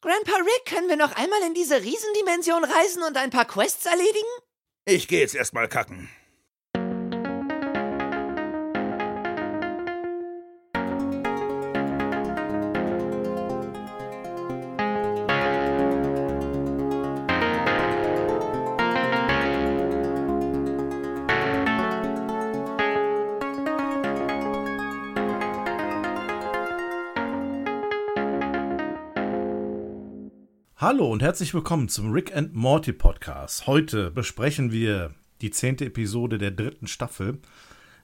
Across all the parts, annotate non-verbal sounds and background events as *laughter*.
Grandpa Rick, können wir noch einmal in diese Riesendimension reisen und ein paar Quests erledigen? Ich gehe jetzt erstmal kacken. Hallo und herzlich willkommen zum Rick and Morty Podcast. Heute besprechen wir die zehnte Episode der dritten Staffel.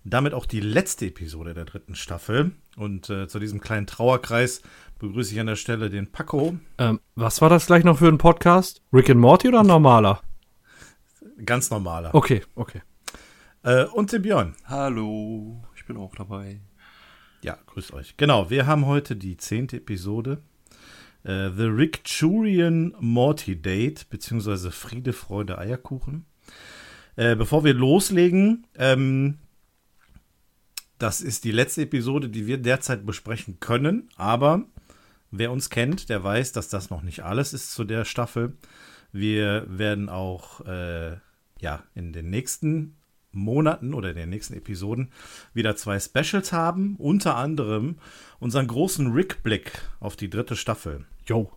Damit auch die letzte Episode der dritten Staffel. Und äh, zu diesem kleinen Trauerkreis begrüße ich an der Stelle den Paco. Ähm, was war das gleich noch für ein Podcast? Rick and Morty oder normaler? Ganz normaler. Okay, okay. Äh, und den Björn. Hallo, ich bin auch dabei. Ja, grüßt euch. Genau, wir haben heute die zehnte Episode äh, The Rick Churian Morty Date, beziehungsweise Friede, Freude, Eierkuchen. Äh, bevor wir loslegen, ähm, das ist die letzte Episode, die wir derzeit besprechen können, aber wer uns kennt, der weiß, dass das noch nicht alles ist zu der Staffel. Wir werden auch äh, ja, in den nächsten Monaten oder in den nächsten Episoden wieder zwei Specials haben. Unter anderem unseren großen Rick-Blick auf die dritte Staffel. Jo.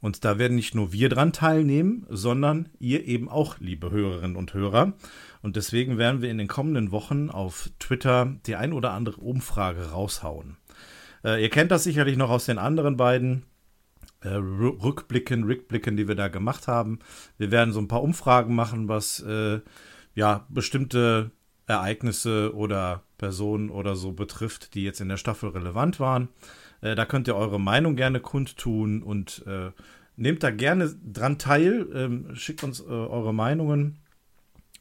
Und da werden nicht nur wir dran teilnehmen, sondern ihr eben auch, liebe Hörerinnen und Hörer. Und deswegen werden wir in den kommenden Wochen auf Twitter die ein oder andere Umfrage raushauen. Äh, ihr kennt das sicherlich noch aus den anderen beiden äh, Rückblicken, Rückblicken, die wir da gemacht haben. Wir werden so ein paar Umfragen machen, was äh, ja bestimmte Ereignisse oder Personen oder so betrifft, die jetzt in der Staffel relevant waren. Äh, da könnt ihr eure Meinung gerne kundtun und äh, nehmt da gerne dran teil. Ähm, schickt uns äh, eure Meinungen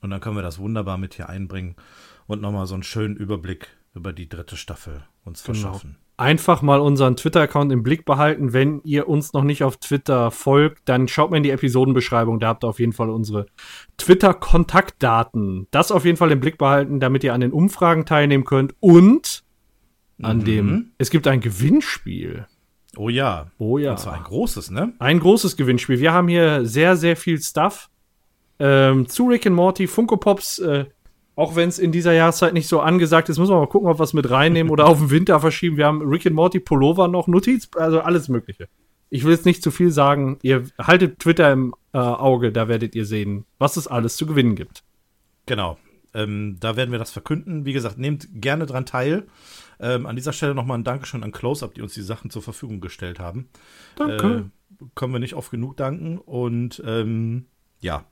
und dann können wir das wunderbar mit hier einbringen und nochmal so einen schönen Überblick über die dritte Staffel uns Genau. verschaffen. Einfach mal unseren Twitter-Account im Blick behalten. Wenn ihr uns noch nicht auf Twitter folgt, dann schaut mal in die Episodenbeschreibung. Da habt ihr auf jeden Fall unsere Twitter-Kontaktdaten. Das auf jeden Fall im Blick behalten, damit ihr an den Umfragen teilnehmen könnt. Und an Mhm. dem, es gibt ein Gewinnspiel. Oh ja. Oh ja. Und zwar ein großes, ne? Ein großes Gewinnspiel. Wir haben hier sehr, sehr viel Stuff ähm, zu Rick and Morty, Funko Pops. Äh, auch wenn es in dieser Jahreszeit nicht so angesagt ist, müssen wir mal gucken, ob wir es mit reinnehmen oder auf den Winter verschieben. Wir haben Rick and Morty Pullover noch, Notiz, also alles Mögliche. Ich will jetzt nicht zu viel sagen. Ihr haltet Twitter im äh, Auge, da werdet ihr sehen, was es alles zu gewinnen gibt. Genau. Ähm, da werden wir das verkünden. Wie gesagt, nehmt gerne dran teil. Ähm, an dieser Stelle nochmal ein Dankeschön an Close-Up, die uns die Sachen zur Verfügung gestellt haben. Danke. Äh, können wir nicht oft genug danken. Und ähm, ja,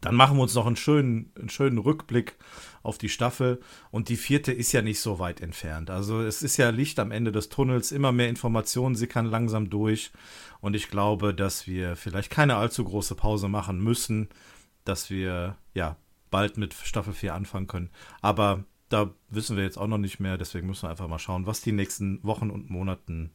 dann machen wir uns noch einen schönen, einen schönen Rückblick auf die Staffel. Und die vierte ist ja nicht so weit entfernt. Also es ist ja Licht am Ende des Tunnels. Immer mehr Informationen sickern langsam durch. Und ich glaube, dass wir vielleicht keine allzu große Pause machen müssen, dass wir ja bald mit Staffel 4 anfangen können. Aber da wissen wir jetzt auch noch nicht mehr. Deswegen müssen wir einfach mal schauen, was die nächsten Wochen und Monaten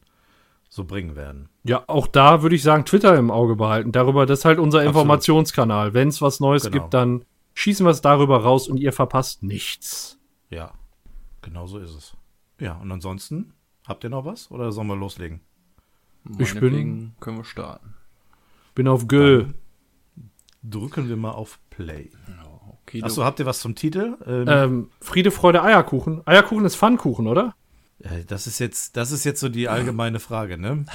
so bringen werden. Ja, auch da würde ich sagen, Twitter im Auge behalten. Darüber, das ist halt unser Absolut. Informationskanal. Wenn es was Neues Genau. gibt, dann schießen wir es darüber raus und ihr verpasst nichts. Ja, genau so ist es. Ja, und ansonsten, habt ihr noch was oder sollen wir loslegen? Ich bin- können wir starten. Bin auf Gö. Drücken wir mal auf Play. Okay, Achso, habt ihr was zum Titel? Ähm, Ähm, Friede, Freude, Eierkuchen. Eierkuchen ist Pfannkuchen, oder? das ist jetzt, das ist jetzt so die allgemeine Frage, ne? *laughs*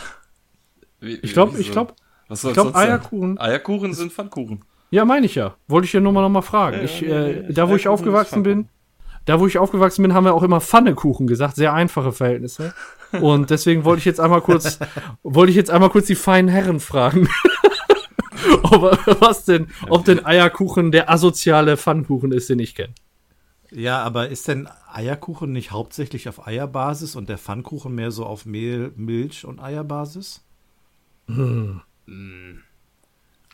Ich glaube, ich glaube, Was ich glaube, Eierkuchen. Eierkuchen sind Pfannkuchen. Ja, meine ich ja. Wollte ich ja nur mal noch mal fragen. Ja, ich, äh, nee, da, wo ich aufgewachsen bin, da, wo ich aufgewachsen bin, haben wir auch immer Pfannekuchen gesagt. Sehr einfache Verhältnisse. *laughs* Und deswegen wollte ich jetzt einmal kurz, wollte ich jetzt einmal kurz die feinen Herren fragen. *laughs* ob, was denn, ob denn Eierkuchen der asoziale Pfannkuchen ist, den ich kenne. Ja, aber ist denn Eierkuchen nicht hauptsächlich auf Eierbasis und der Pfannkuchen mehr so auf Mehl, Milch und Eierbasis?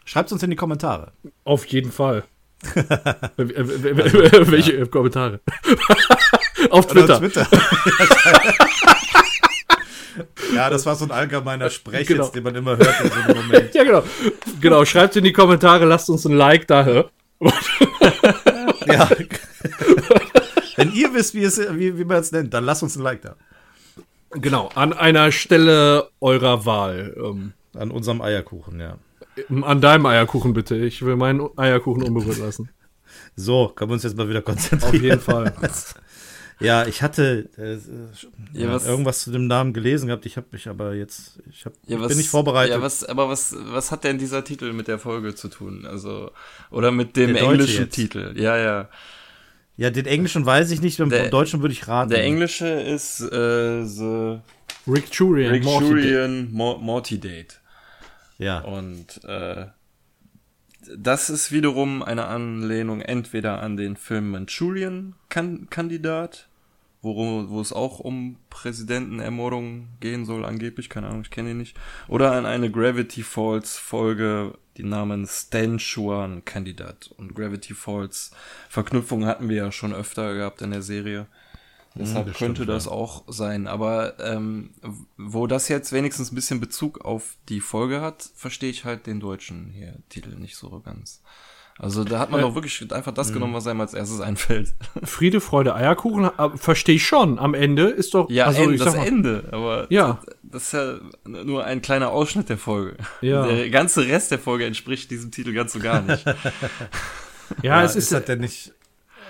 Schreibt uns in die Kommentare. Auf jeden Fall. *laughs* Äh, Welche Kommentare? *laughs* Auf Oder Twitter. Twitter. Ja, das war so ein allgemeiner Sprech, Genau. jetzt, den man immer hört in so einem Moment. Ja, genau. Genau, schreibt in die Kommentare, lasst uns ein Like da. *laughs* Ja. Wenn ihr wisst, wie, es, wie, wie man es nennt, dann lasst uns ein Like da. Genau, an einer Stelle eurer Wahl. Ähm, An unserem Eierkuchen, ja. an deinem Eierkuchen bitte. Ich will meinen Eierkuchen unberührt lassen. So, können wir uns jetzt mal wieder Auf konzentrieren. jeden Fall. *laughs* Ja, ich hatte äh, Ja, ja, was- irgendwas zu dem Namen gelesen gehabt. Ich habe mich aber jetzt, ich, hab, Ja, ich was, bin nicht vorbereitet. Ja, was, aber was, was hat denn dieser Titel mit der Folge zu tun? Also, oder mit dem Der englischen jetzt. Titel? Ja, ja. ja, den Englischen weiß ich nicht, beim Der- Deutschen würde ich raten. Der englische ist äh, The Rick Churian. Rick Morty. Shurian Mo- Morty Date. Ja, Und äh, das ist wiederum eine Anlehnung entweder an den Film Manchurian-Kandidat, wo, wo es auch um Präsidentenermordung gehen soll, angeblich, keine Ahnung, ich kenne ihn nicht, oder an eine Gravity Falls Folge, die namens Stan Chuan Kandidat. Und Gravity Falls Verknüpfung hatten wir ja schon öfter gehabt in der Serie. Deshalb das könnte stimmt, das auch sein. Aber ähm, wo das jetzt wenigstens ein bisschen Bezug auf die Folge hat, verstehe ich halt den deutschen hier Titel nicht so ganz. Also da hat man Äh, doch wirklich einfach das genommen, was einem als erstes *laughs* einfällt. Friede, Freude, Eierkuchen, äh, verstehe ich schon. Am Ende ist doch. Ja, also, ich das mal, Ende. Aber Ja. das ist ja nur ein kleiner Ausschnitt der Folge. Ja. Der ganze Rest der Folge entspricht diesem Titel ganz und gar nicht. Ja, es ist. hat der nicht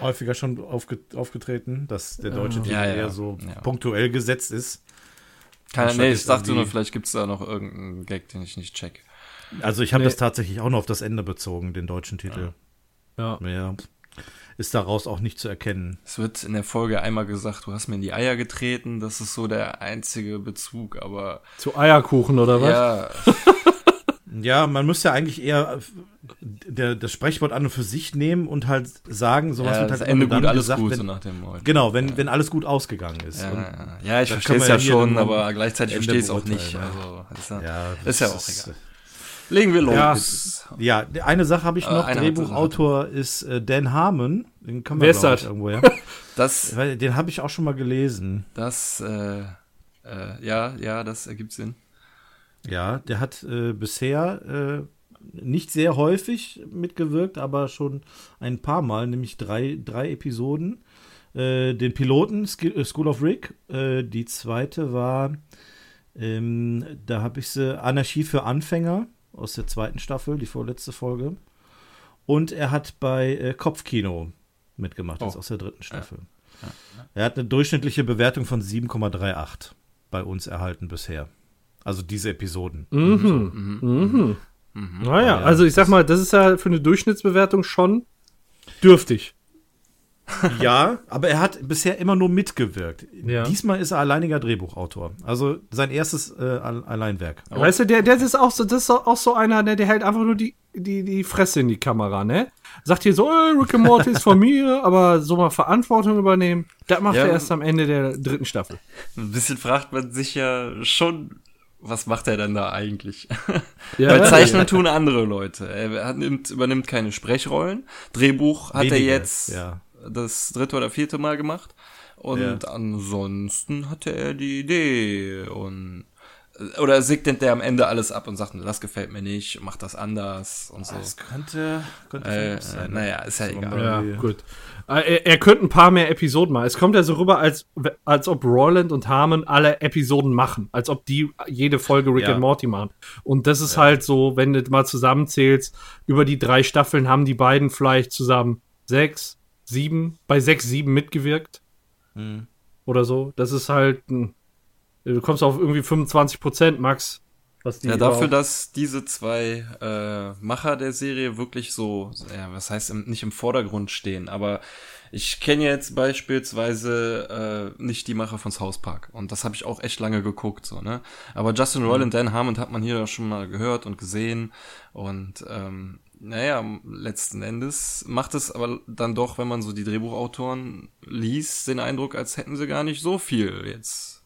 häufiger schon aufge aufgetreten, dass der deutsche Titel Ja, ja, eher so ja. punktuell gesetzt ist. Keine, nee, ich dachte nur, vielleicht gibt's da noch irgendeinen Gag, den ich nicht check. Also ich habe Nee. das tatsächlich auch noch auf das Ende bezogen, den deutschen Titel. ja. Ja. Ist daraus auch nicht zu erkennen. Es wird in der Folge einmal gesagt, du hast mir in die Eier getreten. Das ist so der einzige Bezug, aber Zu Eierkuchen oder was? ja, *laughs* Ja, man müsste ja eigentlich eher äh, der, das Sprichwort an und für sich nehmen und halt sagen, sowas ja wird das halt Ende immer dann gut, alles gesagt, gut, wenn, so nach dem Motto. Genau, wenn, wenn alles gut ausgegangen ist. Ja, ja. ja, ich verstehe es ja ja schon, aber gleichzeitig Ende verstehe ich es auch nicht. Also, ist ja, ja, ist ja das auch egal. ist- Legen wir Ja. los. Ja, eine Sache habe ich Äh, noch. eine Drehbuchautor ist äh, Dan Harmon. Den kann man Wer ist das? irgendwo, ja. *laughs* Das, Den habe ich auch schon mal gelesen. das, äh, äh, ja, ja, das ergibt Sinn. Ja, der hat äh, bisher äh, nicht sehr häufig mitgewirkt, aber schon ein paar Mal, nämlich drei, drei Episoden. Äh, den Piloten äh, School of Rick. Äh, die zweite war, ähm, da habe ich sie Anarchie für Anfänger aus der zweiten Staffel, die vorletzte Folge. Und er hat bei äh, Kopfkino mitgemacht, Oh. aus der dritten Staffel. Er hat eine durchschnittliche Bewertung von 7,38 bei uns erhalten bisher. Also diese Episoden. Mhm. Mhm. Naja, Ja, also ich sag mal, das ist ja für eine Durchschnittsbewertung schon dürftig. *laughs* Ja, aber er hat bisher immer nur mitgewirkt. Ja. Diesmal ist er alleiniger Drehbuchautor. Also sein erstes äh, Al- Alleinwerk. Weißt du, der, der ist auch so, das ist auch so einer, ne, der hält einfach nur die, die, die Fresse in die Kamera, ne? Sagt hier so, äh, Rick and Morty ist von mir, *laughs* aber so mal Verantwortung übernehmen, das macht Ja. er erst am Ende der dritten Staffel. Ein bisschen fragt man sich ja schon, was macht er denn da eigentlich? Ja, Weil ja, Zeichnen tun andere Leute. Er hat, nimmt, übernimmt keine Sprechrollen. Drehbuch hat er Wenige, jetzt ja. das dritte oder vierte Mal gemacht. Und Ja. ansonsten hatte er die Idee und oder segnet der am Ende alles ab und sagt, das gefällt mir nicht, mach das anders und so. könnte, könnte Äh, sein, äh, ne? naja, ist ja So egal. Ja, Ja. gut. Äh, Er, er könnte ein paar mehr Episoden machen. Es kommt ja so rüber, als, als ob Roland und Harmon alle Episoden machen. Als ob die jede Folge Rick Ja. and Morty machen. Und das ist halt so, wenn du mal zusammenzählst, über die drei Staffeln haben die beiden vielleicht zusammen sechs, sieben, bei sechs, sieben mitgewirkt. Hm. Oder so. Das ist halt, ein, du kommst auf irgendwie 25 Prozent, Max. Was die Ja, dafür, dass diese zwei äh, Macher der Serie wirklich so, ja, was heißt im, nicht im Vordergrund stehen, aber ich kenne jetzt beispielsweise äh, nicht die Macher von South Park und das habe ich auch echt lange geguckt, so ne. Aber Justin Roiland und Dan Harmon hat man hier schon mal gehört und gesehen und ähm, naja, letzten Endes macht es aber dann doch, wenn man so die Drehbuchautoren liest, den Eindruck, als hätten sie gar nicht so viel jetzt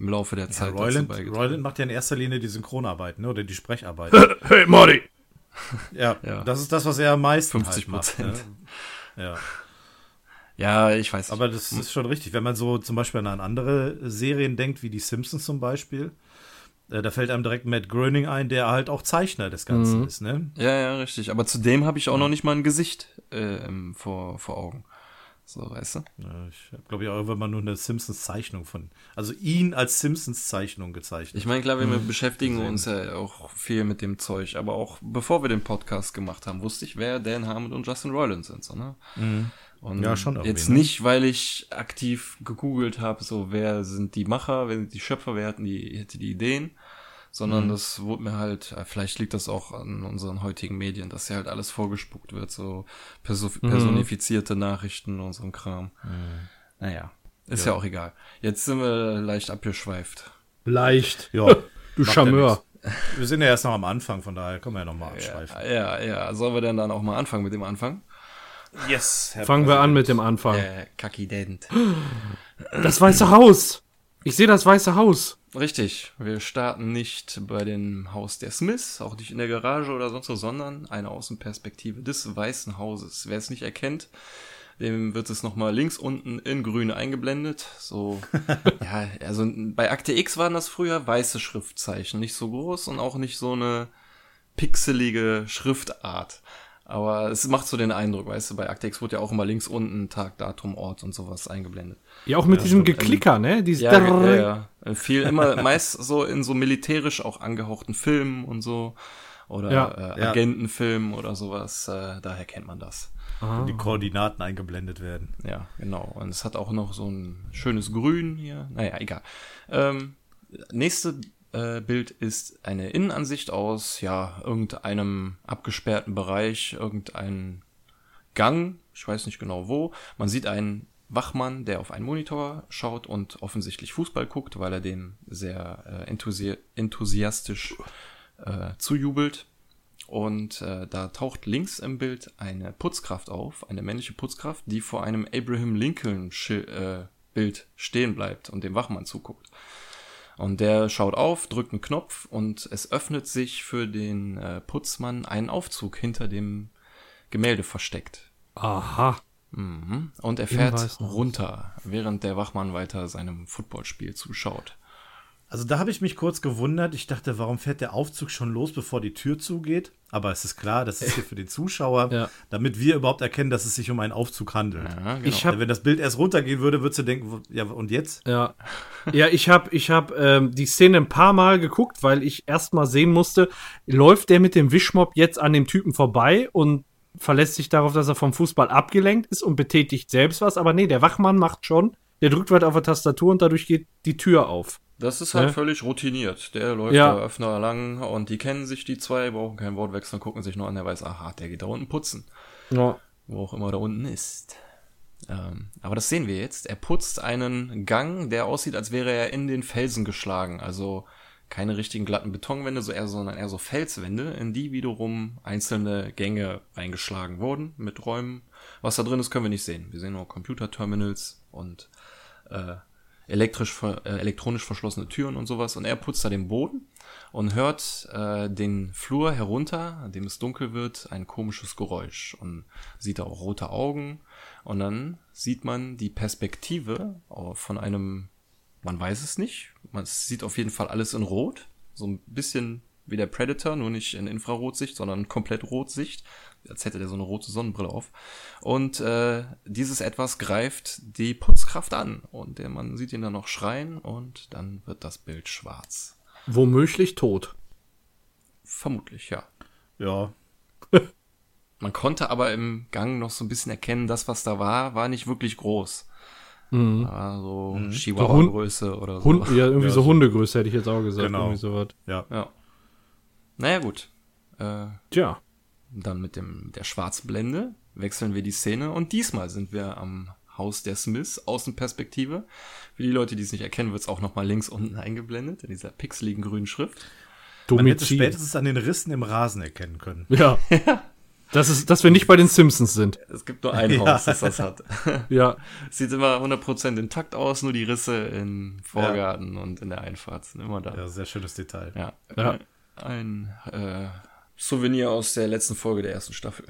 im Laufe der Ja, Zeit beigetragen. Royland macht ja in erster Linie die Synchronarbeit, ne? Oder die Sprecharbeit. *laughs* Hey, Morty! ja, *laughs* Ja. das ist das, was er am meisten 50 halt macht. Ne? Ja. Ja, ich weiß nicht. Aber das ist schon richtig. Wenn man so zum Beispiel an andere Serien denkt, wie die Simpsons zum Beispiel, äh, da fällt einem direkt Matt Groening ein, der halt auch Zeichner des Ganzen ist, ne? Ja, ja, richtig. Aber zudem habe ich auch noch nicht mal ein Gesicht äh, vor, vor Augen. So, weißt du? Ja, ich habe, glaube ich, auch irgendwann mal nur eine Simpsons-Zeichnung von. Also ihn als Simpsons-Zeichnung gezeichnet. Ich meine, klar, wir Mhm. beschäftigen uns ja auch viel mit dem Zeug, aber auch bevor wir den Podcast gemacht haben, wusste ich, wer Dan Harmon und Justin Roiland sind, so, ne? Und Mhm. Ja, schon jetzt ne? nicht, weil ich aktiv gegoogelt habe, so wer sind die Macher, wer sind die Schöpfer, wer hatten die, hätte die Ideen, sondern Mhm. das wurde mir halt, äh, vielleicht liegt das auch an unseren heutigen Medien, dass hier halt alles vorgespuckt wird, so perso Mhm. personifizierte Nachrichten und so ein Kram. Naja, ist ja. auch egal. Jetzt sind wir leicht abgeschweift. Leicht. ja, *laughs* Du ja Charmeur. wir sind ja erst noch am Anfang, von daher können wir ja nochmal abschweifen. Ja, ja. Sollen wir denn dann auch mal anfangen mit dem Anfang? Yes, Herr Fangen wir an mit dem Anfang. Äh, Kakident. Das Weiße Haus. Ich sehe das Weiße Haus. Richtig. Wir starten nicht bei dem Haus der Smiths, auch nicht in der Garage oder sonst was, sondern eine Außenperspektive des Weißen Hauses. Wer es nicht erkennt, dem wird es nochmal links unten in grün eingeblendet. So, *laughs* ja, also bei Akte X waren das früher weiße Schriftzeichen, nicht so groß und auch nicht so eine pixelige Schriftart. Aber es macht so den Eindruck, weißt du, bei Akte X wurde ja auch immer links unten Tag, Datum, Ort und sowas eingeblendet. Ja, auch mit diesem Geklicker, ne? Dieses Ja, ja, ja. Äh, Viel immer *laughs* meist so in so militärisch auch angehauchten Filmen und so. Oder Ja. äh, Ja. Agentenfilmen oder sowas. Äh, daher kennt man das. Wenn die Koordinaten eingeblendet werden. Ja, genau. Und es hat auch noch so ein schönes Grün hier. Naja, egal. Ähm, nächste äh, Bild ist eine Innenansicht aus, ja, irgendeinem abgesperrten Bereich, irgendein Gang, ich weiß nicht genau wo. Man sieht einen Wachmann, der auf einen Monitor schaut und offensichtlich Fußball guckt, weil er dem sehr äh, enthusi enthusiastisch äh, zujubelt. Und äh, da taucht links im Bild eine Putzkraft auf, eine männliche Putzkraft, die vor einem Abraham Lincoln äh, Bild stehen bleibt und dem Wachmann zuguckt. Und der schaut auf, drückt einen Knopf und es öffnet sich für den äh, Putzmann ein Aufzug hinter dem Gemälde versteckt. Aha. Mhm. Und er fährt runter, während der Wachmann weiter seinem Footballspiel zuschaut. Also da habe ich mich kurz gewundert. Ich dachte, warum fährt der Aufzug schon los, bevor die Tür zugeht? Aber es ist klar, das ist hier für den Zuschauer, Ja. damit wir überhaupt erkennen, dass es sich um einen Aufzug handelt. Ja, genau. Ich hab- Wenn das Bild erst runtergehen würde, würdest du denken, ja, und jetzt? Ja. Ja, ich habe ich hab, ähm, die Szene ein paar Mal geguckt, weil ich erst mal sehen musste, läuft der mit dem Wischmopp jetzt an dem Typen vorbei und verlässt sich darauf, dass er vom Fußball abgelenkt ist und betätigt selbst was. Aber nee, der Wachmann macht schon, der drückt weit auf der Tastatur und dadurch geht die Tür auf. Das ist halt Ne? völlig routiniert. Der läuft Ja. da Öffner lang und die kennen sich die zwei, brauchen kein Wort wechseln, gucken sich nur an, der weiß, aha, der geht da unten putzen. Ja. Wo auch immer da unten ist. Ähm, aber das sehen wir jetzt. Er putzt einen Gang, der aussieht, als wäre er in den Felsen geschlagen. Also keine richtigen glatten Betonwände, so eher, sondern eher so Felswände, in die wiederum einzelne Gänge eingeschlagen wurden mit Räumen. Was da drin ist, können wir nicht sehen. Wir sehen nur Computerterminals und äh, elektrisch, äh, elektronisch verschlossene Türen und sowas. Und er putzt da den Boden und hört äh, den Flur herunter, an dem es dunkel wird, ein komisches Geräusch und sieht da auch rote Augen. Und dann sieht man die Perspektive von einem, man weiß es nicht, man sieht auf jeden Fall alles in Rot, so ein bisschen wie der Predator, nur nicht in Infrarotsicht, sondern komplett Rotsicht, als hätte der so eine rote Sonnenbrille auf. Und äh, dieses etwas greift die Putzkraft an und der Mann sieht ihn dann noch schreien und dann wird das Bild schwarz. Womöglich tot. Vermutlich, ja. Ja. *laughs* Man konnte aber im Gang noch so ein bisschen erkennen, das, was da war, war nicht wirklich groß. Mhm. War so Mhm. Chihuahua-Größe oder so. Hund, ja, irgendwie Ja, so so- Hundegröße hätte ich jetzt auch gesagt. Genau. Irgendwie sowas. Ja. Ja. Naja, gut. Äh, Tja. Dann mit dem der Schwarzblende wechseln wir die Szene und diesmal sind wir am Haus der Smiths, Außenperspektive. Für die Leute, die es nicht erkennen, wird es auch nochmal links unten eingeblendet, in dieser pixeligen grünen Schrift. Man hätte es Domizil. spätestens an den Rissen im Rasen erkennen können. Ja. *laughs* Das ist, dass wir nicht bei den Simpsons sind. Es gibt nur ein Ja. Haus, das das hat. *laughs* Ja. Sieht immer 100% intakt aus, nur die Risse im Vorgarten und in der Einfahrt sind immer da. Ja, sehr schönes Detail. Ja. Ja. Ein äh, Souvenir aus der letzten Folge der ersten Staffel.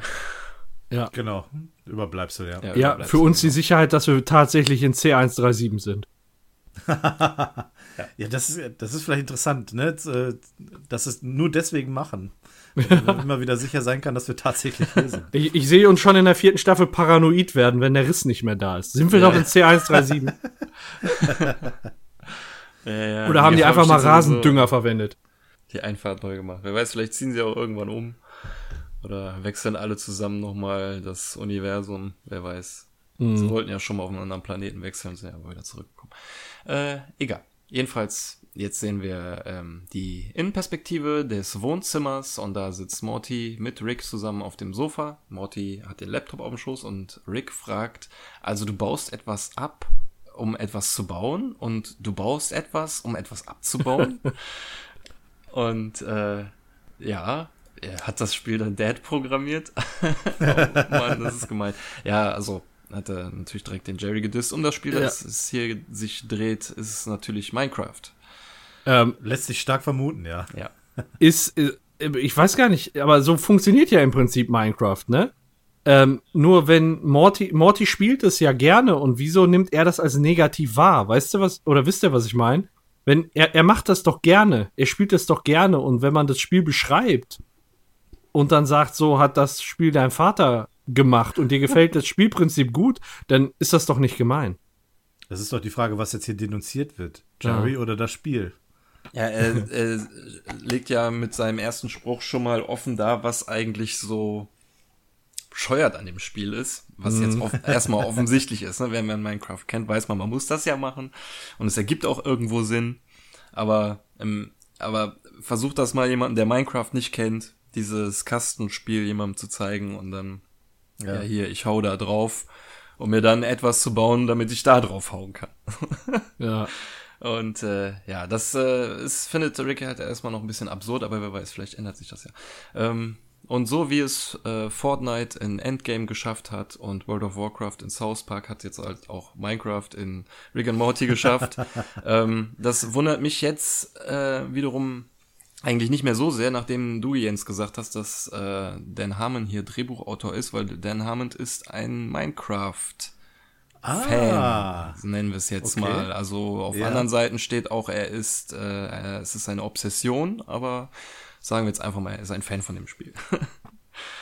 Ja. Genau. Überbleibst du, ja. Ja, Ja, bleibt's für uns die genau. Sicherheit, dass wir tatsächlich in C137 sind. *laughs* ja, das ist, das ist vielleicht interessant, ne? äh, Dass es nur deswegen machen. *laughs* Damit man immer wieder sicher sein kann, dass wir tatsächlich hier sind. Ich, ich sehe uns schon in der vierten Staffel paranoid werden, wenn der Riss nicht mehr da ist. Sind wir noch in C137? *laughs* Ja, ja, Oder haben die Folge einfach mal Rasendünger verwendet? Die Einfahrt neu gemacht. Wer weiß, vielleicht ziehen sie auch irgendwann um. Oder wechseln alle zusammen nochmal das Universum. Wer weiß. Sie wollten ja schon mal auf einen anderen Planeten wechseln, sind ja aber wieder zurückgekommen. Äh, egal. Jedenfalls, jetzt sehen wir ähm, die Innenperspektive des Wohnzimmers und da sitzt Morty mit Rick zusammen auf dem Sofa. Morty hat den Laptop auf dem Schoß und Rick fragt, also du baust etwas ab, um etwas zu bauen und du baust etwas, um etwas abzubauen. *laughs* und äh, ja, er hat das Spiel dann Dad programmiert. *laughs* oh Mann, das ist gemein. Ja, also hat er natürlich direkt den Jerry gedisst. Um das Spiel, Ja. das es hier sich dreht, ist es natürlich Minecraft. Ähm, Lässt sich stark vermuten, ja. Ja. *laughs* ist, äh, ich weiß gar nicht, aber so funktioniert ja im Prinzip Minecraft, ne? Ähm, nur wenn Morty, Morty spielt es ja gerne und wieso nimmt er das als negativ wahr? Weißt du was, oder wisst ihr, was ich meine? Wenn, er, er macht das doch gerne, er spielt es doch gerne und wenn man das Spiel beschreibt und dann sagt, so hat das Spiel dein Vater gemacht und dir gefällt das Spielprinzip gut, dann ist das doch nicht gemein. Das ist doch die Frage, was jetzt hier denunziert wird. Jerry oder das Spiel? Ja, er, er legt ja mit seinem ersten Spruch schon mal offen da, was eigentlich so bescheuert an dem Spiel ist, was jetzt off erstmal offensichtlich ist. Ne? Wer man Minecraft kennt, weiß man, man muss das ja machen und es ergibt auch irgendwo Sinn. Aber, ähm, aber versucht das mal jemanden, der Minecraft nicht kennt, dieses Kastenspiel jemandem zu zeigen und dann, ja, hier, ich hau da drauf, um mir dann etwas zu bauen, damit ich da drauf hauen kann. *laughs* Ja. Und äh, ja, das äh, ist, findet Rick halt erstmal noch ein bisschen absurd, aber wer weiß, vielleicht ändert sich das ja. Ähm, und so wie es äh, Fortnite in Endgame geschafft hat und World of Warcraft in South Park hat jetzt halt auch Minecraft in Rick and Morty geschafft. *laughs* ähm, das wundert mich jetzt äh, wiederum eigentlich nicht mehr so sehr, nachdem du Jens gesagt hast, dass äh, Dan Harmon hier Drehbuchautor ist, weil Dan Harmon ist ein Minecraft Fan, so nennen wir es jetzt okay. mal. Also auf Ja. anderen Seiten steht auch, er ist, äh, es ist eine Obsession, aber sagen wir jetzt einfach mal, er ist ein Fan von dem Spiel. *laughs*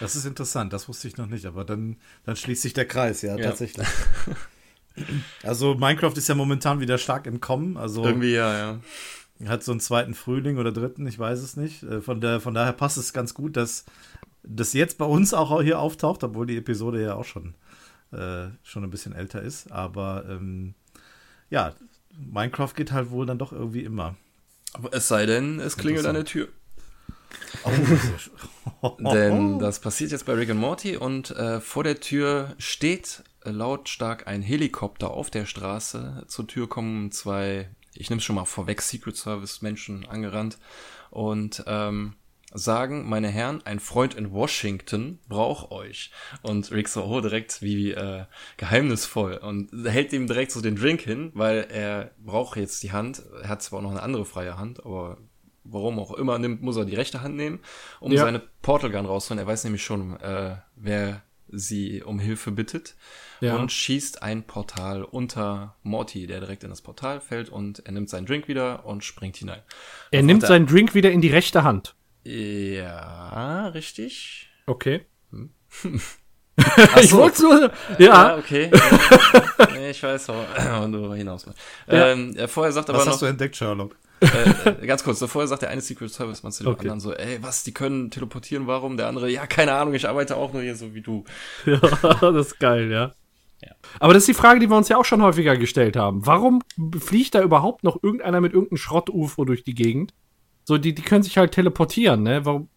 Das ist interessant, das wusste ich noch nicht, aber dann, dann schließt sich der Kreis, ja, Ja. tatsächlich. *laughs* Also Minecraft ist ja momentan wieder stark im Kommen, also Irgendwie ja, ja. hat so einen zweiten Frühling oder dritten, ich weiß es nicht. Äh, Von, der, von daher passt es ganz gut, dass das jetzt bei uns auch hier auftaucht, obwohl die Episode ja auch schon, äh, schon ein bisschen älter ist. Aber ähm, ja, Minecraft geht halt wohl dann doch irgendwie immer. Aber es sei denn, es klingelt an der Tür. Oh, *laughs* Denn das passiert jetzt bei Rick and Morty und äh, vor der Tür steht lautstark ein Helikopter auf der Straße. Zur Tür kommen zwei, ich nehme es schon mal vorweg, Secret Service Menschen angerannt und ähm, sagen, meine Herren, ein Freund in Washington braucht euch. Und Rick so, oh, direkt wie äh, geheimnisvoll und hält ihm direkt so den Drink hin, weil er braucht jetzt die Hand. Er hat zwar auch noch eine andere freie Hand, aber warum auch immer nimmt, muss er die rechte Hand nehmen, um Ja. seine Portal Gun rauszuholen. Er weiß nämlich schon, äh, wer sie um Hilfe bittet Ja. und schießt ein Portal unter Morty, der direkt in das Portal fällt und er nimmt seinen Drink wieder und springt hinein. Er Und nimmt seinen Drink wieder in die rechte Hand. Ja, richtig. Okay. *laughs* *laughs* Ach Ich so. wollte so. Ja, Ja. okay. Ja. Nee, ich weiß, wo du hinaus willst. Ja. Ähm, er vorher sagt aber Was noch, hast du entdeckt, Sherlock? äh, ganz kurz, vorher sagt der eine Secret Service man zu dem Okay. anderen so, ey, was, die können teleportieren, warum? Der andere, ja, keine Ahnung, ich arbeite auch nur hier so wie du. *laughs* ja, das ist geil, ja. Ja. Aber das ist die Frage, die wir uns ja auch schon häufiger gestellt haben. Warum fliegt da überhaupt noch irgendeiner mit irgendeinem Schrott-UFO durch die Gegend? So, die, die können sich halt teleportieren, ne? Warum?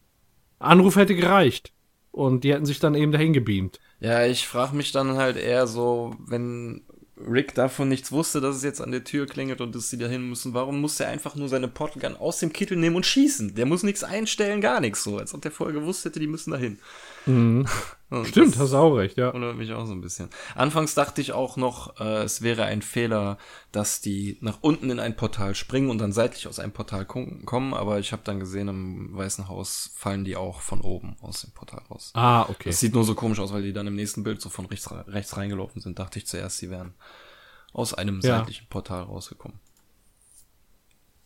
Anruf hätte gereicht. Und die hätten sich dann eben dahin gebeamt. Ja, ich frage mich dann halt eher so, wenn Rick davon nichts wusste, dass es jetzt an der Tür klingelt und dass sie dahin müssen, warum muss er einfach nur seine Portal Gun aus dem Kittel nehmen und schießen? Der muss nichts einstellen, gar nichts so, als ob der vorher gewusst hätte, die müssen dahin. *laughs* Und Stimmt, hast du auch recht, ja. wundert mich auch so ein bisschen. Anfangs dachte ich auch noch, äh, es wäre ein Fehler, dass die nach unten in ein Portal springen und dann seitlich aus einem Portal kom- kommen, aber ich habe dann gesehen, im Weißen Haus fallen die auch von oben aus dem Portal raus. Ah, okay. Das sieht nur so komisch aus, weil die dann im nächsten Bild so von rechts, rechts reingelaufen sind. Dachte ich zuerst, sie wären aus einem Ja. seitlichen Portal rausgekommen.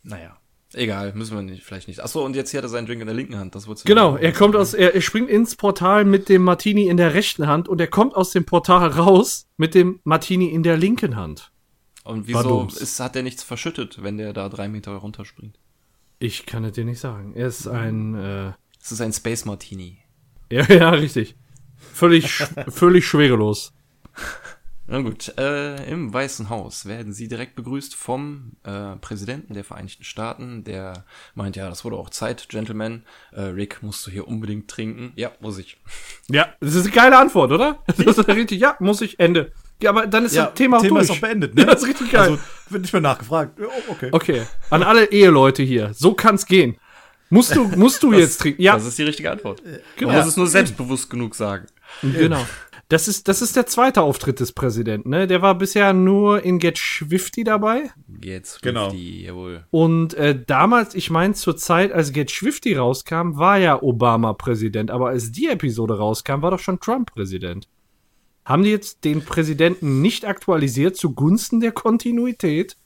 Naja. Egal, müssen wir nicht, vielleicht nicht. Achso, und jetzt hier hat er seinen Drink in der linken Hand. Das wird's Genau, er kommt aus, er, er springt ins Portal mit dem Martini in der rechten Hand und er kommt aus dem Portal raus mit dem Martini in der linken Hand. Und wieso ist, hat er nichts verschüttet, wenn der da drei Meter runterspringt? Ich kann es dir nicht sagen. Er ist ein, äh, Es ist ein Space Martini. *laughs* ja, ja, richtig. Völlig, völlig schwerelos. *laughs* Na gut, äh, im Weißen Haus werden sie direkt begrüßt vom äh, Präsidenten der Vereinigten Staaten, der meint, ja, das wurde auch Zeit, Gentlemen. Äh, Rick, musst du hier unbedingt trinken? Ja, muss ich. Ja, das ist eine geile Antwort, oder? *laughs* Das ist richtig, ja, muss ich, Ende. Ja, aber dann ist das Thema auch Thema durch. ist auch beendet, *laughs* ne? Ja, das ist richtig geil. Also, wird nicht mehr nachgefragt. Ja, oh, okay. Okay, an alle Eheleute hier, so kann's gehen. Musst du, musst du jetzt trinken? Ja, Das ist die richtige Antwort. genau. Man muss es nur selbstbewusst genug sagen. Genau. Das ist, das ist der zweite Auftritt des Präsidenten, ne? Der war bisher nur in Get Schwifty dabei. Jetzt Genau. die, jawohl. Und äh, damals, ich meine, zur Zeit, als Get Schwifty rauskam, war ja Obama Präsident. Aber als die Episode rauskam, war doch schon Trump Präsident. Haben die jetzt den Präsidenten nicht aktualisiert zugunsten der Kontinuität?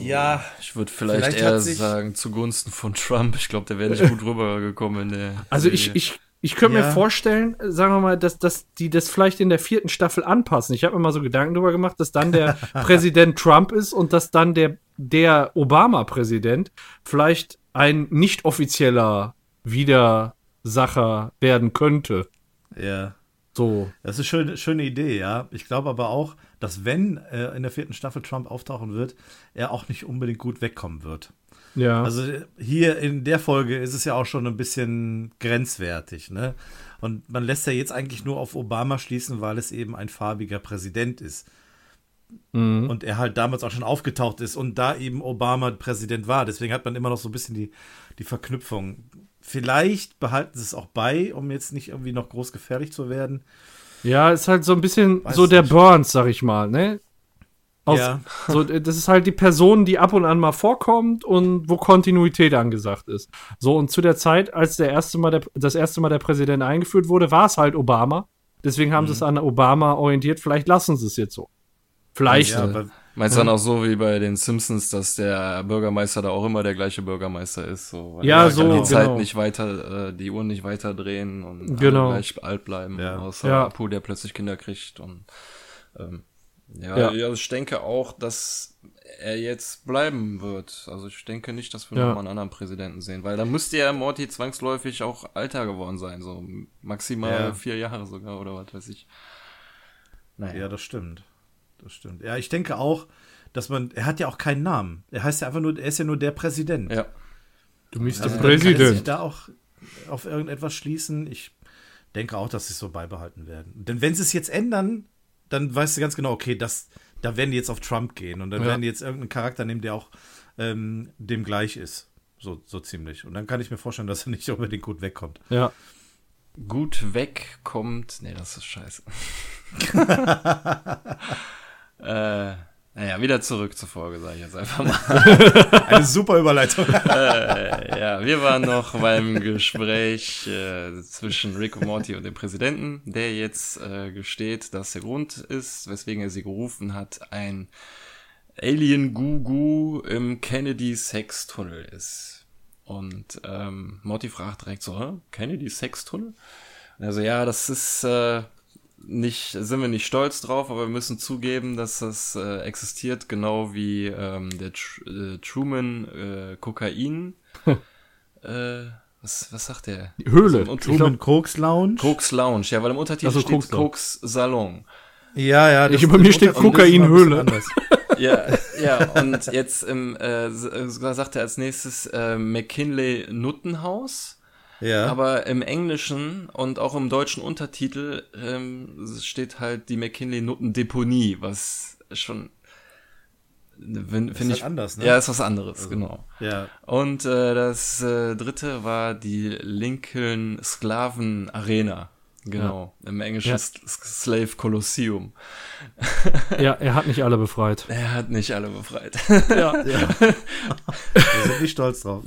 Ja, Ich würde vielleicht, Vielleicht eher sagen, zugunsten von Trump. Ich glaube, der wäre nicht gut *laughs* rübergekommen in der. Also Serie. ich, ich könnte Ja. mir vorstellen, äh, sagen wir mal, dass, dass die das vielleicht in der vierten Staffel anpassen. Ich habe mir mal so Gedanken darüber gemacht, dass dann der *laughs* Präsident Trump ist und dass dann der, der Obama-Präsident vielleicht ein nicht offizieller Widersacher werden könnte. ja. So. Das ist eine schöne, schöne Idee, ja. Ich glaube aber auch, dass wenn äh, in der vierten Staffel Trump auftauchen wird, er auch nicht unbedingt gut wegkommen wird. Ja. Also hier in der Folge ist es ja auch schon ein bisschen grenzwertig, ne? Und man lässt ja jetzt eigentlich nur auf Obama schließen, weil es eben ein farbiger Präsident ist. Mhm. Und er halt damals auch schon aufgetaucht ist und da eben Obama Präsident war. Deswegen hat man immer noch so ein bisschen die, die Verknüpfung. Vielleicht behalten sie es auch bei, um jetzt nicht irgendwie noch groß gefährlich zu werden. ja, ist halt so ein bisschen Weiß so der nicht. Burns, sag ich mal, ne? Aus, Ja. *laughs* So, äh, das ist halt die Person, die ab und an mal vorkommt und wo Kontinuität angesagt ist. So, und zu der Zeit, als der erste Mal der, das erste Mal der Präsident eingeführt wurde, war es halt Obama. Deswegen haben sie Mhm. es an Obama orientiert. Vielleicht lassen sie es jetzt so. Vielleicht. Ja, aber Meinst du dann auch so wie bei den Simpsons, dass der Bürgermeister da auch immer der gleiche Bürgermeister ist? So, weil Ja, so, kann die Zeit genau. nicht weiter, äh, die Uhr nicht weiter drehen und Genau. gleich alt bleiben, Ja. außer Ja. Apu, der plötzlich Kinder kriegt und ähm, ja, Ja. ja. ich denke auch, dass er jetzt bleiben wird. Also ich denke nicht, dass wir Ja. noch mal einen anderen Präsidenten sehen, weil da müsste ja Morty zwangsläufig auch alter geworden sein, so maximal Ja. vier Jahre sogar oder was weiß ich. Naja. Ja, das stimmt. Das stimmt. Ja, ich denke auch, dass man, er hat ja auch keinen Namen. Er heißt ja einfach nur, er ist ja nur der Präsident. ja. du bist Also der man kann sich Präsident. da auch auf irgendetwas schließen. Ich denke auch, dass sie es so beibehalten werden. Denn wenn sie es jetzt ändern, dann weißt du ganz genau, okay, das, da werden die jetzt auf Trump gehen und dann Ja. werden die jetzt irgendeinen Charakter nehmen, der auch ähm, dem gleich ist. So, so ziemlich. Und dann kann ich mir vorstellen, dass er nicht unbedingt gut wegkommt. Ja. gut weg kommt. Nee, das ist scheiße. *laughs* äh, naja, wieder zurück zur Folge, sage ich jetzt einfach mal. *laughs* Eine super Überleitung. *laughs* äh, ja, wir waren noch beim Gespräch äh, zwischen Rick und Morty und dem Präsidenten, der jetzt äh, gesteht, dass der Grund ist, weswegen er sie gerufen hat, ein Alien Gugu im Kennedy Sextunnel ist. Und ähm, Morty fragt direkt so, Hä? Kennedy Sextunnel? Also ja, das ist äh, nicht, sind wir nicht stolz drauf, aber wir müssen zugeben, dass das äh, existiert, genau wie ähm, der Tr äh, Truman äh, Kokain. *laughs* äh, was, was sagt der? Höhle. Also Unter- Ich glaub- Truman Koks Lounge. Koks Lounge, ja, weil im Untertitel Ach so, steht Koks. Salon. Ja, ja. Ich- bei mir steht und bisschen anders. *laughs* Ja, ja, und jetzt im, äh, äh, sogar sagt er als nächstes äh, McKinley Nuttenhaus. Ja. Aber im Englischen und auch im deutschen Untertitel ähm, steht halt die McKinley Nuttendeponie, was schon finde find halt ich anders, ne? Ja, ist was anderes, genau. ja. Und äh, das äh, dritte war die Lincoln Sklaven Arena. Genau, im englischen Ja. Slave Colosseum. Ja, er hat nicht alle befreit. *laughs* Er hat nicht alle befreit. Ja. *laughs* Wir sind nicht stolz drauf.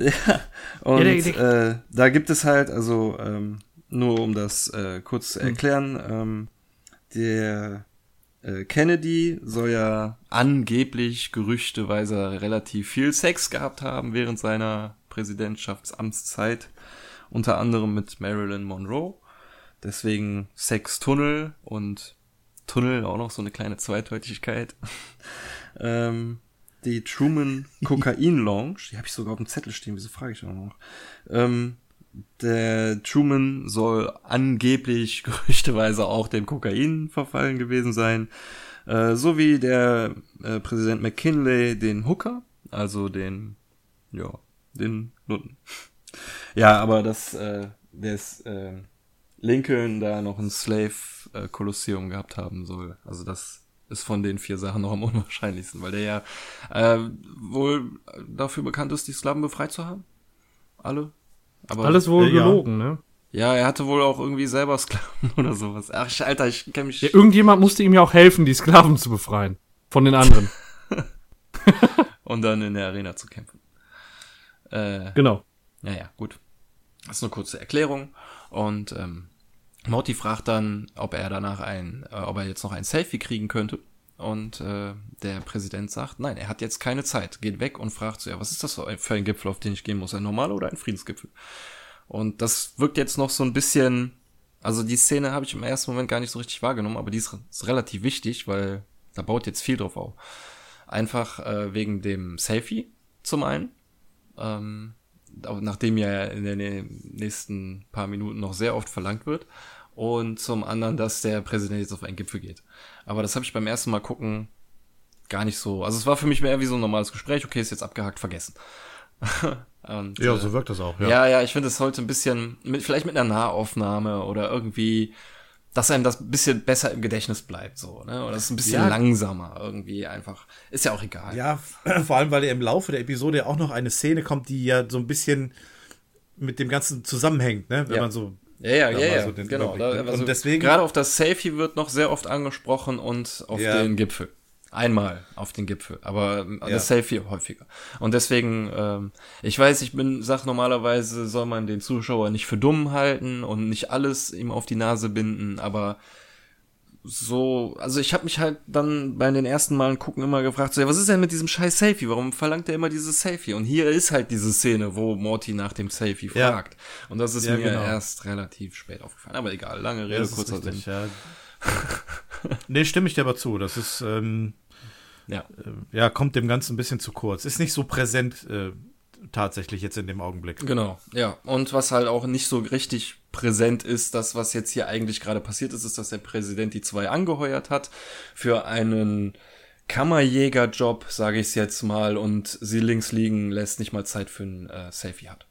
Und Ja, der- äh, da gibt es halt, also ähm, nur um das äh, kurz zu erklären, ähm, der äh, Kennedy soll ja angeblich gerüchteweise relativ viel Sex gehabt haben während seiner Präsidentschaftsamtszeit, unter anderem mit Marilyn Monroe. Deswegen Sextunnel und Tunnel auch noch so eine kleine Zweideutigkeit. *laughs* ähm, die Truman *laughs* Kokain Lounge, die habe ich sogar auf dem Zettel stehen, wieso frage ich auch noch? Ähm, der Truman soll angeblich *laughs* gerüchteweise auch dem Kokain verfallen gewesen sein, äh, so wie der äh, Präsident McKinley den Hooker, also den, ja, den Nutten. ja, aber das, äh, des äh, Lincoln da noch ein Slave äh, Kolosseum gehabt haben soll. Also das ist von den vier Sachen noch am *laughs* unwahrscheinlichsten, weil der ja äh, wohl dafür bekannt ist, die Sklaven befreit zu haben. Alle. Aber Alles wohl äh, ja. gelogen, ne? ja, er hatte wohl auch irgendwie selber Sklaven *laughs* oder sowas. Ach, ich- Alter, ich kenne mich. Ja, irgendjemand musste ihm ja auch helfen, die Sklaven zu befreien. Von den anderen. *laughs* und dann in der Arena zu kämpfen. Äh, genau. Naja, gut. Das ist eine kurze Erklärung. Und ähm, Morty fragt dann, ob er danach ein, äh, ob er jetzt noch ein Selfie kriegen könnte. Und äh, der Präsident sagt, nein, er hat jetzt keine Zeit. Geht weg und fragt so, ja, was ist das für ein Gipfel, auf den ich gehen muss? Ein normaler oder ein Friedensgipfel? Und das wirkt jetzt noch so ein bisschen, also die Szene habe ich im ersten Moment gar nicht so richtig wahrgenommen, aber die ist, ist relativ wichtig, weil da baut jetzt viel drauf auf. Einfach äh, wegen dem Selfie zum einen. Ähm, nachdem ja in den nächsten paar Minuten noch sehr oft verlangt wird. Und zum anderen, dass der Präsident jetzt auf einen Gipfel geht. Aber das habe ich beim ersten Mal gucken gar nicht so. Also es war für mich mehr wie so ein normales Gespräch. Okay, ist jetzt abgehakt, vergessen. *laughs* Und, Ja, äh, so wirkt das auch. Ja. ja, ja, ich finde, es sollte ein bisschen, mit, vielleicht mit einer Nahaufnahme oder irgendwie, dass einem das ein bisschen besser im Gedächtnis bleibt, so, ne? Oder es ist ein bisschen Ja. langsamer irgendwie einfach. Ist ja auch egal. Ja, *clears throat* vor allem, weil ja im Laufe der Episode ja auch noch eine Szene kommt, die ja so ein bisschen mit dem Ganzen zusammenhängt, ne? Wenn Ja. man so. Ja, ja, ja, ja, so genau. Da, also Und deswegen- gerade auf das Selfie wird noch sehr oft angesprochen und auf den Gipfel. Einmal auf den Gipfel, aber ähm, Ja. das Selfie häufiger. Und deswegen, ähm, ich weiß, ich bin, sag normalerweise soll man den Zuschauer nicht für dumm halten und nicht alles ihm auf die Nase binden, aber so, also ich habe mich halt dann bei den ersten Malen gucken immer gefragt, so, ja, was ist denn mit diesem scheiß Selfie? Warum verlangt er immer dieses Selfie? Und hier ist halt diese Szene, wo Morty nach dem Selfie Ja. fragt. Und das ist Ja, mir genau. erst relativ spät aufgefallen. Aber egal, lange Ja, Rede, kurzer Sinn. ja. *laughs* nee, stimme ich dir aber zu. Das ist, ähm, Ja. ja, kommt dem Ganzen ein bisschen zu kurz. Ist nicht so präsent äh, tatsächlich jetzt in dem Augenblick. Genau, ja. Und was halt auch nicht so richtig präsent ist, das, was jetzt hier eigentlich gerade passiert ist, ist, dass der Präsident die zwei angeheuert hat für einen Kammerjägerjob, sage ich es jetzt mal, und sie links liegen lässt, nicht mal Zeit für ein äh, Selfie hat.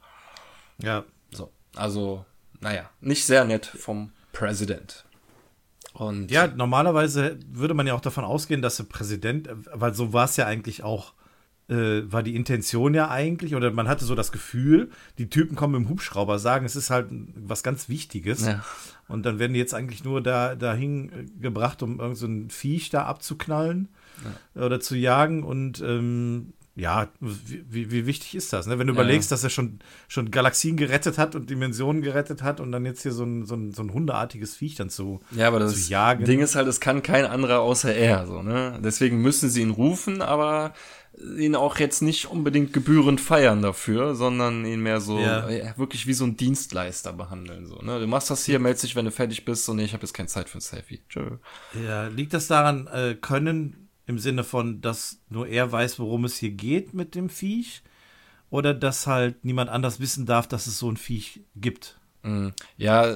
Ja, So, also, naja, nicht sehr nett vom Präsident. Und Ja, normalerweise würde man ja auch davon ausgehen, dass der Präsident, weil so war es ja eigentlich auch, äh, war die Intention ja eigentlich, oder man hatte so das Gefühl, die Typen kommen im Hubschrauber, sagen, es ist halt was ganz Wichtiges. Ja. Und dann werden die jetzt eigentlich nur da dahin gebracht, um irgend so ein Viech da abzuknallen oder zu jagen. Und ähm, ja, wie, wie, wichtig ist das? Ne? Wenn du Ja, überlegst, dass er schon, schon Galaxien gerettet hat und Dimensionen gerettet hat und dann jetzt hier so ein, so ein, so ein hundeartiges Viech dann zu, Ja, aber das jagen. Ding ist halt, es kann kein anderer außer er, so, ne? Deswegen müssen sie ihn rufen, aber ihn auch jetzt nicht unbedingt gebührend feiern dafür, sondern ihn mehr so Ja. äh, wirklich wie so ein Dienstleister behandeln, so, ne? Du machst das hier, meldest dich, wenn du fertig bist, so, nee, ich habe jetzt keine Zeit für ein Selfie. Tschö. Ja, liegt das daran, äh, können im Sinne von, dass nur er weiß, worum es hier geht mit dem Viech? Oder dass halt niemand anders wissen darf, dass es so ein Viech gibt? Mm, Ja,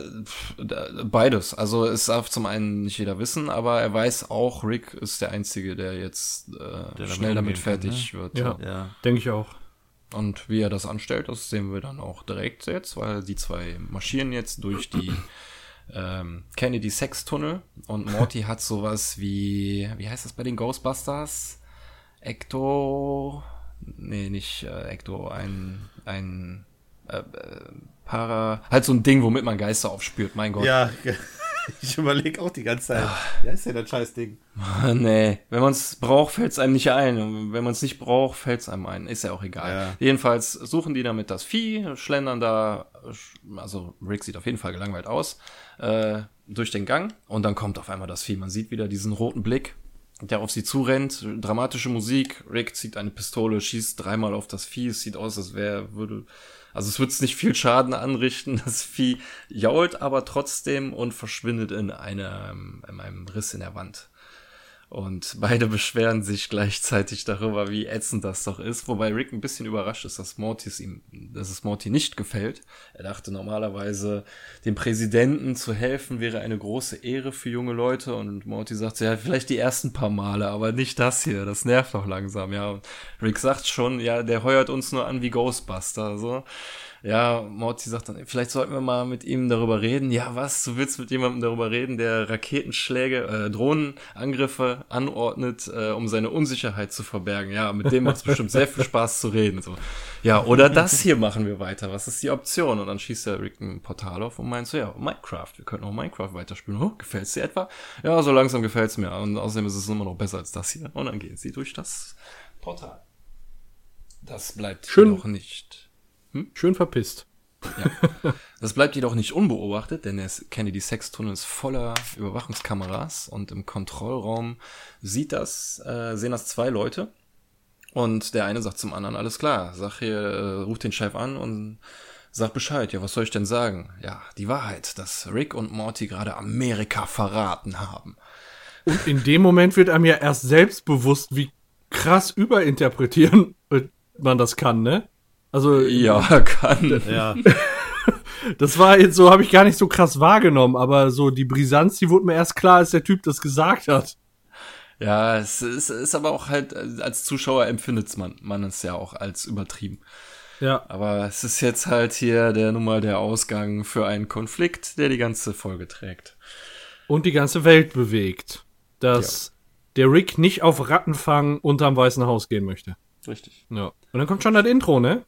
beides. Also es darf zum einen nicht jeder wissen, aber er weiß auch, Rick ist der Einzige, der jetzt äh, damit schnell damit umgehen kann, fertig wird. Ja. Ja. Denke ich auch. Und wie er das anstellt, das sehen wir dann auch direkt jetzt, weil die zwei marschieren jetzt durch die *clears throat* ähm, Kennedy Sex-Tunnel und Morty *laughs* hat sowas wie, wie heißt das bei den Ghostbusters? Ecto, nee, nicht äh, Ecto, ein, ein äh, äh, Para, halt so ein Ding, womit man Geister aufspürt, mein Gott. Ja, *laughs* ich überlege auch die ganze Zeit. Ja, ist ja das scheiß Ding. *laughs* nee, wenn man es braucht, fällt es einem nicht ein. Und wenn man es nicht braucht, fällt es einem ein. Ist ja auch egal. Ja. Jedenfalls suchen die damit das Vieh, schlendern da, also Rick sieht auf jeden Fall gelangweilt aus, äh, durch den Gang und dann kommt auf einmal das Vieh. Man sieht wieder diesen roten Blick, der auf sie zurennt. Dramatische Musik. Rick zieht eine Pistole, schießt dreimal auf das Vieh. Es sieht aus, als wäre, würde, also es wird nicht viel Schaden anrichten. *laughs* Das Vieh jault aber trotzdem und verschwindet in einem, in einem Riss in der Wand. Und beide beschweren sich gleichzeitig darüber, wie ätzend das doch ist, wobei Rick ein bisschen überrascht ist, dass Mortis ihm, dass es Morty nicht gefällt. Er dachte normalerweise, dem Präsidenten zu helfen wäre eine große Ehre für junge Leute und Morty sagt, ja, vielleicht die ersten paar Male, aber nicht das hier, das nervt doch langsam, ja. Rick sagt schon, ja, der heuert uns nur an wie Ghostbuster, so. Ja, Morty sagt dann, vielleicht sollten wir mal mit ihm darüber reden. Ja, was? Du willst mit jemandem darüber reden, der Raketenschläge, äh, Drohnenangriffe anordnet, äh, um seine Unsicherheit zu verbergen. Ja, mit dem macht es bestimmt sehr viel Spaß zu reden. So. Ja, oder das hier machen wir weiter. Was ist die Option? Und dann schießt der Rick ein Portal auf und meint so, ja, Minecraft, wir könnten auch Minecraft weiterspielen. Oh, gefällt's dir etwa? Ja, so langsam gefällt's mir. Und außerdem ist es immer noch besser als das hier. Und dann gehen sie durch das Portal. Das bleibt Schön. noch nicht. Schön verpisst. Ja. Das bleibt jedoch nicht unbeobachtet, denn der Kennedy Sextunnel ist voller Überwachungskameras und im Kontrollraum sieht das, äh, sehen das zwei Leute. Und der eine sagt zum anderen, alles klar, sag hier, äh, ruf den Chef an und sag Bescheid. Ja, was soll ich denn sagen? Ja, die Wahrheit, dass Rick und Morty gerade Amerika verraten haben. Und in dem Moment wird einem ja erst selbst bewusst, wie krass überinterpretieren äh, man das kann, ne? Also, Ja, *laughs* kann. Ja, das war jetzt so, habe ich gar nicht so krass wahrgenommen, aber so die Brisanz, die wurde mir erst klar, als der Typ das gesagt hat. Ja, es ist, ist aber auch halt, als Zuschauer empfindet man, man es ja auch als übertrieben. Ja. Aber es ist jetzt halt hier der nun mal der Ausgang für einen Konflikt, der die ganze Folge trägt. Und die ganze Welt bewegt. Dass der Rick nicht auf Rattenfang unterm Weißen Haus gehen möchte. Richtig. Ja. Und dann kommt schon das Intro, ne?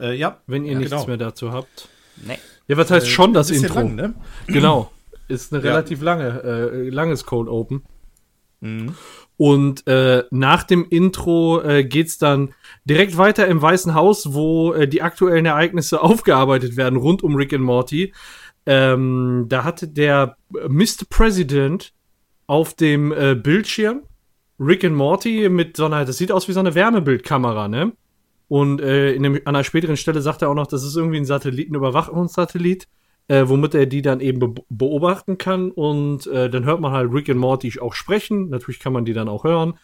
Äh, ja. Wenn ihr Ja, nichts genau. mehr dazu habt. Nee. Ja, was heißt schon das Intro? lang, ne? *clears throat* Genau. Ist eine Ja. relativ lange, äh, langes Cold Open. Mhm. Und äh, nach dem Intro äh, geht's dann direkt weiter im Weißen Haus, wo äh, die aktuellen Ereignisse *laughs* aufgearbeitet werden rund um Rick and Morty. Ähm, da hatte der äh, Mr. President auf dem äh, Bildschirm Rick and Morty mit so einer, das sieht aus wie so eine Wärmebildkamera, ne? Und äh, in dem, an einer späteren Stelle sagt er auch noch, das ist irgendwie ein Satellitenüberwachungssatellit, äh, womit er die dann eben be beobachten kann. Und äh, dann hört man halt Rick and Morty auch sprechen. Natürlich kann man die dann auch hören.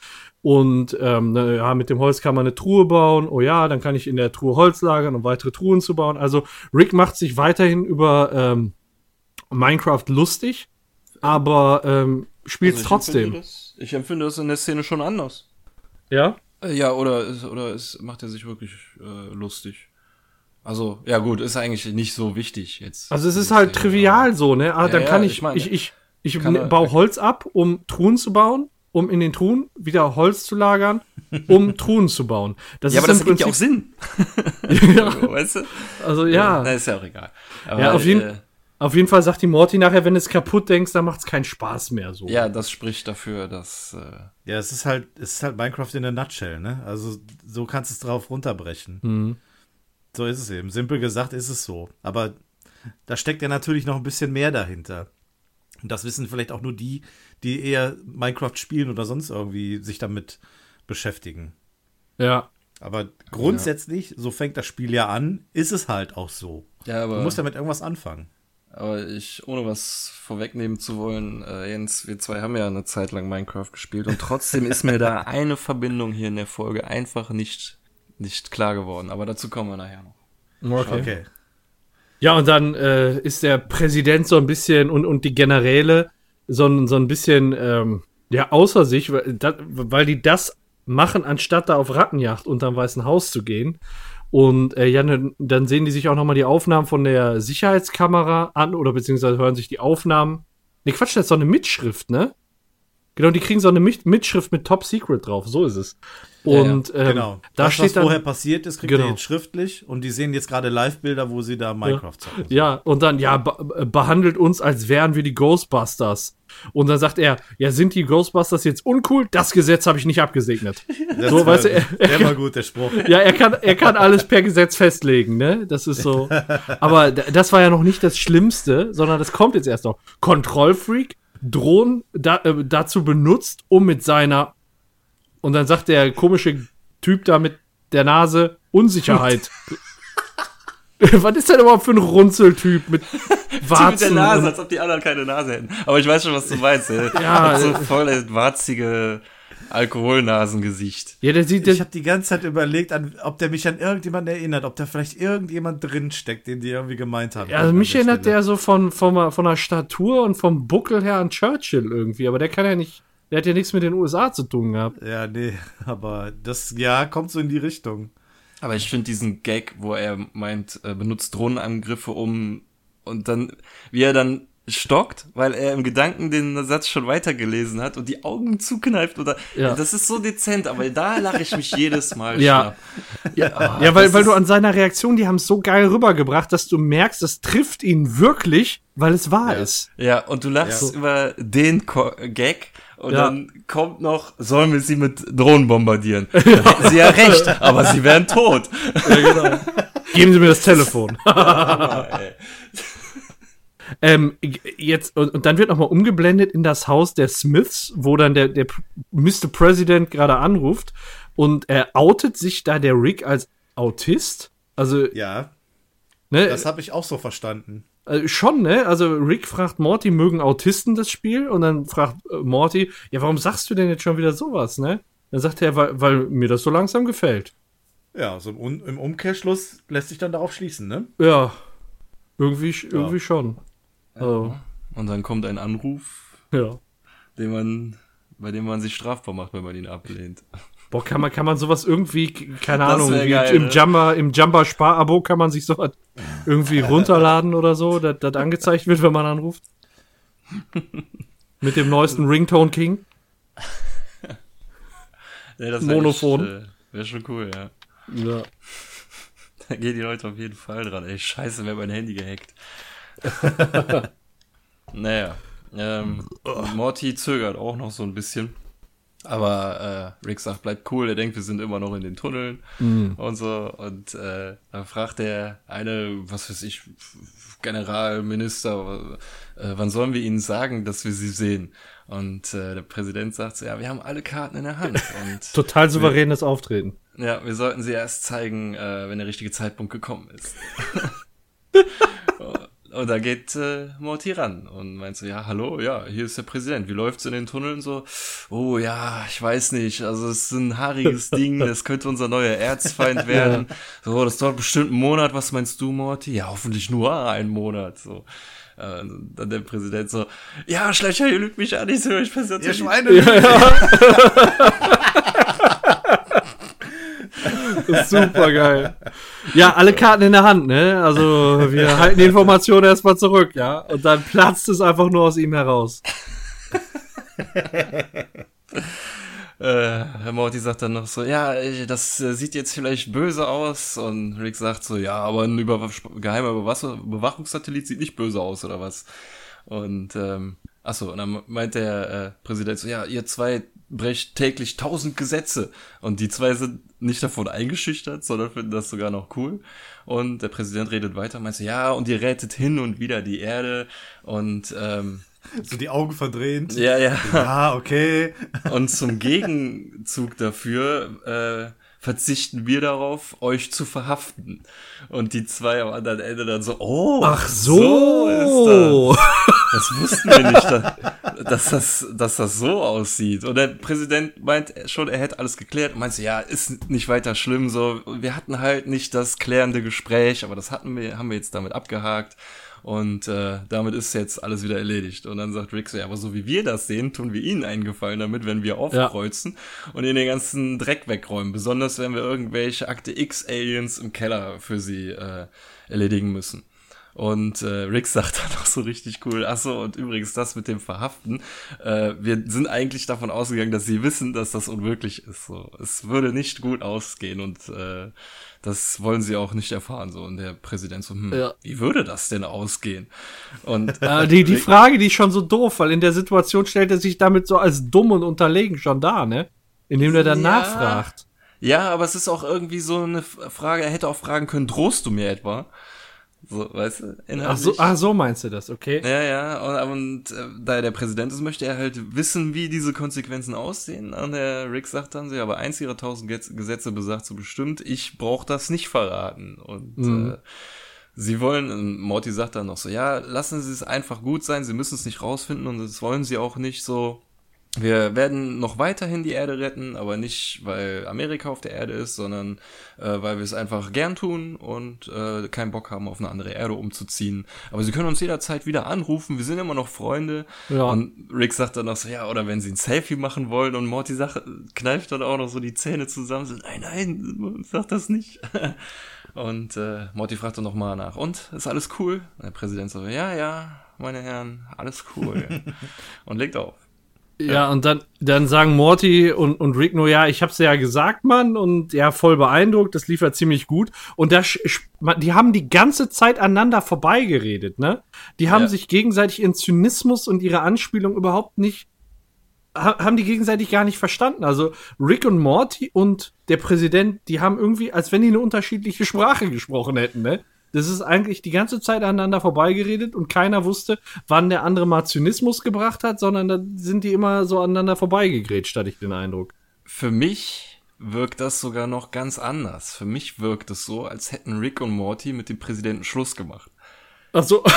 Und ähm, ja, mit dem Holz kann man eine Truhe bauen. Oh ja, dann kann ich in der Truhe Holz lagern, um weitere Truhen zu bauen. Also Rick macht sich weiterhin über ähm, Minecraft lustig, aber ähm, spielt Also trotzdem. Empfinde das, ich empfinde das in der Szene schon anders. Ja? Äh, Ja, oder, ist- oder ist, macht er sich wirklich äh, lustig? Also, ja gut, ist eigentlich nicht so wichtig jetzt. Also es ist halt trivial so, ne? Ah, Ja, dann ja, kann ich, ich meine, ich, ich, ich ne- baue Holz ab, um Truhen zu bauen, um in den Truhen wieder Holz zu lagern, um *laughs* Truhen zu bauen. Das Ja, aber das ergibt ja auch Sinn. *laughs* *laughs* ja, weißt du? also ja. Na, ist ja auch egal. Aber, Ja, auf jeden- äh, Auf jeden Fall sagt die Morty nachher, wenn du es kaputt denkst, dann macht's keinen Spaß mehr so. ja, das spricht dafür, dass. Äh, Ja, es ist halt, es ist halt Minecraft in der Nutshell, ne? Also so kannst du es drauf runterbrechen. Mhm. So ist es eben. Simpel gesagt ist es so. Aber da steckt ja natürlich noch ein bisschen mehr dahinter. Und das wissen vielleicht auch nur die, die eher Minecraft spielen oder sonst irgendwie sich damit beschäftigen. Ja. Aber grundsätzlich, so fängt das Spiel ja an, ist es halt auch so. ja, aber. Du musst damit irgendwas anfangen. Aber ich, ohne was vorwegnehmen zu wollen, äh, Jens, wir zwei haben ja eine Zeit lang Minecraft gespielt und trotzdem ist mir da *laughs* eine Verbindung hier in der Folge einfach nicht, nicht klar geworden. Aber dazu kommen wir nachher noch. Okay. Okay. Ja, und dann äh, ist der Präsident so ein bisschen und, und die Generäle so, ein- so ein bisschen ähm, ja, außer sich, weil, weil die das machen, anstatt da auf Rattenjagd unterm Weißen Haus zu gehen. Und äh, ja, dann, sehen die sich auch nochmal die Aufnahmen von der Sicherheitskamera an oder beziehungsweise hören sich die Aufnahmen. Ne, Quatsch, das ist doch eine Mitschrift, ne? Genau, die kriegen so eine Mit Mitschrift mit Top Secret drauf, so ist es. Ja, Und ähm, Genau. da das, steht was dann, vorher passiert ist, kriegt Genau. ihr jetzt schriftlich und die sehen jetzt gerade Live-Bilder, wo sie da Minecraft zocken. Ja, und dann, ja, be behandelt uns, als wären wir die Ghostbusters. Und dann sagt er, ja, sind die Ghostbusters jetzt uncool? Das Gesetz habe ich nicht abgesegnet. *laughs* Das So, war, weißt du, er- er der kann- war gut, der Spruch. Ja, er kann, er kann alles per Gesetz festlegen, ne? Das ist so. *laughs* Aber das war ja noch nicht das Schlimmste, sondern das kommt jetzt erst noch. Kontrollfreak, Drohnen da, äh, dazu benutzt, um mit seiner, und dann sagt der komische Typ da mit der Nase, Unsicherheit. *laughs* Was ist denn überhaupt für ein Runzeltyp mit *laughs* Die mit der Warzen? Nase, als ob die anderen keine Nase hätten. Aber ich weiß schon, was du meinst. Ey. Ja, so äh, voll das warzige Alkoholnasengesicht. Ja, der sieht, Ich habe die ganze Zeit überlegt, an, ob der mich an irgendjemanden erinnert, ob da vielleicht irgendjemand drin steckt, den die irgendwie gemeint haben. ja, also mich der erinnert Stelle. der so von, von, von der Statur und vom Buckel her an Churchill irgendwie, aber der kann ja nicht, der hat ja nichts mit den USA zu tun gehabt. Ja, nee, aber das, ja, kommt so in die Richtung. Aber ich finde diesen Gag, wo er meint, äh, benutzt Drohnenangriffe um und dann, wie er dann stockt, weil er im Gedanken den Satz schon weitergelesen hat und die Augen zukneift oder Ja. das ist so dezent, aber da lache ich mich jedes Mal Ja. Ja, ja weil, weil du an seiner Reaktion, die haben es so geil rübergebracht, dass du merkst, das trifft ihn wirklich, weil es wahr ist. Ja, und du lachst Ja. über den Ko Gag und Ja. dann kommt noch, sollen wir sie mit Drohnen bombardieren? *laughs* Dann hätten sie ja recht, aber sie wären tot. Geben Sie mir das Telefon. *laughs* Ähm, jetzt, und, und dann wird nochmal umgeblendet in das Haus der Smiths, wo dann der, der Mr. President gerade anruft und er outet sich da der Rick als Autist. Also, Ja, ne, das habe ich auch so verstanden. Äh, schon, ne? Also Rick fragt Morty, mögen Autisten das Spiel? Und dann fragt äh, Morty, ja, warum sagst du denn jetzt schon wieder sowas, ne? Dann sagt er, weil, weil mir das so langsam gefällt. Ja, so im, im Umkehrschluss lässt sich dann darauf schließen, ne? Ja, irgendwie, irgendwie schon. Also, Und dann kommt ein Anruf, ja. den man, bei dem man sich strafbar macht, wenn man ihn ablehnt. Boah, kann man, kann man sowas irgendwie, keine Das Ahnung, geil, im ne? Jumper, im Jumper Sparabo kann man sich sowas irgendwie *laughs* runterladen oder so, dass das angezeigt wird, wenn man anruft. Mit dem neuesten Ringtone King. *laughs* Ja, das Monophon. Wäre äh, wär schon cool, ja. Ja. *laughs* Da gehen die Leute auf jeden Fall dran. Ey, scheiße, wer mein Handy gehackt. *laughs* naja. Ähm, Morty zögert auch noch so ein bisschen. Aber äh, Rick sagt, bleibt cool, er denkt, wir sind immer noch in den Tunneln und so. Und äh, dann fragt der eine, was weiß ich, Generalminister, äh, wann sollen wir ihnen sagen, dass wir sie sehen? Und äh, der Präsident sagt so, ja, wir haben alle Karten in der Hand. *laughs* Und Total souveränes Auftreten. ja, wir sollten sie erst zeigen, äh, wenn der richtige Zeitpunkt gekommen ist. *laughs* und da geht äh, Morty ran und meint so, ja, hallo, ja, hier ist der Präsident. Wie läuft's in den Tunneln so? Oh ja, ich weiß nicht. Also es ist ein haariges *laughs* Ding, das könnte unser neuer Erzfeind werden. So, das dauert bestimmt einen Monat. Was meinst du, Morty? Ja, hoffentlich nur einen Monat. So. Äh, dann der Präsident so, ja, Schleicher, ihr lügt mich an, ich sehe euch persönlich. Ihr *laughs* Schweine! *laughs* Super geil. Ja, alle Karten in der Hand, ne? Also, wir *laughs* halten die Information erstmal zurück, ja? Und dann platzt es einfach nur aus ihm heraus. *laughs* Äh, Herr Morty sagt dann noch so, ja, äh, das äh, sieht jetzt vielleicht böse aus. Und Rick sagt so, ja, aber ein über geheimer Bewachungssatellit sieht nicht böse aus, oder was? Und, ähm, achso, und dann meint der äh, Präsident so, ja, ihr zwei brecht täglich tausend Gesetze. Und die zwei sind nicht davon eingeschüchtert, sondern finden das sogar noch cool. Und der Präsident redet weiter, meint so, ja, und ihr rettet hin und wieder die Erde. Und, ähm, So die Augen verdreht. ja, ja. Ja, okay. Und zum Gegenzug dafür äh, verzichten wir darauf, euch zu verhaften. Und die zwei am anderen Ende dann so, oh, Ach so. ist das. Das wussten wir nicht, dass, dass, das, dass das so aussieht. Und der Präsident meint schon, er hätte alles geklärt. Und meint so, ja, ist nicht weiter schlimm. So, wir hatten halt nicht das klärende Gespräch, aber das hatten wir, haben wir jetzt damit abgehakt. Und äh, damit ist jetzt alles wieder erledigt. Und dann sagt Rick so, ja, aber so wie wir das sehen, tun wir ihnen einen Gefallen damit, wenn wir aufkreuzen und ihnen den ganzen Dreck wegräumen. Besonders wenn wir irgendwelche Akte X-Aliens im Keller für sie äh, erledigen müssen. Und äh, Rick *laughs* sagt dann auch so richtig cool, ach so, und übrigens das mit dem Verhaften, äh, wir sind eigentlich davon ausgegangen, dass sie wissen, dass das unmöglich ist. So. Es würde nicht gut ausgehen und äh, das wollen sie auch nicht erfahren. So. Und der Präsident so, hm, Ja. wie würde das denn ausgehen? Und *laughs* Äh, die, die Frage, die ist schon so doof, weil in der Situation stellt er sich damit so als dumm und unterlegen schon da, ne? Indem er dann Ja. nachfragt. Ja, aber es ist auch irgendwie so eine Frage, er hätte auch fragen können, drohst du mir etwa? So, weißt du? Ach so, ach so meinst du das, okay? Ja, ja, und, und äh, da er der Präsident ist, möchte er halt wissen, wie diese Konsequenzen aussehen. Und der Rick sagt dann so, ja, aber eins ihrer tausend Ge- Gesetze besagt so bestimmt, ich brauche das nicht verraten. Und Mhm. äh, sie wollen, und Morty sagt dann noch so, ja, lassen Sie es einfach gut sein, Sie müssen es nicht rausfinden und das wollen Sie auch nicht so. Wir werden noch weiterhin die Erde retten, aber nicht, weil Amerika auf der Erde ist, sondern äh, weil wir es einfach gern tun und äh, keinen Bock haben, auf eine andere Erde umzuziehen. Aber sie können uns jederzeit wieder anrufen, wir sind immer noch Freunde. Ja. Und Rick sagt dann noch so, ja, oder wenn sie ein Selfie machen wollen und Morty sagt, kneift dann auch noch so die Zähne zusammen, so, nein, nein, sag das nicht. *laughs* und äh, Morty fragt dann nochmal nach, und, ist alles cool? Und der Präsident so, ja, ja, meine Herren, alles cool. *laughs* und legt auf. Ja, und dann, dann sagen Morty und, und Rick nur, ja, ich hab's ja gesagt, Mann, und ja, voll beeindruckt, das lief ja ziemlich gut. Und da, die haben die ganze Zeit aneinander vorbeigeredet, ne? Die haben Ja. sich gegenseitig ihren Zynismus und ihre Anspielung überhaupt nicht, ha, haben die gegenseitig gar nicht verstanden. Also Rick und Morty und der Präsident, die haben irgendwie, als wenn die eine unterschiedliche Sprache gesprochen hätten, ne? Das ist eigentlich die ganze Zeit aneinander vorbeigeredet und keiner wusste, wann der andere mal Zynismus gebracht hat, sondern da sind die immer so aneinander vorbeigegrätscht, hatte ich den Eindruck. Für mich wirkt das sogar noch ganz anders. Für mich wirkt es so, als hätten Rick und Morty mit dem Präsidenten Schluss gemacht. Ach so. *laughs*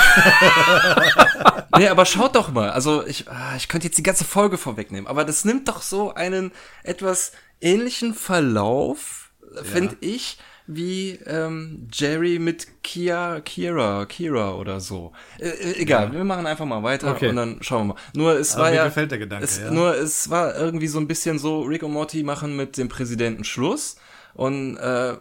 Nee, aber schaut doch mal. Also ich, ah, ich könnte jetzt die ganze Folge vorwegnehmen, aber das nimmt doch so einen etwas ähnlichen Verlauf, finde ich, wie ähm, Jerry mit Kia, Kira, Kira oder so. Äh, äh, egal, wir machen einfach mal weiter Okay. und dann schauen wir mal. Nur es Aber war mir ja, gefällt der Gedanke, es, ja. nur es war irgendwie so ein bisschen so, Rick und Morty machen mit dem Präsidenten Schluss und äh,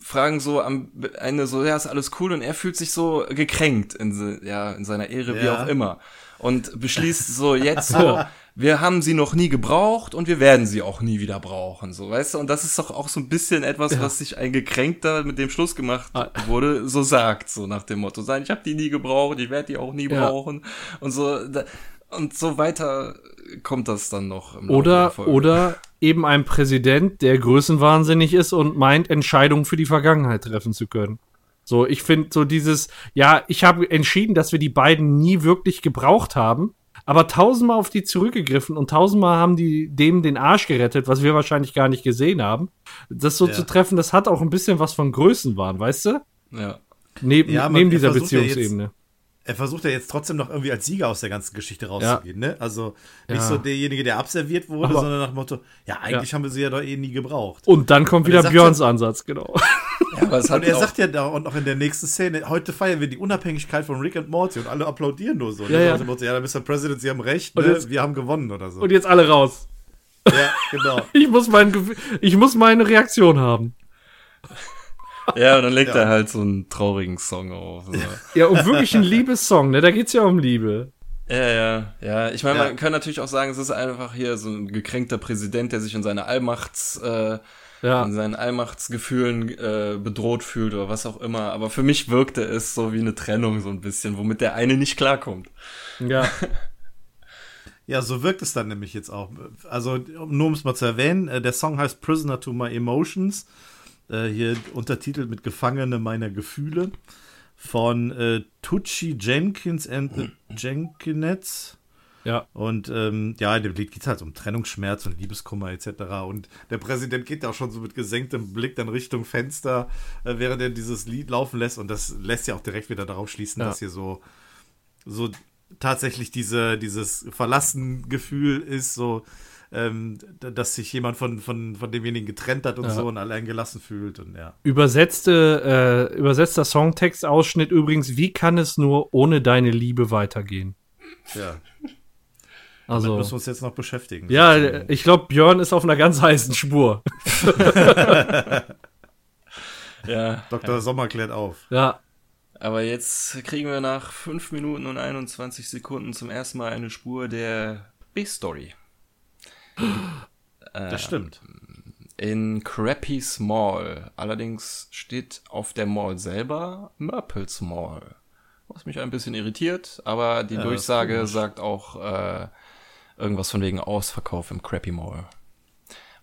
fragen so am Ende so, ja, ist alles cool und er fühlt sich so gekränkt in, ja, in seiner Ehre, wie Ja. auch immer. Und beschließt so *laughs* jetzt so, wir haben sie noch nie gebraucht und wir werden sie auch nie wieder brauchen, so, weißt du? Und das ist doch auch so ein bisschen etwas, was sich ein Gekränkter mit dem Schluss gemacht Ah. wurde, so sagt, so nach dem Motto, sein, ich habe die nie gebraucht, ich werde die auch nie Ja. brauchen und so, da, und so weiter kommt das dann noch. Oder, oder eben ein Präsident, der größenwahnsinnig ist und meint, Entscheidungen für die Vergangenheit treffen zu können. So, ich finde so dieses, ja, ich habe entschieden, dass wir die beiden nie wirklich gebraucht haben, aber tausendmal auf die zurückgegriffen und tausendmal haben die dem den Arsch gerettet, was wir wahrscheinlich gar nicht gesehen haben. Das so Ja. zu treffen, das hat auch ein bisschen was von Größenwahn, weißt du? Ja. Neben, Ja, neben er dieser versucht ja Beziehungsebene. Er versucht ja jetzt trotzdem noch irgendwie als Sieger aus der ganzen Geschichte rauszugehen, ne? Also nicht Ja. so derjenige, der abserviert wurde, Aber- sondern nach dem Motto, ja, eigentlich haben wir sie ja doch eh nie gebraucht. Und dann kommt er wieder Björns Ansatz, genau. ja Und er sagt ja da und auch in der nächsten Szene, heute feiern wir die Unabhängigkeit von Rick und Morty und alle applaudieren nur so. Ja, Ne? ja. Motto, ja, Mr. President, Sie haben recht, Und ne? jetzt- wir haben gewonnen oder so. Und jetzt alle raus. ja, genau. *laughs* Ich muss, mein, ich muss meine Reaktion haben. *laughs* ja, und dann legt Ja. er halt so einen traurigen Song auf. So. Ja, und wirklich ein Liebessong, ne? Da geht's ja um Liebe. Ja, ja, ja. Ich meine, Ja. man kann natürlich auch sagen, es ist einfach hier so ein gekränkter Präsident, der sich in seiner Allmachts, äh, Ja. in seinen Allmachtsgefühlen äh, bedroht fühlt oder was auch immer. Aber für mich wirkte es so wie eine Trennung so ein bisschen, womit der eine nicht klarkommt. Ja. *laughs* Ja, so wirkt es dann nämlich jetzt auch. Also, nur um es mal zu erwähnen, äh, der Song heißt Prisoner to My Emotions. Äh, hier untertitelt mit Gefangene meiner Gefühle. Von äh, Tucci Jenkins and the Jenkinets. Ja. Und ähm, ja, in dem Lied geht es halt um Trennungsschmerz und Liebeskummer etc. Und der Präsident geht da auch schon so mit gesenktem Blick dann Richtung Fenster, äh, während er dieses Lied laufen lässt. Und das lässt ja auch direkt wieder darauf schließen, Ja. dass hier so, so tatsächlich diese, dieses Verlassen-Gefühl ist, so, ähm, dass sich jemand von, von, von demjenigen getrennt hat und Ja. so und allein gelassen fühlt. Und ja. Übersetzte, äh, übersetzter Songtextausschnitt übrigens, wie kann es nur ohne deine Liebe weitergehen? ja. Also. Damit müssen wir uns jetzt noch beschäftigen. Ja, ich glaube, Björn ist auf einer ganz heißen Spur. *laughs* Ja. Dr. Sommer klärt auf. Ja. Aber jetzt kriegen wir nach 5 Minuten und 21 Sekunden zum ersten Mal eine Spur der B-Story. Das stimmt. In Crappy's Mall. Allerdings steht auf der Mall selber Murples Mall. Was mich ein bisschen irritiert, aber die Ja, Durchsage sagt auch äh, irgendwas von wegen Ausverkauf im Crappy Mall.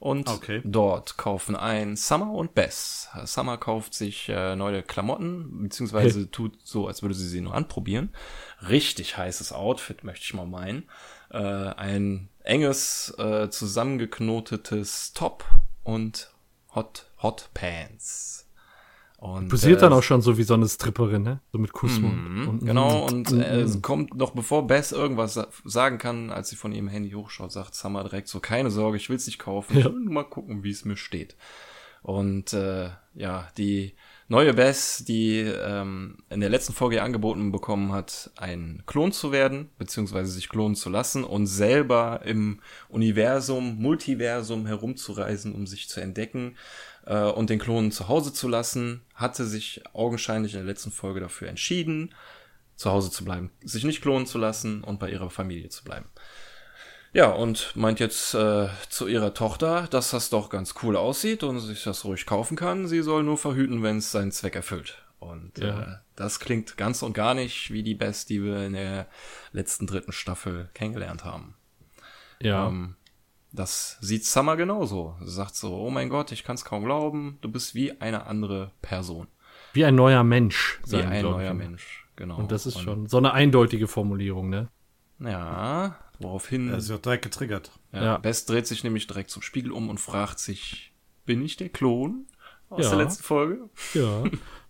Und Okay. dort kaufen ein Summer und Bess. Summer kauft sich äh, neue Klamotten, beziehungsweise tut so, als würde sie sie nur anprobieren. Richtig heißes Outfit, möchte ich mal meinen. Äh, ein enges, äh, zusammengeknotetes Top und Hot, Hot Pants. Und, Posiert äh, dann auch schon so wie so eine Stripperin, ne? So mit Kussmund. Mhm, Und- genau, und äh, es kommt noch bevor Bess irgendwas sa sagen kann, als sie von ihrem Handy hochschaut, sagt Summer direkt so, keine Sorge, ich will's nicht kaufen, ich will nur mal gucken, wie es mir steht. Und äh, ja, die neue Bess, die ähm, in der letzten Folge ja angeboten bekommen hat, ein Klon zu werden, beziehungsweise sich klonen zu lassen und selber im Universum, Multiversum herumzureisen, um sich zu entdecken äh, und den Klonen zu Hause zu lassen, hatte sich augenscheinlich in der letzten Folge dafür entschieden, zu Hause zu bleiben, sich nicht klonen zu lassen und bei ihrer Familie zu bleiben. Ja, und meint jetzt äh, zu ihrer Tochter, dass das doch ganz cool aussieht und sich das ruhig kaufen kann. Sie soll nur verhüten, wenn es seinen Zweck erfüllt. Und Ja. äh, das klingt ganz und gar nicht wie die Best, die wir in der letzten dritten Staffel kennengelernt haben. Ja. Ähm, das sieht Summer genauso. Sie sagt so, oh mein Gott, ich kann es kaum glauben, du bist wie eine andere Person. Wie ein neuer Mensch. Wie sagen, ein neuer. Mensch, genau. Und das ist schon so eine eindeutige Formulierung, ne? Ja, woraufhin Er ist ja direkt getriggert. Ja, Ja. Best dreht sich nämlich direkt zum Spiegel um und fragt sich, bin ich der Klon aus Ja. der letzten Folge? Ja. *laughs*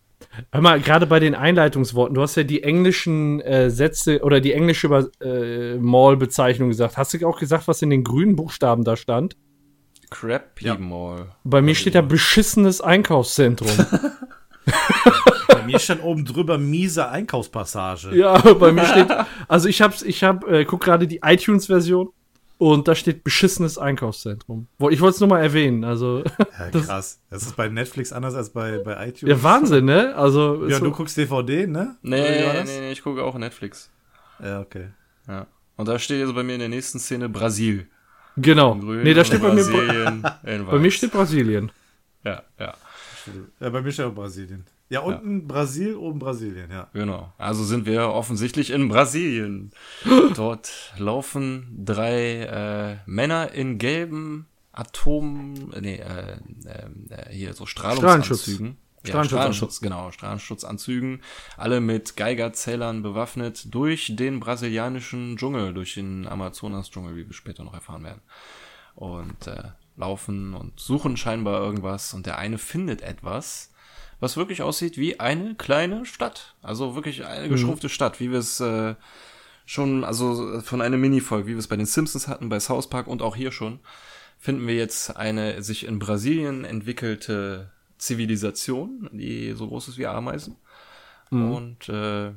Hör mal, gerade bei den Einleitungsworten, du hast ja die englischen äh, Sätze oder die englische äh, Mall-Bezeichnung gesagt. Hast du auch gesagt, was in den grünen Buchstaben da stand? Crappy Ja. Mall. Bei mir steht da beschissenes Einkaufszentrum. *laughs* Bei mir stand oben drüber miese Einkaufspassage. ja, *laughs* bei mir steht, also ich hab's, ich hab, äh, guck gerade die iTunes-Version und da steht beschissenes Einkaufszentrum. Wo- Ich wollte es nur mal erwähnen, also, Ja, *laughs* krass. Das ist bei Netflix anders als bei, bei iTunes. ja, Wahnsinn, ne? Also, Ja, so- du guckst DVD, ne? Nee, nee, nee, ich gucke auch Netflix. Ja, okay. Ja. Und da steht jetzt bei mir in der nächsten Szene Brasil. genau. Grün Nee, da steht bei mir, Bra- Brasilien bei mir steht Brasilien. Ja, ja, Ja, bei mir steht auch Brasilien. Ja, unten Brasil, oben Brasilien, ja. genau. Also sind wir offensichtlich in Brasilien. *gasps* Dort laufen drei äh, Männer in gelben Atom, nee, äh, äh, hier so Strahlungsanzügen. Ja, Strahlenschutz. Strahlenschutz, genau, Strahlenschutzanzügen, alle mit Geigerzählern bewaffnet durch den brasilianischen Dschungel, durch den Amazonas-Dschungel, wie wir später noch erfahren werden. Und äh, laufen und suchen scheinbar irgendwas und der eine findet etwas, was wirklich aussieht wie eine kleine Stadt. Also wirklich eine geschrumpfte Stadt, wie wir es äh, schon, also von einer Minifolge, wie wir es bei den Simpsons hatten, bei South Park und auch hier schon, finden wir jetzt eine sich in Brasilien entwickelte Zivilisation, die so groß ist wie Ameisen. Und äh,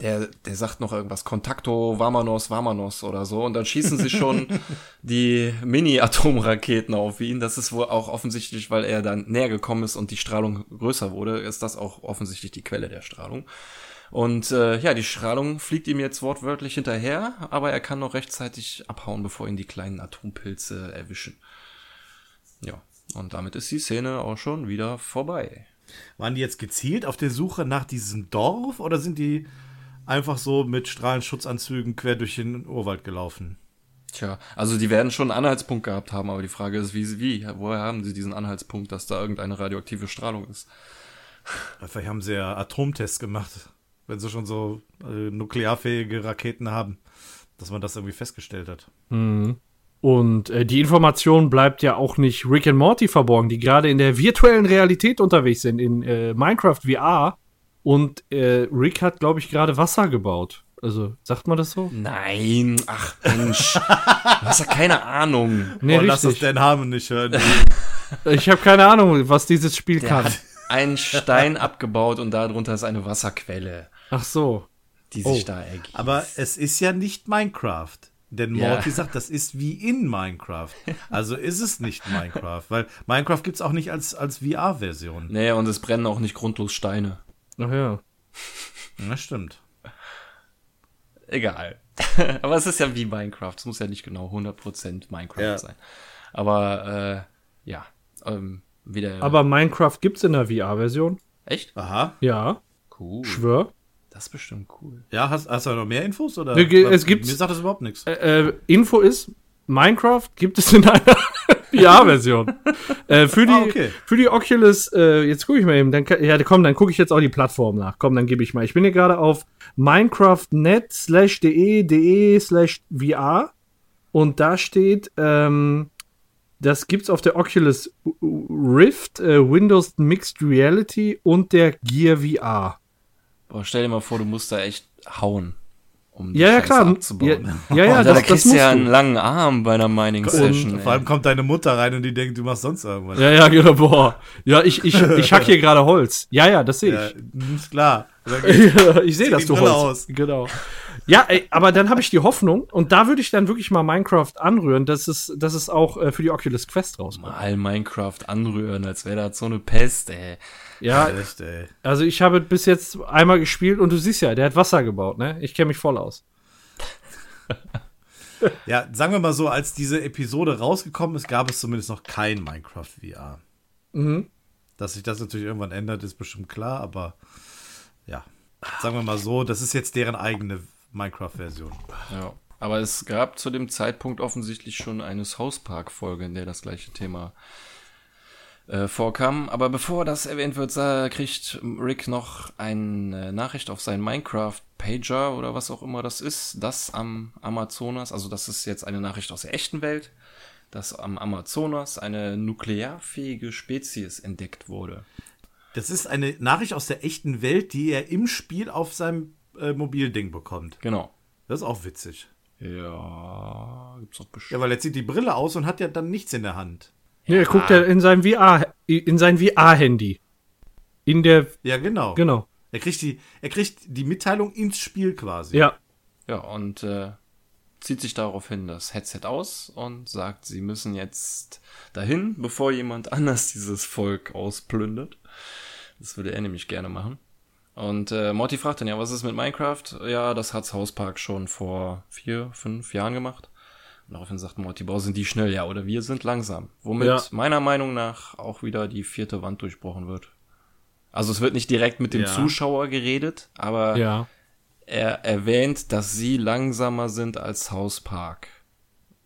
der, der sagt noch irgendwas, Contacto, Vamanos, Vamanos oder so. Und dann schießen sie schon *laughs* die Mini-Atomraketen auf ihn. Das ist wohl auch offensichtlich, weil er dann näher gekommen ist und die Strahlung größer wurde, ist das auch offensichtlich die Quelle der Strahlung. Und äh, ja, die Strahlung fliegt ihm jetzt wortwörtlich hinterher, aber er kann noch rechtzeitig abhauen, bevor ihn die kleinen Atompilze erwischen. Ja, und damit ist die Szene auch schon wieder vorbei. Waren die jetzt gezielt auf der Suche nach diesem Dorf oder sind die einfach so mit Strahlenschutzanzügen quer durch den Urwald gelaufen? Tja, also die werden schon einen Anhaltspunkt gehabt haben, aber die Frage ist, wie, wie, woher haben sie diesen Anhaltspunkt, dass da irgendeine radioaktive Strahlung ist? Vielleicht haben sie ja Atomtests gemacht, wenn sie schon so äh, nuklearfähige Raketen haben, dass man das irgendwie festgestellt hat. Und äh, die Information bleibt ja auch nicht Rick and Morty verborgen, die gerade in der virtuellen Realität unterwegs sind, in äh, Minecraft VR. Und äh, Rick hat, glaube ich, gerade Wasser gebaut. Also, sagt man das so? Nein, ach Mensch, du hast ja keine Ahnung. Nee, oh, lass richtig. Dan Harmon nicht hören. *laughs* Ich habe keine Ahnung, was dieses Spiel Der kann. hat einen Stein abgebaut und darunter ist eine Wasserquelle, Ach so. die sich Oh. da ergibt. Aber es ist ja nicht Minecraft. Denn Ja. Morty sagt, das ist wie in Minecraft. Also ist es nicht Minecraft, weil Minecraft gibt es auch nicht als, als VR-Version. Nee, und es brennen auch nicht grundlos Steine. Ach ja. Das stimmt. Egal. *laughs* Aber es ist ja wie Minecraft. Es muss ja nicht genau 100% Minecraft Ja. sein. Aber äh, ja, ähm, wieder. Aber Minecraft gibt's in der VR-Version. echt? Aha. Ja, Cool. schwör. Das ist bestimmt cool. Ja, hast, hast du noch mehr Infos? Oder? Ge- es gibt- Mir sagt das überhaupt nichts. Äh, äh, Info ist, Minecraft gibt es in einer *laughs* *laughs* VR-Version. äh, für, die, Ah, okay. für die Oculus, äh, jetzt gucke ich mal eben, dann, ja, komm, dann gucke ich jetzt auch die Plattform nach. Komm, dann gebe ich mal. Ich bin hier gerade auf minecraft.net slash de de slash VR und da steht, ähm, das gibt's auf der Oculus Rift, äh, Windows Mixed Reality und der Gear VR. Boah, stell dir mal vor, du musst da echt hauen, um die Ja, ja, klar. Ja, abzubauen. ja, ja, Alter, *laughs* das, da das kriegst du musst ja einen langen Arm bei einer Mining-Session. Vor allem kommt deine Mutter rein und die denkt, du machst sonst irgendwas. Ja, ja, genau, boah. Ja, ich, ich, ich hack hier gerade Holz. Ja, ja, das sehe Ja, ich. ist klar. *laughs* Ja, ich sehe, dass du Brille Holz. aus. Genau. Ja, ey, aber dann habe ich die Hoffnung und da würde ich dann wirklich mal Minecraft anrühren, dass es, dass es auch äh, für die Oculus Quest rauskommt. Mal Minecraft anrühren, als wäre das so eine Pest, ey. Ja, Echt, ey. also ich habe bis jetzt einmal gespielt und du siehst ja, der hat Wasser gebaut, ne? Ich kenne mich voll aus. *laughs* Ja, sagen wir mal so, als diese Episode rausgekommen ist, gab es zumindest noch kein Minecraft VR. Mhm. Dass sich das natürlich irgendwann ändert, ist bestimmt klar, aber ja. Sagen wir mal so, das ist jetzt deren eigene Minecraft-Version. Ja. Aber es gab zu dem Zeitpunkt offensichtlich schon eine South Park-Folge, in der das gleiche Thema äh, vorkam. Aber bevor das erwähnt wird, kriegt Rick noch eine Nachricht auf seinen Minecraft-Pager oder was auch immer das ist, das am Amazonas, also das ist jetzt eine Nachricht aus der echten Welt, dass am Amazonas eine nuklearfähige Spezies entdeckt wurde. Das ist eine Nachricht aus der echten Welt, die er im Spiel auf seinem äh, Mobilding bekommt. Genau. Das ist auch witzig. Ja, gibt's doch bestimmt. Ja, weil er zieht die Brille aus und hat ja dann nichts in der Hand. Nee, er guckt ja in sein VR, in sein VR-Handy. In der, Ja, genau. genau. Er kriegt die, er kriegt die Mitteilung ins Spiel quasi. Ja. Ja, und äh, zieht sich daraufhin das Headset aus und sagt, sie müssen jetzt dahin, bevor jemand *laughs* anders dieses Volk ausplündert. Das würde er nämlich gerne machen. Und äh, Morty fragt dann, ja, was ist mit Minecraft? Ja, das hat South Park schon vor vier, fünf Jahren gemacht. Daraufhin sagt Morty, boah, sind die schnell, ja, oder wir sind langsam. Womit Ja. meiner Meinung nach auch wieder die vierte Wand durchbrochen wird. Also es wird nicht direkt mit dem Ja. Zuschauer geredet, aber Ja. er erwähnt, dass sie langsamer sind als South Park.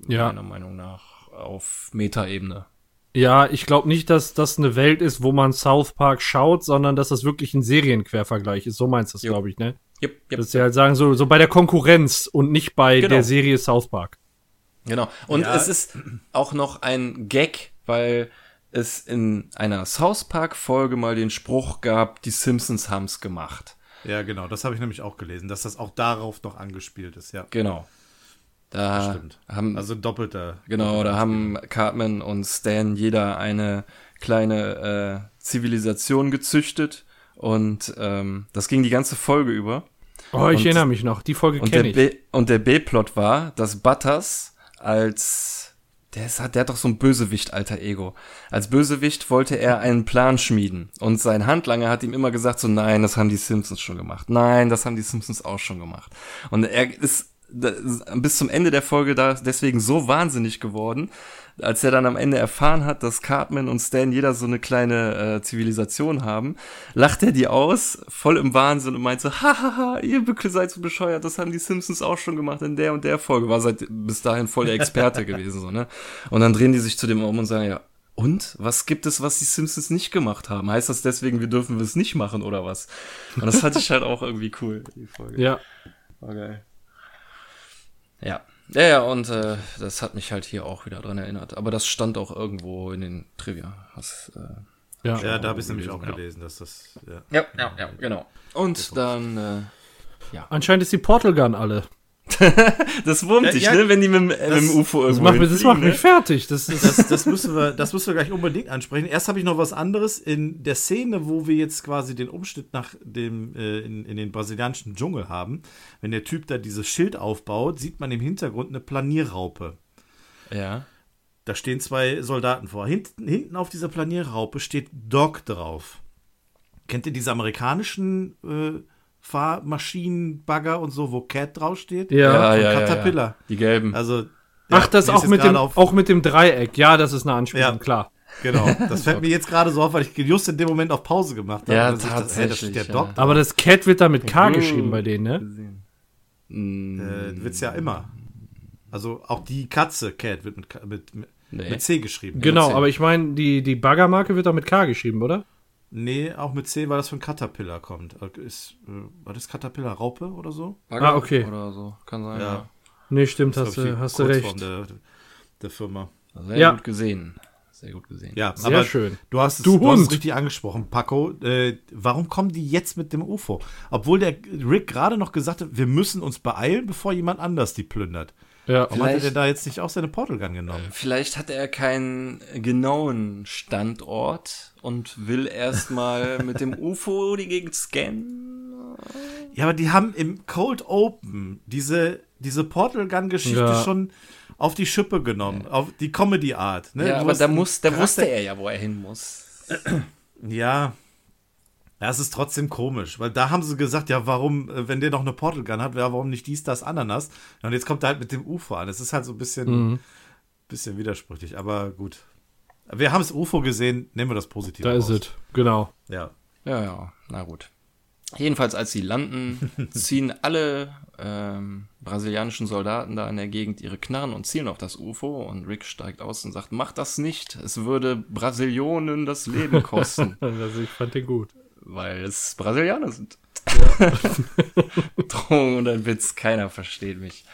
Ja. Meiner Meinung nach auf Metaebene. Ja, ich glaube nicht, dass das eine Welt ist, wo man South Park schaut, sondern dass das wirklich ein Serienquervergleich ist. So meinst du Jo. glaube ich, ne? Yep, yep. Dass sie halt sagen, so, so bei der Konkurrenz und nicht bei Genau. der Serie South Park. Genau. Und Ja. es ist auch noch ein Gag, weil es in einer South Park Folge mal den Spruch gab, die Simpsons haben's gemacht. Ja, genau. Das habe ich nämlich auch gelesen, dass das auch darauf noch angespielt ist, ja. Genau. Da Stimmt. haben Also doppelter. Genau, doppelter da haben Cartman und Stan jeder eine kleine äh, Zivilisation gezüchtet und ähm, das ging die ganze Folge über. Oh, ich Und- erinnere mich noch. Die Folge Und der, kenne ich. B und der B-Plot war, dass Butters als der, ist, der hat doch so ein Bösewicht, alter Ego. Als Bösewicht wollte er einen Plan schmieden. Und sein Handlanger hat ihm immer gesagt, so nein, das haben die Simpsons schon gemacht. Nein, das haben die Simpsons auch schon gemacht. Und er ist bis zum Ende der Folge da deswegen so wahnsinnig geworden, als er dann am Ende erfahren hat, dass Cartman und Stan jeder so eine kleine äh, Zivilisation haben, lacht er die aus, voll im Wahnsinn und meint so, hahaha, ihr Bückel seid so bescheuert, das haben die Simpsons auch schon gemacht in der und der Folge, war seit bis dahin voll der Experte *laughs* gewesen, so, ne? Und dann drehen die sich zu dem um und sagen, ja, und? Was gibt es, was die Simpsons nicht gemacht haben? Heißt das deswegen, wir dürfen es nicht machen oder was? Und das fand ich halt auch irgendwie cool, die Folge. Ja. Geil. Ja. Ja, ja, und äh, das hat mich halt hier auch wieder dran erinnert. Aber das stand auch irgendwo in den Trivia. Was, äh, Ja. Ja, da habe ich nämlich auch Ja. gelesen, dass das. Ja. ja, ja, ja, genau. Und dann, äh, Anscheinend ist die Portal Gun alle. *laughs* das wurmt Ja, dich, ja, ne, wenn die mit, dem- äh, mit dem UFO Das irgendwo macht, mich- das hinfliegen, macht mich ne? fertig. Das Das, das, müssen wir, das müssen wir gleich unbedingt ansprechen. Erst habe ich noch was anderes. In der Szene, wo wir jetzt quasi den Umschnitt nach dem, äh, in, in den brasilianischen Dschungel haben, wenn der Typ da dieses Schild aufbaut, sieht man im Hintergrund eine Planierraupe. Ja. Da stehen zwei Soldaten vor. Hinten, hinten auf dieser Planierraupe steht Dog drauf. Kennt ihr diese amerikanischen äh, Fahrmaschinenbagger und so, wo Cat draufsteht. Ja. Ja, ja, Caterpillar. ja. Die gelben. Also. Ach, ja, das auch mit, dem, auf- auch mit dem Dreieck. Ja, das ist eine Anspielung, Ja. klar. Genau, das fällt *laughs* mir jetzt gerade so auf, weil ich just in dem Moment auf Pause gemacht habe. Ja, Und dann sehe ich, hey, das steht tatsächlich, der ja. Doktor. Aber das Cat wird da mit K Mhm. geschrieben bei denen, ne? Mm, Äh, wird's ja immer. Also auch die Katze, Cat, wird mit, K- mit, mit, Nee. mit C geschrieben. Genau, C. aber ich meine, die, die Baggermarke wird da mit K geschrieben, oder? Nee, auch mit C, weil das von Caterpillar kommt. Ist, äh, war das Caterpillar Raupe oder so? Bagger Ah, okay. Oder so. Kann sein, Ja. ja. Nee, stimmt, Das hast, du, hast du recht. Der, der Firma. Sehr Ja. gut gesehen. Sehr gut gesehen. Ja, Sehr aber schön. Du hast es, Du du hast es richtig angesprochen, Paco. Äh, warum kommen die jetzt mit dem UFO? Obwohl der Rick gerade noch gesagt hat, wir müssen uns beeilen, bevor jemand anders die plündert. Ja. Warum hat er da jetzt nicht auch seine Portal Gun genommen? Vielleicht hat er keinen genauen Standort und will erstmal *laughs* mit dem UFO die Gegend scannen. Ja, aber die haben im Cold Open diese, diese Portal Gun-Geschichte Ja. schon auf die Schippe genommen, auf die Comedy-Art. Ne? Ja, Du aber da, muss, da wusste er ja, wo er hin muss. Ja. Ja, es ist trotzdem komisch, weil da haben sie gesagt, ja, warum, äh, wenn der noch eine Portal Gun hat, ja, warum nicht dies, das, Ananas? Und jetzt kommt er halt mit dem UFO an. Es ist halt so ein bisschen, Mhm. bisschen widersprüchlich, aber gut. Wir haben das UFO gesehen, nehmen wir das positiv Da ist es, genau. Ja. Ja, ja, na gut. Jedenfalls, als sie landen, *laughs* ziehen alle ähm, brasilianischen Soldaten da in der Gegend ihre Knarren und zielen auf das UFO und Rick steigt aus und sagt, mach das nicht, es würde Brasilionen das Leben *laughs* kosten, Also ich fand den gut. Weil es Brasilianer sind. *laughs* Drohung und ein Witz, keiner versteht mich.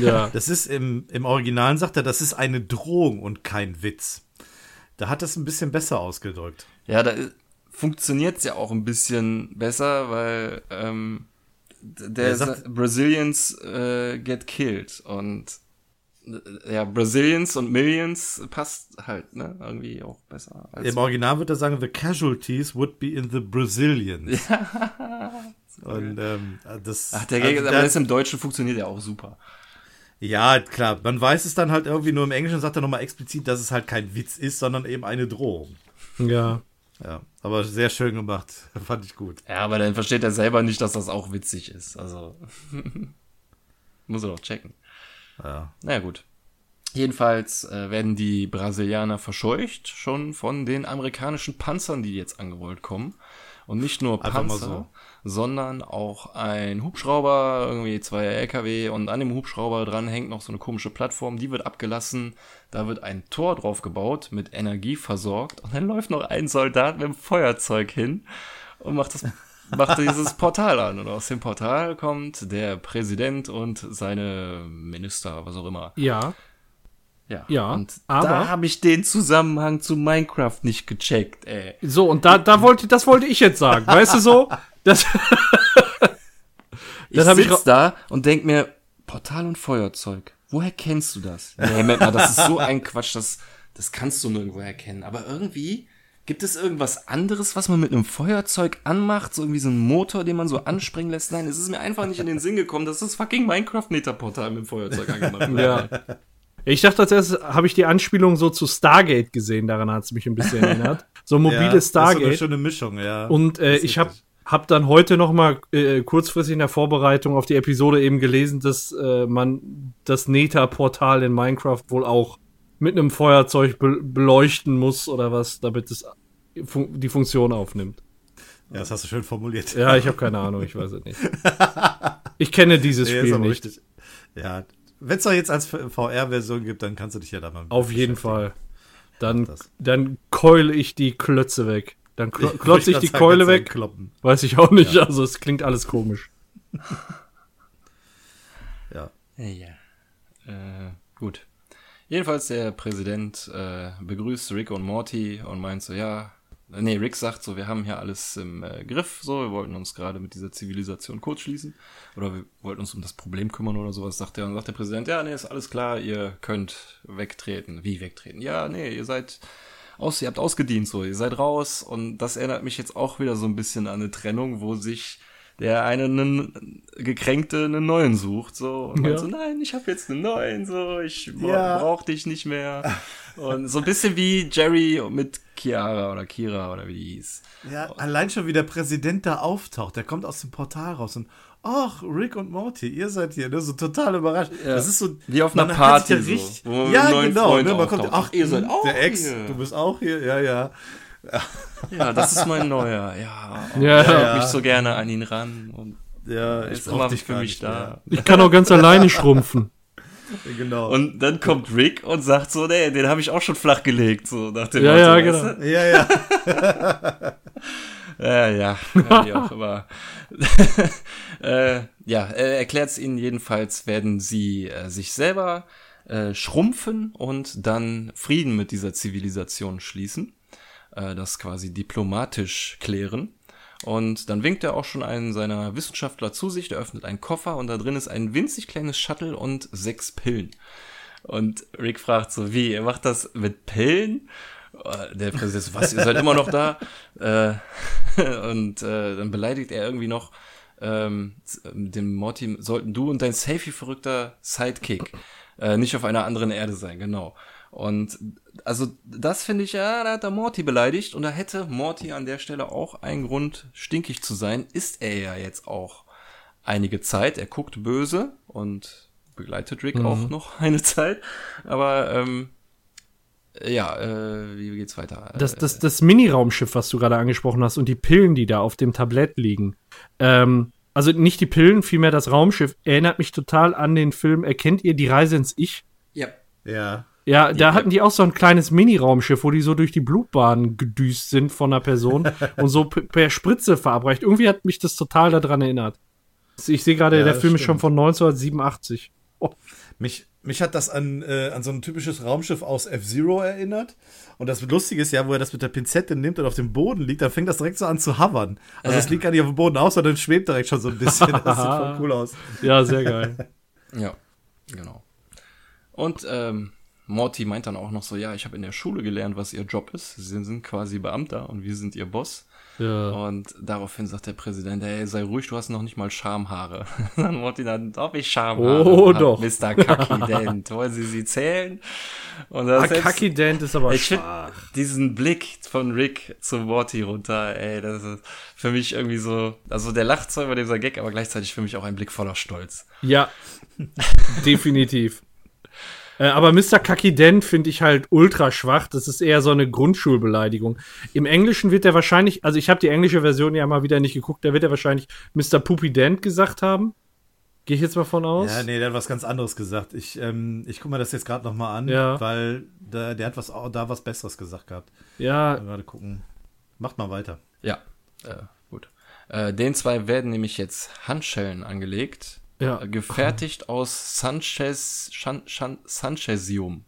Ja. *laughs* Das ist im, im Originalen, sagt er, das ist eine Drohung und kein Witz. Da hat es ein bisschen besser ausgedrückt. Ja, da funktioniert es ja auch ein bisschen besser, weil ähm, der Er sagt- sa- Brazilians äh, get killed und ja, Brazilians und Millions passt halt, ne, irgendwie auch besser. Als Im Original wird er sagen, the casualties would be in the Brazilians. Und ähm, das. Ach, der also aber da- das im Deutschen funktioniert ja auch super. Ja, klar. Man weiß es dann halt irgendwie nur im Englischen, sagt er nochmal explizit, dass es halt kein Witz ist, sondern eben eine Drohung. Ja. Ja, aber sehr schön gemacht. *laughs* Fand ich gut. Ja, aber dann versteht er selber nicht, dass das auch witzig ist. Also *laughs* muss er doch checken. Ja. Naja, gut. Jedenfalls äh, werden die Brasilianer verscheucht, schon von den amerikanischen Panzern, die jetzt angerollt kommen. Und nicht nur Panzer, so. sondern auch ein Hubschrauber, irgendwie zwei LKW und an dem Hubschrauber dran hängt noch so eine komische Plattform, die wird abgelassen, da wird ein Tor drauf gebaut, mit Energie versorgt und dann läuft noch ein Soldat mit dem Feuerzeug hin und macht das macht dieses Portal an und aus dem Portal kommt der Präsident und seine Minister, was auch immer. Ja. Ja, Ja, und aber- da habe ich den Zusammenhang zu Minecraft nicht gecheckt, ey. So, und da, da wollte, das wollte ich jetzt sagen. Weißt du so? *laughs* Das, Ich hab ich da und denk mir, Portal und Feuerzeug. Woher kennst du das? Nee, Moment mal, das ist so ein Quatsch, das, das kannst du nirgendwo erkennen. Aber irgendwie gibt es irgendwas anderes, was man mit einem Feuerzeug anmacht, so irgendwie so ein Motor, den man so anspringen lässt. Nein, es ist mir einfach nicht in den Sinn gekommen, dass das fucking Minecraft-Meter-Portal mit dem Feuerzeug angemacht *laughs* wird. ja. Ich dachte als erstes, habe ich die Anspielung so zu Stargate gesehen, daran hat es mich ein bisschen erinnert. So ja, mobile Das ist so eine Stargate. schöne Mischung, ja. Und äh, ich habe hab dann heute noch mal äh, kurzfristig in der Vorbereitung auf die Episode eben gelesen, dass äh, man das Neta-Portal in Minecraft wohl auch mit einem Feuerzeug be beleuchten muss oder was, damit es fun die Funktion aufnimmt. Ja, das hast du schön formuliert. Ja, ich habe keine Ahnung, ich weiß es nicht. *laughs* Ich kenne dieses Nee, Spiel nicht. richtig. Ja, wenn es doch jetzt als VR-Version gibt, dann kannst du dich ja da mal. Auf jeden. Fall. Dann, dann keule ich die Klötze weg. Dann wollte klotze ich grad die sagen, Keule weg. einkloppen. Weiß ich auch nicht. Also es klingt alles komisch. *laughs* Ja. Ja. Äh, gut. Jedenfalls der Präsident äh, begrüßt Rick und Morty und meint so, ja, nee, Rick sagt so, wir haben hier alles im äh, Griff, so, wir wollten uns gerade mit dieser Zivilisation kurzschließen oder wir wollten uns um das Problem kümmern oder sowas, sagt er und sagt der Präsident, ja, nee, ist alles klar, ihr könnt wegtreten. Wie wegtreten? Ja, nee, ihr seid aus, ihr habt ausgedient, so, ihr seid raus und das erinnert mich jetzt auch wieder so ein bisschen an eine Trennung, wo sich der einen gekränkte einen neuen sucht so und Ja. ja. so nein ich habe jetzt einen neuen so ich Ja. brauch dich nicht mehr und so ein bisschen wie Jerry mit Chiara oder Kira oder wie die hieß Ja, allein schon wie der Präsident da auftaucht. Der kommt aus dem Portal raus und ach, Rick und Morty, ihr seid hier, ne? So total überrascht. Das ist so Wie auf einer Party ja so, richtig, ja, genau, ne? Man kommt, ach, Ihr seid auch der Ex, hier. du bist auch hier, ja, ja. *laughs* ja das ist mein neuer ja, oh, Ja. ich Ja. hab mich so gerne an ihn ran und Ja, ist immer dich für mich da Ich kann auch ganz *laughs* alleine schrumpfen. Genau. und dann kommt Rick und sagt so nee den habe ich auch schon flach gelegt so nach dem Ja, Motto, ja, genau. du? ja, *laughs* ja. Ja, ja, wie auch immer. äh, ja, er erklärt es ihnen jedenfalls, werden sie äh, sich selber äh, schrumpfen und dann Frieden mit dieser Zivilisation schließen. Äh, das quasi diplomatisch klären. Und dann winkt er auch schon einen seiner Wissenschaftler zu sich, der öffnet einen Koffer und da drin ist ein winzig kleines Shuttle und sechs Pillen. Und Rick fragt so, wie, ihr macht das mit Pillen? Äh, Der Präsident so, was, ihr seid immer noch da? *laughs* Äh, *laughs* und äh, dann beleidigt er irgendwie noch ähm, den Morty, sollten du und dein Safety-verrückter Sidekick äh, nicht auf einer anderen Erde sein, genau. Und also das finde ich, ja, da hat er Morty beleidigt und da hätte Morty an der Stelle auch einen Grund, stinkig zu sein, ist er ja jetzt auch einige Zeit. Er guckt böse und begleitet Rick auch noch *laughs* eine Zeit. Aber ähm, ja, äh, wie geht's weiter? Das, das, das Mini-Raumschiff, was du gerade angesprochen hast und die Pillen, die da auf dem Tablett liegen. Ähm, also nicht die Pillen, vielmehr das Raumschiff, erinnert mich total an den Film Erkennt ihr die Reise ins Ich? ja. Ja. Ja, da Ja. hatten die auch so ein kleines Mini-Raumschiff, wo die so durch die Blutbahn gedüst sind von einer Person *laughs* und so per Spritze verabreicht. Irgendwie hat mich das total daran erinnert. Ich sehe gerade, Ja, der Film ist schon stimmt. von 1987. Oh, Mich, mich hat das an, äh, an so ein typisches Raumschiff aus F-Zero erinnert. Und das Lustige ist ja, wo er das mit der Pinzette nimmt und auf dem Boden liegt, dann fängt das direkt so an zu hovern. Also es liegt gar nicht auf dem Boden aus, sondern schwebt direkt schon so ein bisschen. *laughs* Das sieht voll cool aus. ja, sehr geil. Ja, genau. Und ähm, Morty meint dann auch noch so, ja, ich habe in der Schule gelernt, was ihr Job ist. Sie sind quasi Beamter und wir sind ihr Boss. Ja. Und daraufhin sagt der Präsident, hey, sei ruhig, du hast noch nicht mal Schamhaare. *laughs* dann Morty dann, ob ich Schamhaare Oh, hab, doch. Mr. *laughs* Kakident. Wollen Sie sie zählen? Und das selbst- Kaki Dent ist aber ich schwach. diesen Blick von Rick zu Morty runter, ey, das ist für mich irgendwie so, also der lacht zwar über dieser Gag, aber gleichzeitig für mich auch ein Blick voller Stolz. Ja, *laughs* definitiv. Äh, aber Mr. Kaki Dent finde ich halt ultra schwach. Das ist eher so eine Grundschulbeleidigung. Im Englischen wird er wahrscheinlich, also ich habe die englische Version ja mal wieder nicht geguckt, da wird er wahrscheinlich Mr. Poopy Dent gesagt haben. Gehe ich jetzt mal von aus? Ja, nee, der hat was ganz anderes gesagt. Ich, ähm, ich gucke mir das jetzt gerade noch mal an, Ja. weil der, der hat was, da was Besseres gesagt gehabt. Ja, Gerade gucken. Macht mal weiter. Ja, äh, gut. Äh, den zwei werden nämlich jetzt Handschellen angelegt, Ja. äh, gefertigt aus Sanchez, Chan, Chan, Sanchezium,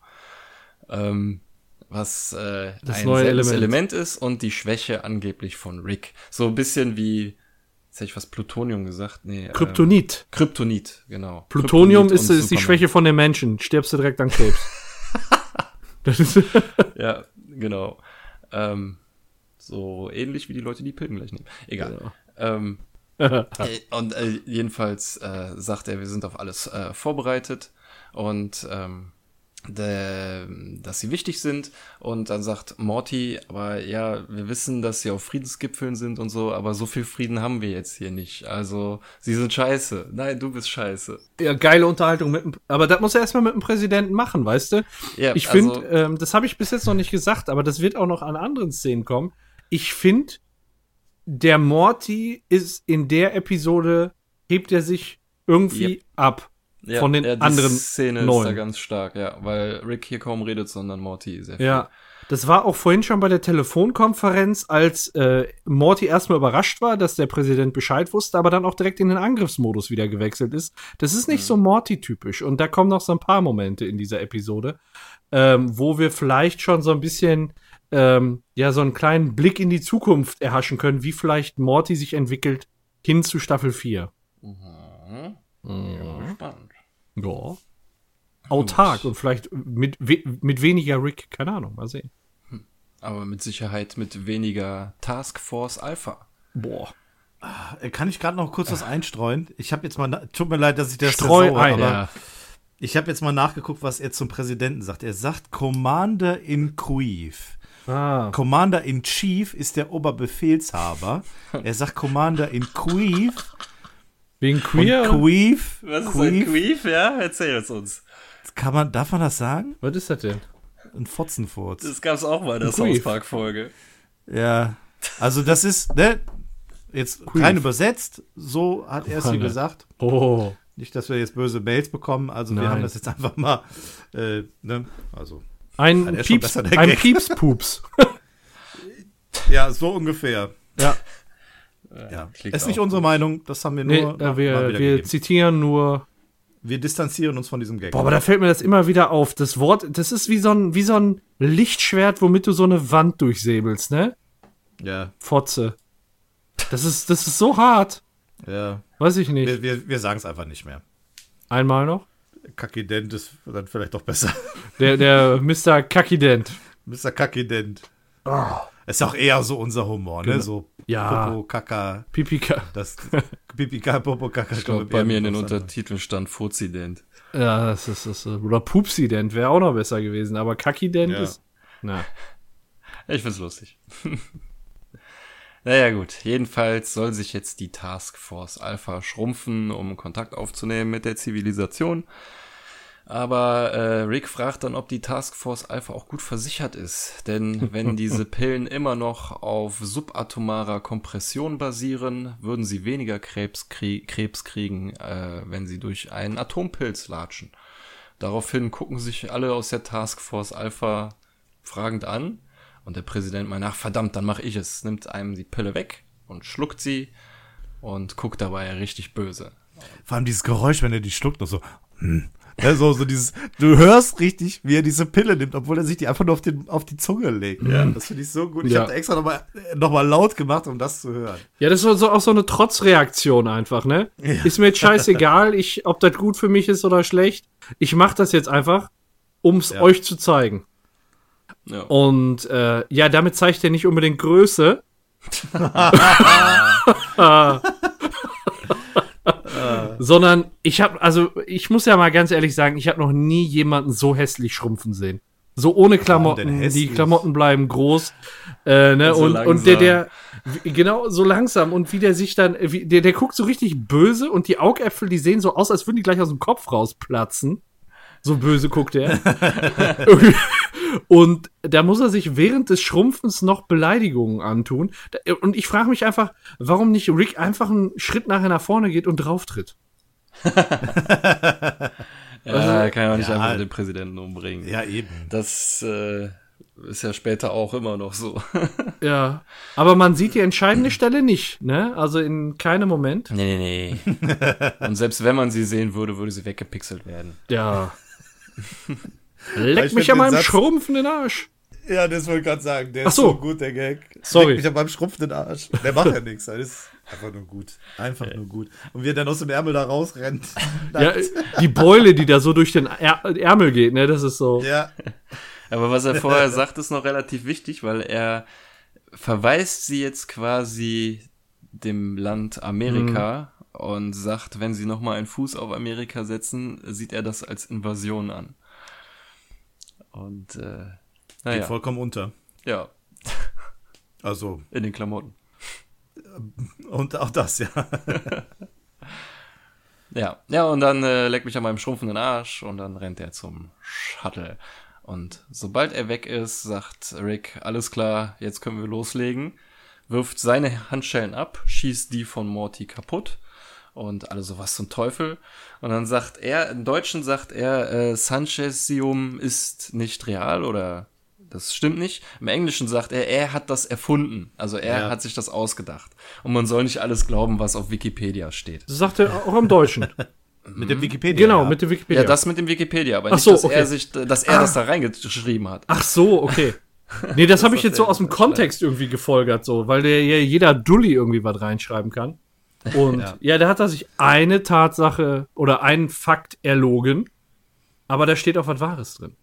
ähm, was äh, Das ein neue Element. Element ist und die Schwäche angeblich von Rick. So ein bisschen wie, jetzt hätte ich was Plutonium gesagt, nee. Kryptonit. Kryptonit, genau. Plutonium Kryptonit ist, ist die. Schwäche von den Menschen. Stirbst du direkt an Krebs. *laughs* das ist, *laughs* Ja, genau. Ähm, so ähnlich wie die Leute, die Pillen gleich nehmen. Egal. Genau. Ähm, äh, *laughs* und äh, jedenfalls äh, sagt er, wir sind auf alles äh, vorbereitet und ähm, der, dass sie wichtig sind. Und dann sagt Morty, aber ja, wir wissen, dass sie auf Friedensgipfeln sind und so, aber so viel Frieden haben wir jetzt hier nicht. Also, sie sind scheiße. Nein, du bist scheiße. ja, geile Unterhaltung. Mit, dem- aber das muss er erstmal mit dem Präsidenten machen, weißt du? Ja, Ich also- finde, ähm, das habe ich bis jetzt noch nicht gesagt, aber das wird auch noch an anderen Szenen kommen. Ich finde, der Morty ist in der Episode, hebt er sich irgendwie Yep. ab Ja, von den ja, die anderen Szene ist neun. da ganz stark, ja, weil Rick hier kaum redet, sondern Morty sehr viel. Ja. Das war auch vorhin schon bei der Telefonkonferenz, als äh, Morty erstmal überrascht war, dass der Präsident Bescheid wusste, aber dann auch direkt in den Angriffsmodus wieder gewechselt ist. Das ist nicht so Morty-typisch. Und da kommen noch so ein paar Momente in dieser Episode, ähm, wo wir vielleicht schon so ein bisschen, ähm, ja, so einen kleinen Blick in die Zukunft erhaschen können, wie vielleicht Morty sich entwickelt hin zu Staffel 4. Mhm. Ja, spannend. Ja. Autark und vielleicht mit, we mit weniger Rick, keine Ahnung, mal sehen. Aber mit Sicherheit mit weniger Task Force Alpha. Boah. Äh, Kann ich gerade noch kurz was einstreuen? Ich habe jetzt mal, tut mir leid, dass ich das Streu versauere, ein, aber Ja. ich habe jetzt mal nachgeguckt, was er zum Präsidenten sagt. Er sagt Commander in Chief. Ah. Commander in Chief ist der Oberbefehlshaber. Er sagt Commander in Chief. Wegen Und Queer? Was ist ein Chief Queef? Ja, erzähl es uns. kann man, darf man das sagen? Was ist das denn? Ein Fotzenfurz. Das gab's auch mal in der Ein Queef. South Park-Folge. Ja, also das ist, ne, jetzt rein übersetzt, so hat er es hier Mann, gesagt. Oh. Nicht, dass wir jetzt böse Mails bekommen, also wir Nein. haben das jetzt einfach mal, äh, ne, also, Ein Pieps, besser, ein. Piepspups. *laughs* ja, so ungefähr. ja. Ja, klingt ist nicht unsere Meinung, das haben wir Nee, nur äh, mal wir, wir zitieren nur. wir distanzieren uns von diesem Gag. Boah, aber da fällt mir das immer wieder auf. Das Wort, das ist wie so ein, wie so ein Lichtschwert, womit du so eine Wand durchsäbelst, ne? ja, Fotze. Das ist, das ist so hart. ja, Weiß ich nicht. wir, wir, wir sagen es einfach nicht mehr. Einmal noch. Kakident ist dann vielleicht doch besser. *laughs* Der, der Mr. Kakident. Mr. Kakident. Ist auch eher so unser Humor, ne? So Ja. Popo, Kaka, Pipika. das Pipika, Popo, Kaka. Ich glaube, bei mir in den Untertiteln stand Fuzident. Ja, das ist, das ist oder Pupsident wäre auch noch besser gewesen, aber Kakident Ja. ist. Na. Ich find's lustig. *laughs* naja, gut. Jedenfalls soll sich jetzt die Task Force Alpha schrumpfen, um Kontakt aufzunehmen mit der Zivilisation. Aber äh, Rick fragt dann, ob die Task Force Alpha auch gut versichert ist. Denn wenn *laughs* diese Pillen immer noch auf subatomarer Kompression basieren, würden sie weniger Krebs, krie Krebs kriegen, äh, wenn sie durch einen Atompilz latschen. Daraufhin gucken sich alle aus der Task Force Alpha fragend an. Und der Präsident meint, ach verdammt, dann mache ich es. Nimmt einem die Pille weg und schluckt sie und guckt dabei richtig böse. Vor allem dieses Geräusch, wenn er die schluckt, noch so. Hm. Ja, so, so dieses, du hörst richtig, wie er diese Pille nimmt, obwohl er sich die einfach nur auf, den, auf die Zunge legt. Ja. Das finde ich so gut. Ich Ja. habe extra nochmal noch mal laut gemacht, um das zu hören. Ja, das ist so, auch so eine Trotzreaktion einfach, ne? Ist mir jetzt scheißegal, ich, ob das gut für mich ist oder schlecht. Ich mach das jetzt einfach, um es Ja. euch zu zeigen. Ja. Und äh, ja, damit zeigt er nicht unbedingt Größe. *laughs* Sondern ich habe, also ich muss ja mal ganz ehrlich sagen, ich habe noch nie jemanden so hässlich schrumpfen sehen. So ohne Klamotten, die? Klamotten bleiben groß. Äh, ne? Und so und, der, der, genau, so langsam und wie der sich dann, wie, der, der guckt so richtig böse und die Augäpfel, die sehen so aus, als würden die gleich aus dem Kopf rausplatzen. So böse guckt er. *laughs* und da muss er sich während des Schrumpfens noch Beleidigungen antun. Und ich frage mich einfach, warum nicht Rick einfach einen Schritt nachher nach vorne geht und drauftritt. *laughs* Ja, kann ja auch nicht ja. einfach den Präsidenten umbringen. Ja, eben. Das äh, ist ja später auch immer noch so. *laughs* Ja. Aber man sieht die entscheidende Stelle nicht, ne? Also in keinem Moment. nee, nee, nee. Und selbst wenn man sie sehen würde, würde sie weggepixelt werden. Ja. *laughs* Leck Ich mich an meinem Satz- schrumpfenden Arsch. Ja, das wollte ich gerade sagen. Der Ach ist so. so gut, der Gag. Sorry. Leck mich an meinem schrumpfenden Arsch. Der macht ja *laughs* nichts. Das ist einfach nur gut. Einfach nur gut. Und wie er dann aus dem Ärmel da rausrennt. *laughs* Ja, die Beule, die da so durch den Är Ärmel geht, ne? Das ist so. ja. Aber was er vorher sagt, ist noch relativ wichtig, weil er verweist sie jetzt quasi dem Land Amerika und sagt, wenn sie nochmal einen Fuß auf Amerika setzen, sieht er das als Invasion an. Und äh, Geht naja, vollkommen unter. ja, *laughs* Also, in den Klamotten. und auch das, ja. *laughs* Ja, ja, und dann äh, leckt mich an meinem schrumpfenden Arsch und dann rennt er zum Shuttle. Und sobald er weg ist, sagt Rick, alles klar, jetzt können wir loslegen. Wirft seine Handschellen ab, schießt die von Morty kaputt und alle so, was zum Teufel. Und dann sagt er, im Deutschen sagt er, äh, Sanchezium ist nicht real oder das stimmt nicht. Im Englischen sagt er, er hat das erfunden. Also er Ja. hat sich das ausgedacht. Und man soll nicht alles glauben, was auf Wikipedia steht. Das sagt er auch im Deutschen. *laughs* Mit dem Wikipedia. genau, ja. mit dem Wikipedia. Ja, das mit dem Wikipedia, aber Ach nicht, so, dass okay. er sich, dass er das da reingeschrieben hat. Ach so, okay. *laughs* Nee, das habe ich jetzt so aus dem Kontext irgendwie gefolgert, so, weil der ja jeder Dulli irgendwie was reinschreiben kann. Und ja. Ja. da hat er sich eine Tatsache oder einen Fakt erlogen, aber da steht auch was Wahres drin.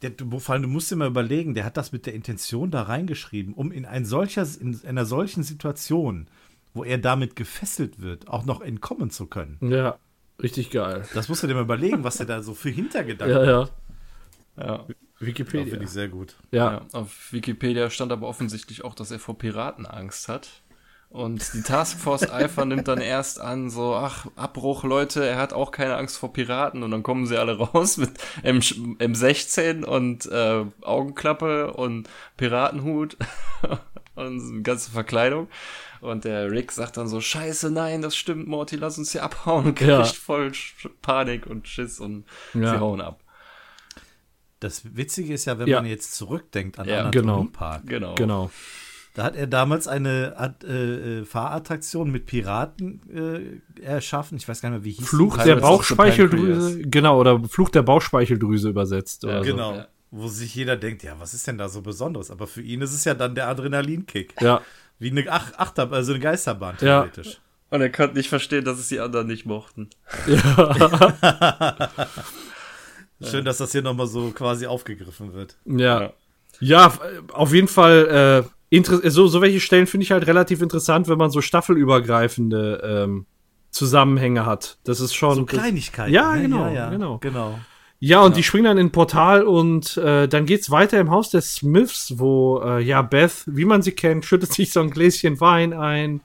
Der, du, vor allem, du musst dir mal überlegen, der hat das mit der Intention da reingeschrieben, um in, ein solcher, in einer solchen Situation, wo er damit gefesselt wird, auch noch entkommen zu können. Ja, richtig geil. Das musst du dir mal überlegen, was er da so für Hintergedanken Ja, ja. Ja. hat. Wikipedia. Finde ich sehr gut. Ja. Ja, auf Wikipedia stand aber offensichtlich auch, dass er vor Piraten Angst hat. Und die Taskforce Alpha nimmt dann erst an, so, ach, Abbruch, Leute, er hat auch keine Angst vor Piraten. Und dann kommen sie alle *laughs* raus mit M M16 und äh, Augenklappe und Piratenhut *laughs* und ganze Verkleidung. Und der Rick sagt dann so, scheiße, nein, das stimmt, Morty, lass uns hier abhauen. Und kriegt Ja. voll Sch- Panik und Schiss und Ja. sie hauen ab. Das Witzige ist ja, wenn Ja. man jetzt zurückdenkt an Ja, Anatomy genau. Park. Genau. Genau. Da hat er damals eine Art, äh, äh, Fahrattraktion mit Piraten äh, erschaffen. Ich weiß gar nicht mehr, wie hieß Fluch der Bauchspeicheldrüse. Genau, oder Fluch der Bauchspeicheldrüse übersetzt. Oder Ja, so. Genau. Ja. Wo sich jeder denkt, ja, was ist denn da so Besonderes? Aber für ihn ist es ja dann der Adrenalinkick. Ja, Wie eine Ach Achter, also eine Geisterbahn, Ja. theoretisch. Und er konnte nicht verstehen, dass es die anderen nicht mochten. *laughs* Schön, dass das hier nochmal so quasi aufgegriffen wird. ja. Ja, auf jeden Fall, äh, inter- so, so welche Stellen finde ich halt relativ interessant, wenn man so staffelübergreifende ähm, Zusammenhänge hat. Das ist schon. So Kleinigkeiten. Ja, ne? genau, ja, ja. genau. genau. Ja, und die springen dann in ein Portal und äh, dann geht's weiter im Haus der Smiths, wo äh, ja Beth, wie man sie kennt, schüttet sich so ein Gläschen Wein ein,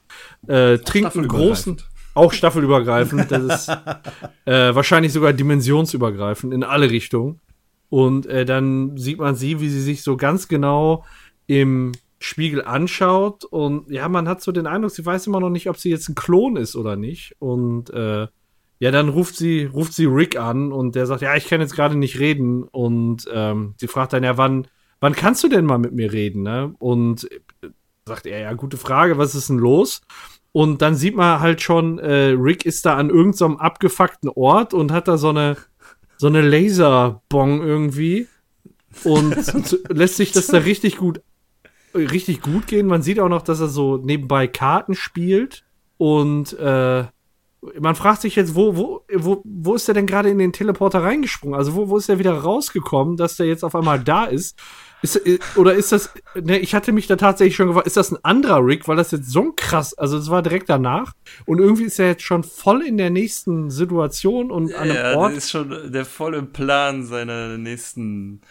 äh, trinkt einen großen, auch staffelübergreifend, das ist *laughs* äh, wahrscheinlich sogar dimensionsübergreifend in alle Richtungen. Und äh, dann sieht man sie, wie sie sich so ganz genau im Spiegel anschaut und ja, man hat so den Eindruck, sie weiß immer noch nicht, ob sie jetzt ein Klon ist oder nicht. Und äh, ja, dann ruft sie, ruft sie Rick an und der sagt, ja, ich kann jetzt gerade nicht reden. Und ähm, sie fragt dann, ja, wann, wann kannst du denn mal mit mir reden? Ne? Und äh, sagt er, ja, gute Frage, was ist denn los? Und dann sieht man halt schon, äh, Rick ist da an irgendeinem so abgefuckten Ort und hat da so eine, so eine Laserbong irgendwie und *laughs* lässt sich das da richtig gut, richtig gut gehen. Man sieht auch noch, dass er so nebenbei Karten spielt und äh, man fragt sich jetzt, wo, wo, wo, wo ist er denn gerade in den Teleporter reingesprungen? Also wo, wo ist er wieder rausgekommen, dass der jetzt auf einmal da ist? Ist, äh, oder ist das, ne, ich hatte mich da tatsächlich schon gefragt, ist das ein anderer Rick, weil das jetzt so ein krass, also es war direkt danach und irgendwie ist er jetzt schon voll in der nächsten Situation und an einem ja, Ort. der ist schon der volle Plan seiner nächsten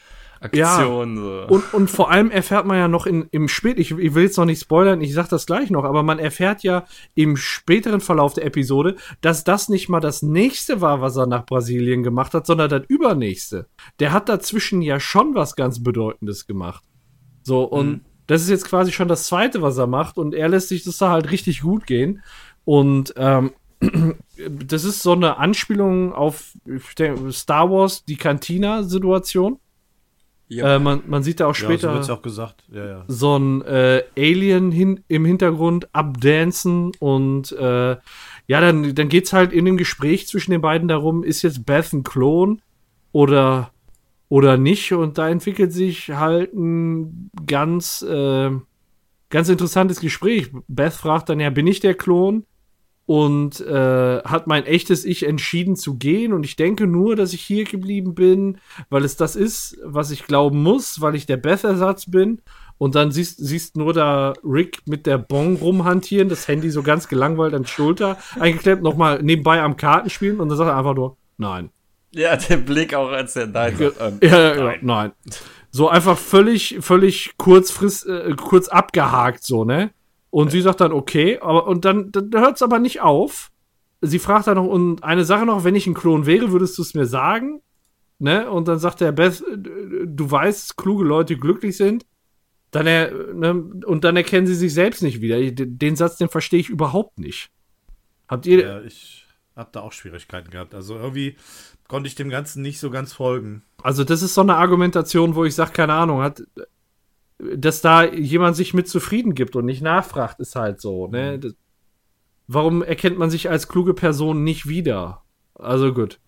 Aktion. so. Und, und vor allem erfährt man ja noch in, im Spät, ich, ich will jetzt noch nicht spoilern, ich sag das gleich noch, aber man erfährt ja im späteren Verlauf der Episode, dass das nicht mal das nächste war, was er nach Brasilien gemacht hat, sondern das übernächste. Der hat dazwischen ja schon was ganz Bedeutendes gemacht. So, und das ist jetzt quasi schon das zweite, was er macht, und er lässt sich das da halt richtig gut gehen. Und ähm, *clears throat* das ist so eine Anspielung auf Star Wars, die Cantina-Situation. Ja. Äh, man, man sieht da auch Ja, so später ja auch gesagt. Ja, ja. so ein äh, Alien hin, im Hintergrund abdancen und äh, ja, dann, dann geht's halt in dem Gespräch zwischen den beiden darum, ist jetzt Beth ein Klon oder, oder nicht und da entwickelt sich halt ein ganz, äh, ganz interessantes Gespräch. Beth fragt dann ja, bin ich der Klon? Und äh, hat mein echtes Ich entschieden zu gehen. Und ich denke nur, dass ich hier geblieben bin, weil es das ist, was ich glauben muss, weil ich der Beth-Ersatz bin. Und dann siehst, siehst nur da Rick mit der Bon rumhantieren, das Handy so ganz gelangweilt an die Schulter eingeklemmt, nochmal nebenbei am Karten spielen und dann sagt er einfach nur, nein. ja, der Blick auch als der Nein sagt. Ähm, Ja, ja, ja, nein. So einfach völlig, völlig kurzfrist, äh, kurz abgehakt, so, ne? Und sie sagt dann, okay, aber und dann, dann hört es aber nicht auf. Sie fragt dann noch, und eine Sache noch, wenn ich ein Klon wäre, würdest du es mir sagen? Ne? Und dann sagt der Beth, äh, du weißt, dass kluge Leute glücklich sind. Dann er, ne? Und dann erkennen sie sich selbst nicht wieder. Den Satz, den verstehe ich überhaupt nicht. Habt ihr, ja ich habe da auch Schwierigkeiten gehabt. Also irgendwie konnte ich dem Ganzen nicht so ganz folgen. Also das ist so eine Argumentation, wo ich sage, keine Ahnung, hat, dass da jemand sich mit zufrieden gibt und nicht nachfragt, ist halt so. Ne? Das, warum erkennt man sich als kluge Person nicht wieder? Also gut.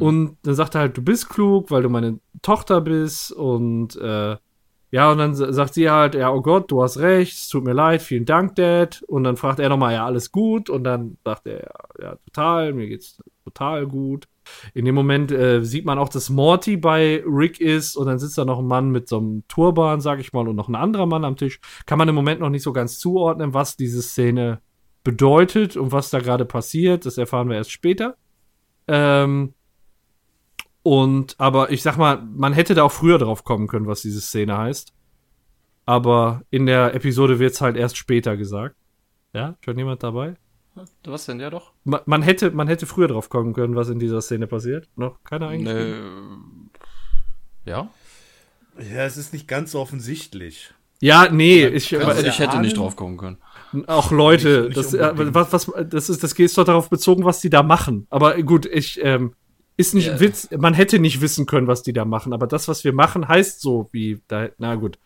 Und dann sagt er halt, du bist klug, weil du meine Tochter bist und äh, ja, und dann sa- sagt sie halt, ja, oh Gott, du hast recht, es tut mir leid, vielen Dank, Dad. Und dann fragt er nochmal, ja, alles gut. Und dann sagt er, ja, ja, total, mir geht's total gut. In dem Moment äh, sieht man auch, dass Morty bei Rick ist und dann sitzt da noch ein Mann mit so einem Turban, sag ich mal, und noch ein anderer Mann am Tisch. Kann man im Moment noch nicht so ganz zuordnen, was diese Szene bedeutet und was da gerade passiert, das erfahren wir erst später. Ähm, und, aber ich sag mal, man hätte da auch früher drauf kommen können, was diese Szene heißt. Aber in der Episode wird's halt erst später gesagt. Ja, schon jemand dabei? Was denn? Ja, doch. Man, man hätte, man hätte früher drauf kommen können, was in dieser Szene passiert. Noch keiner eigentlich? Nö. Ja? Ja, es ist nicht ganz so offensichtlich. Ja, nee, ich, Also aber, ich hätte nicht drauf kommen können. auch Leute, Nicht- nicht das, äh, was, was, das ist, das geht doch darauf bezogen, was die da machen. Aber gut, ich, ähm, ist nicht Ja. Witz, man hätte nicht wissen können, was die da machen, aber das, was wir machen, heißt so, wie da, na gut.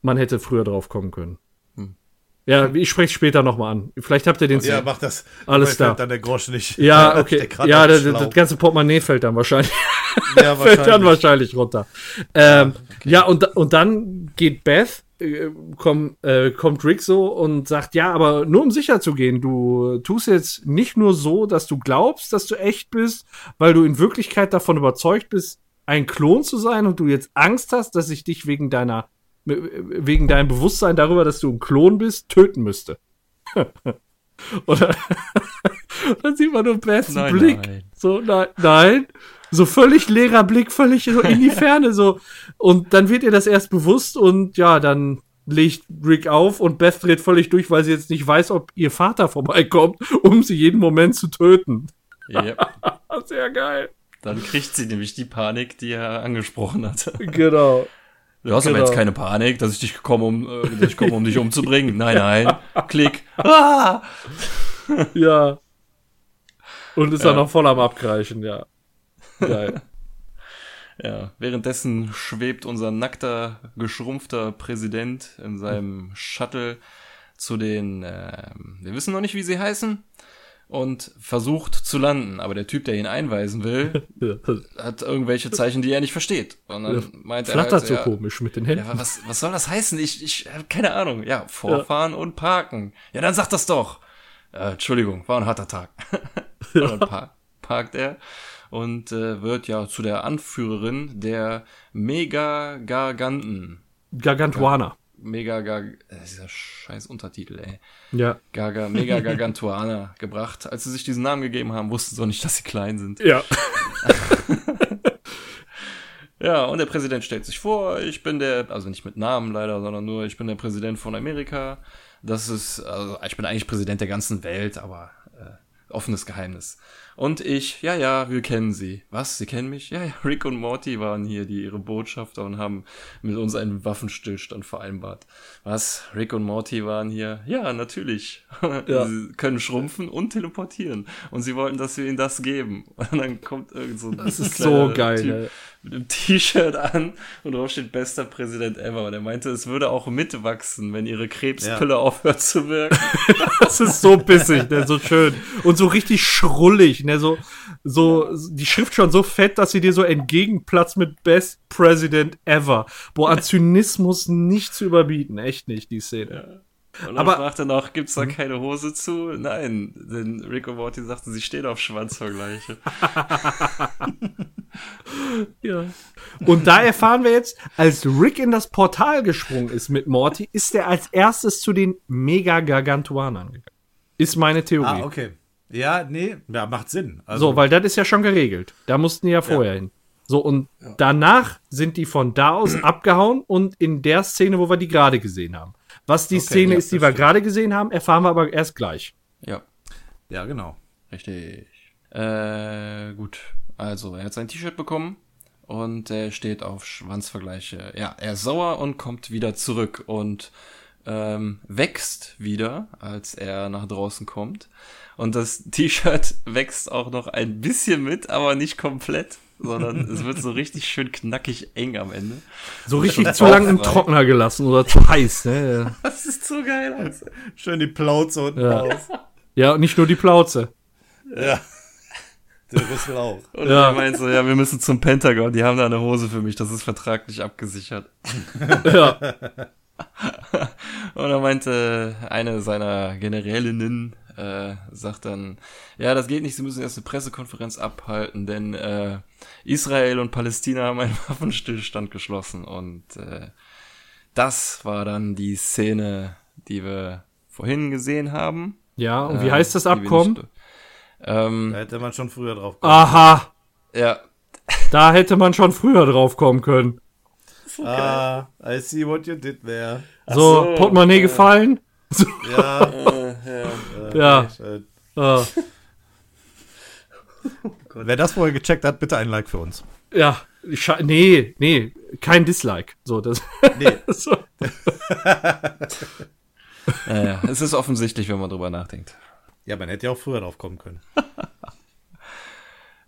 Man hätte früher drauf kommen können. Ja, ich spreche später nochmal an. Vielleicht habt ihr den Ja, mach das. Alles klar. fällt dann der Grosch nicht. Ja, *laughs* okay. Ja, das, das ganze Portemonnaie fällt dann wahrscheinlich, ja, *laughs* fällt dann wahrscheinlich. wahrscheinlich runter. Ähm, Ja, und, da- und dann geht Beth, äh, komm, äh, kommt Rick so und sagt, ja, aber nur um sicher zu gehen, du tust jetzt nicht nur so, dass du glaubst, dass du echt bist, weil du in Wirklichkeit davon überzeugt bist, ein Klon zu sein und du jetzt Angst hast, dass ich dich wegen deiner, wegen deinem Bewusstsein darüber, dass du ein Klon bist, töten müsste. *laughs* Oder *laughs* dann sieht man nur Beths Nein, Blick. nein. So, nein, nein. So völlig leerer Blick, völlig so in die Ferne, so. Und dann wird ihr das erst bewusst und ja, dann legt Rick auf und Beth dreht völlig durch, weil sie jetzt nicht weiß, ob ihr Vater vorbeikommt, um sie jeden Moment zu töten. Ja. *laughs* Sehr geil. Dann kriegt sie nämlich die Panik, die er angesprochen hat. Genau. Du hast aber Genau. jetzt keine Panik, dass ich dich komme, um, äh, ich komme, um dich *laughs* umzubringen. Nein, nein. *laughs* Klick. Ah! Ja. *laughs* Und ist Ja. dann noch voll am Abkreischen, ja. Geil. Ja, währenddessen schwebt unser nackter, geschrumpfter Präsident in seinem Shuttle zu den, ähm, wir wissen noch nicht, wie sie heißen, und versucht zu landen. Aber der Typ, der ihn einweisen will, *laughs* hat irgendwelche Zeichen, die er nicht versteht. Und dann meint er Flattert halt, so ja, komisch mit den Ja, Händen. aber was, was soll das heißen? Ich, ich habe keine Ahnung. Ja, vorfahren und parken. Ja, dann sag das doch. Äh, Entschuldigung, war ein harter Tag. *laughs* und dann par parkt er und äh, wird ja zu der Anführerin der Mega-Garganten. Gargantuana. Mega Gar äh, dieser scheiß Untertitel, ey. Ja. Gaga, Mega *laughs* Gargantuana gebracht. Als sie sich diesen Namen gegeben haben, wussten sie auch nicht, dass sie klein sind. Ja. *laughs* Ja, und der Präsident stellt sich vor, ich bin der, also nicht mit Namen leider, sondern nur, ich bin der Präsident von Amerika. Das ist, also ich bin eigentlich Präsident der ganzen Welt, aber äh, offenes Geheimnis. Und ich, ja, ja, wir kennen sie. Was? Sie kennen mich? Ja, ja, *laughs* Rick und Morty waren hier die ihre Botschafter und haben mit uns einen Waffenstillstand vereinbart. Was? Rick und Morty waren hier? Ja, natürlich. *laughs* Ja. sie können schrumpfen und teleportieren. Und sie wollten, dass wir ihnen das geben. *laughs* Und dann kommt irgend so ein Das ist so geil, Typ. Mit einem T-Shirt an und drauf steht bester Präsident ever. Und er meinte, es würde auch mitwachsen, wenn ihre Krebspille aufhört zu wirken. *laughs* Das ist so bissig, ne, so schön. Und so richtig schrullig, ne, so, so, die Schrift schon so fett, dass sie dir so entgegenplatzt mit Best President ever. Boah, an Zynismus nicht zu überbieten, echt nicht, die Szene. Und dann Aber- fragt er noch, gibt's da keine Hose zu? Nein, denn Rick und Morty sagten, sie stehen auf Schwanzvergleiche. *laughs* Ja. Und da erfahren wir jetzt, als Rick in das Portal gesprungen ist mit Morty, ist er als erstes zu den Mega-Gargantuanern gegangen. Ist meine Theorie. Ah, okay. Ja, nee, ja, macht Sinn. Also, So, weil das ist ja schon geregelt. Da mussten die ja vorher hin. So, und danach sind die von da aus *clears throat* abgehauen und in der Szene, wo wir die gerade gesehen haben. Was die Szene ja, ist, die wir gerade gesehen haben, erfahren wir aber erst gleich. Ja, ja, genau. richtig. Äh, gut. Also, er hat sein T-Shirt bekommen und er steht auf Schwanzvergleiche. Ja, er ist sauer und kommt wieder zurück und ähm, wächst wieder, als er nach draußen kommt. Und das *laughs* T-Shirt wächst auch noch ein bisschen mit, aber nicht komplett, sondern es wird so richtig schön knackig eng am Ende. So richtig zu lang im. Trockner gelassen oder zu heiß, ne? *laughs* Das ist so geil. Alter. Schön die Plauze unten Ja. drauf. Ja, und nicht nur die Plauze. Ja. Der Rüssel auch. Und Ja. er meint so, ja, wir müssen zum Pentagon, die haben da eine Hose für mich, das ist vertraglich abgesichert. Ja. *laughs* Und er meinte, eine seiner Generälinnen äh, sagt dann, ja, das geht nicht, sie müssen erst eine Pressekonferenz abhalten, denn äh, Israel und Palästina haben einen *laughs* Waffenstillstand geschlossen. Und äh, das war dann die Szene, die wir vorhin gesehen haben. Ja, und wie Äh, heißt das Abkommen? nicht- Ähm, Da hätte man schon früher drauf kommen Aha, ja, da hätte man schon früher drauf kommen können. Ah, I see what you did there. So, so, Portemonnaie gefallen? So, Ja, ja. Schön. *laughs* Ah, Wer das vorher gecheckt hat, bitte ein Like für uns. ja. Nee, nee, kein Dislike. So, das. *laughs* Nee. *laughs* so. ja, ja, es ist offensichtlich, wenn man drüber nachdenkt. Ja, man hätte ja auch früher drauf kommen können.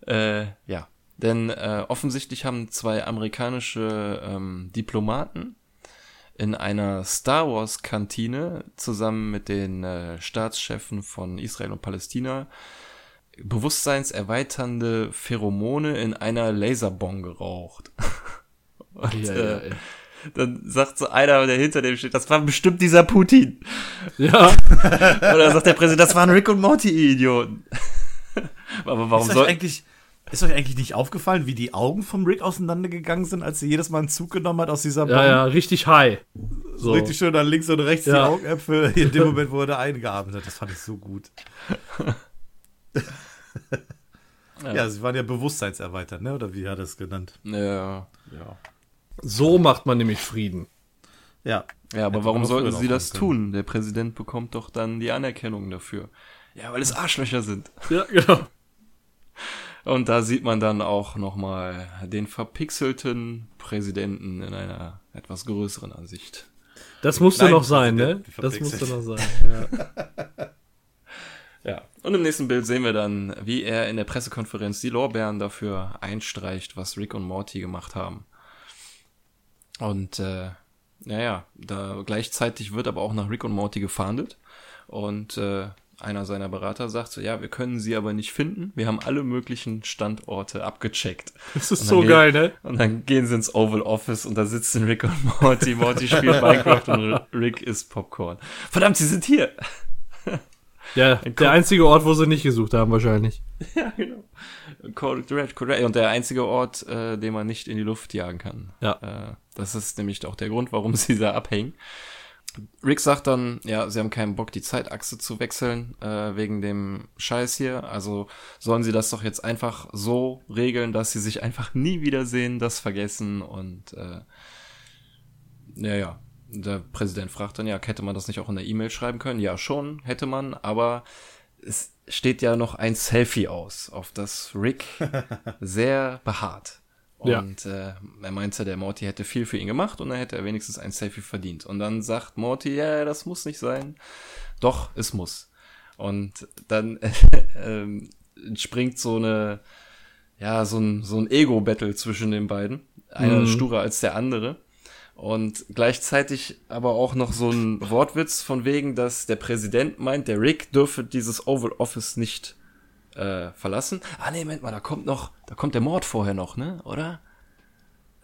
Äh, ja, denn äh, offensichtlich haben zwei amerikanische ähm, Diplomaten in einer Star Wars Kantine zusammen mit den äh, Staatschefen von Israel und Palästina bewusstseinserweiternde Pheromone in einer Laserbomb geraucht. *laughs* Und, Ja, äh, ja, ja. Dann sagt so einer, der hinter dem steht, das war bestimmt dieser Putin. ja. *laughs* Oder sagt der Präsident, das waren Rick und Morty Idioten. *laughs* Aber warum soll eigentlich, ist euch eigentlich nicht aufgefallen, wie die Augen vom Rick auseinandergegangen sind, als er jedes Mal einen Zug genommen hat aus dieser Bombe? Ja, ja, richtig high. So. Richtig schön an links und rechts die Ja. Augäpfel in dem *laughs* Moment, wo er da eingeatmet hat. Das fand ich so gut. *laughs* ja. sie waren ja bewusstseinserweitert, ne? Oder wie hat er es genannt? Ja, ja. So macht man nämlich Frieden. Ja. Ja, aber Hätte warum sollten sie das tun? Der Präsident bekommt doch dann die Anerkennung dafür. Ja, weil es Arschlöcher sind. Ja, genau. *laughs* Und da sieht man dann auch nochmal den verpixelten Präsidenten in einer etwas größeren Ansicht. Das musste Nein, noch sein, ne? Das musste noch sein. *laughs* Ja. Ja. Und im nächsten Bild sehen wir dann, wie er in der Pressekonferenz die Lorbeeren dafür einstreicht, was Rick und Morty gemacht haben. Und äh, naja, da gleichzeitig wird aber auch nach Rick und Morty gefahndet. Und äh, einer seiner Berater sagt so, ja, wir können sie aber nicht finden. Wir haben alle möglichen Standorte abgecheckt. Das ist so geil, ne? Und dann gehen sie ins Oval Office und da sitzen Rick und Morty. Morty spielt Minecraft und Rick isst Popcorn. Verdammt, sie sind hier! Ja, der einzige Ort, wo sie nicht gesucht haben, wahrscheinlich. Ja, genau. Correct, correct. Und der einzige Ort, äh, den man nicht in die Luft jagen kann. Ja. Äh, das ist nämlich auch der Grund, warum *laughs* sie da abhängen. Rick sagt dann, ja, sie haben keinen Bock, die Zeitachse zu wechseln, äh, wegen dem Scheiß hier. Also sollen sie das doch jetzt einfach so regeln, dass sie sich einfach *laughs* nie wiedersehen, das vergessen und äh, ja, ja. Der Präsident fragt dann, ja, hätte man das nicht auch in der E-Mail schreiben können? Ja, schon, hätte man, aber es steht ja noch ein Selfie aus, auf das Rick *laughs* sehr beharrt. Ja. Und äh, er meinte, der Morty hätte viel für ihn gemacht und dann hätte er wenigstens ein Selfie verdient. Und dann sagt Morty, ja, das muss nicht sein. Doch, es muss. Und dann *laughs* ähm, springt so eine, ja, so ein, so ein Ego-Battle zwischen den beiden. Einer Mhm. sturer als der andere. Und gleichzeitig aber auch noch so ein Wortwitz von wegen, dass der Präsident meint, der Rick dürfe dieses Oval Office nicht äh, verlassen. Ah nee, Moment mal, da kommt noch, da kommt der Mord vorher noch, ne? Oder?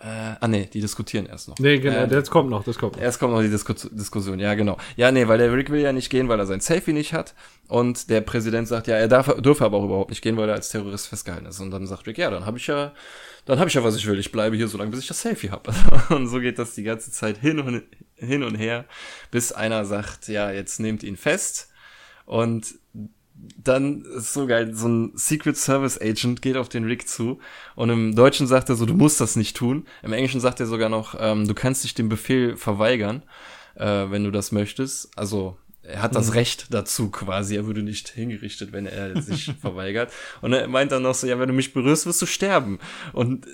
Äh, ah nee, die diskutieren erst noch. Nee, genau, Äh, das kommt noch, das kommt noch. Erst kommt noch die Disku Diskussion, ja genau. Ja, nee, weil der Rick will ja nicht gehen, weil er sein Selfie nicht hat. Und der Präsident sagt, ja, er darf, dürfe aber auch überhaupt nicht gehen, weil er als Terrorist festgehalten ist. Und dann sagt Rick, ja, dann habe ich ja, dann habe ich ja, was ich will. Ich bleibe hier so lange, bis ich das Selfie habe. *laughs* und so geht das die ganze Zeit hin und hin und her, bis einer sagt, ja, jetzt nehmt ihn fest. Und dann ist so geil, so ein Secret Service Agent geht auf den Rick zu und im Deutschen sagt er so, du musst das nicht tun. Im Englischen sagt er sogar noch, ähm, du kannst dich dem Befehl verweigern, äh, wenn du das möchtest. Also er hat das Recht dazu quasi, er würde nicht hingerichtet, wenn er *laughs* sich verweigert. Und er meint dann noch so, ja, wenn du mich berührst, wirst du sterben. Und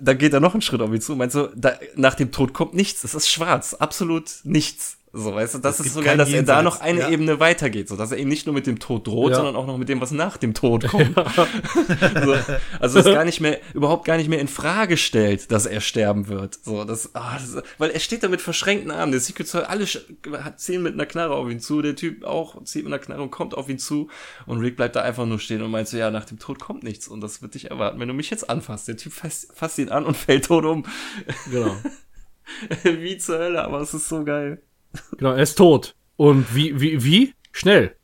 da geht er noch einen Schritt auf ihn zu und meint so, da, nach dem Tod kommt nichts, es ist schwarz, absolut nichts. So, weißt du, das Es ist gibt so geil, kein dass er da Jenseits, noch eine ja. Ebene weitergeht, so dass er eben nicht nur mit dem Tod droht, Ja. sondern auch noch mit dem, was nach dem Tod kommt. *laughs* so, also es gar nicht mehr, überhaupt gar nicht mehr in Frage stellt, dass er sterben wird. So, das, ah, das weil er steht da mit verschränkten Armen. Der Secret Service, alle ziehen mit einer Knarre auf ihn zu, der Typ auch zieht mit einer Knarre und kommt auf ihn zu. Und Rick bleibt da einfach nur stehen und meint so, ja, nach dem Tod kommt nichts und das wird dich erwarten, wenn du mich jetzt anfasst. Der Typ fasst, fasst ihn an und *laughs* fällt tot um. Genau. *laughs* Wie zur Hölle, aber es ist so geil. Genau, er ist tot. Und wie, wie, wie? Schnell.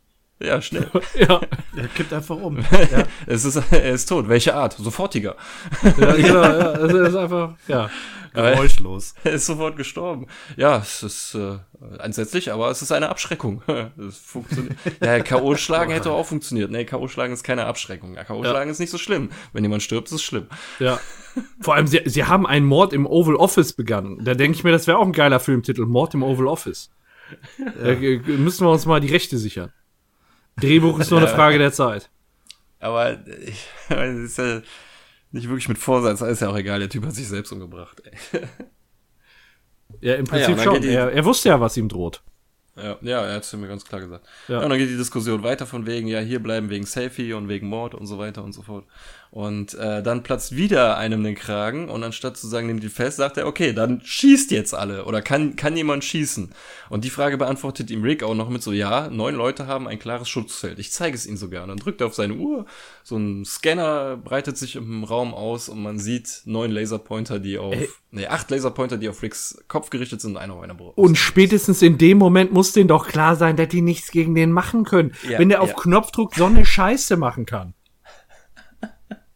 Ja, schnell. *laughs* Ja, Er kippt einfach um. *laughs* es ist, er ist tot. Welche Art? Sofortiger. ja genau. Ja, *laughs* also das ist einfach, ja. Geräuschlos. *laughs* Er ist sofort gestorben. Ja, es ist äh, entsetzlich, aber es ist eine Abschreckung. *laughs* Es funktioniert. Ja, K.O. *laughs* schlagen hätte auch funktioniert. Nee, K.O. schlagen ist keine Abschreckung. Ja, K.O. schlagen ist nicht so schlimm. Wenn jemand stirbt, ist es schlimm. Ja. Vor allem, sie, sie haben einen Mord im Oval Office begangen. Da denke ich mir, das wäre auch ein geiler Filmtitel. Mord im Oval Office. Da äh, müssen wir uns mal die Rechte sichern. Drehbuch ist nur eine Frage der Zeit. Aber ich, es ist ja nicht wirklich mit Vorsatz, ist ja auch egal, der Typ hat sich selbst umgebracht. Ey. *laughs* Ja, im Ah ja, Prinzip schon. Er, er wusste ja, was ihm droht. Ja, ja, er hat es mir ganz klar gesagt. Ja. und dann geht die Diskussion weiter von wegen, ja, hier bleiben wegen Selfie und wegen Mord und so weiter und so fort. Und äh, dann platzt wieder einem den Kragen und anstatt zu sagen, nehmt die fest, sagt er, okay, dann schießt jetzt alle oder kann, kann jemand schießen? Und die Frage beantwortet ihm Rick auch noch mit so, ja, neun Leute haben ein klares Schutzfeld. Ich zeige es ihnen sogar. Und dann drückt er auf seine Uhr, so ein Scanner breitet sich im Raum aus und man sieht neun Laserpointer, die auf, nee, acht Laserpointer, die auf Ricks Kopf gerichtet sind und einer auf einer Brust. Und spätestens in dem Moment muss denen doch klar sein, dass die nichts gegen den machen können. Ja, wenn der auf ja. Knopfdruck so eine Scheiße machen kann.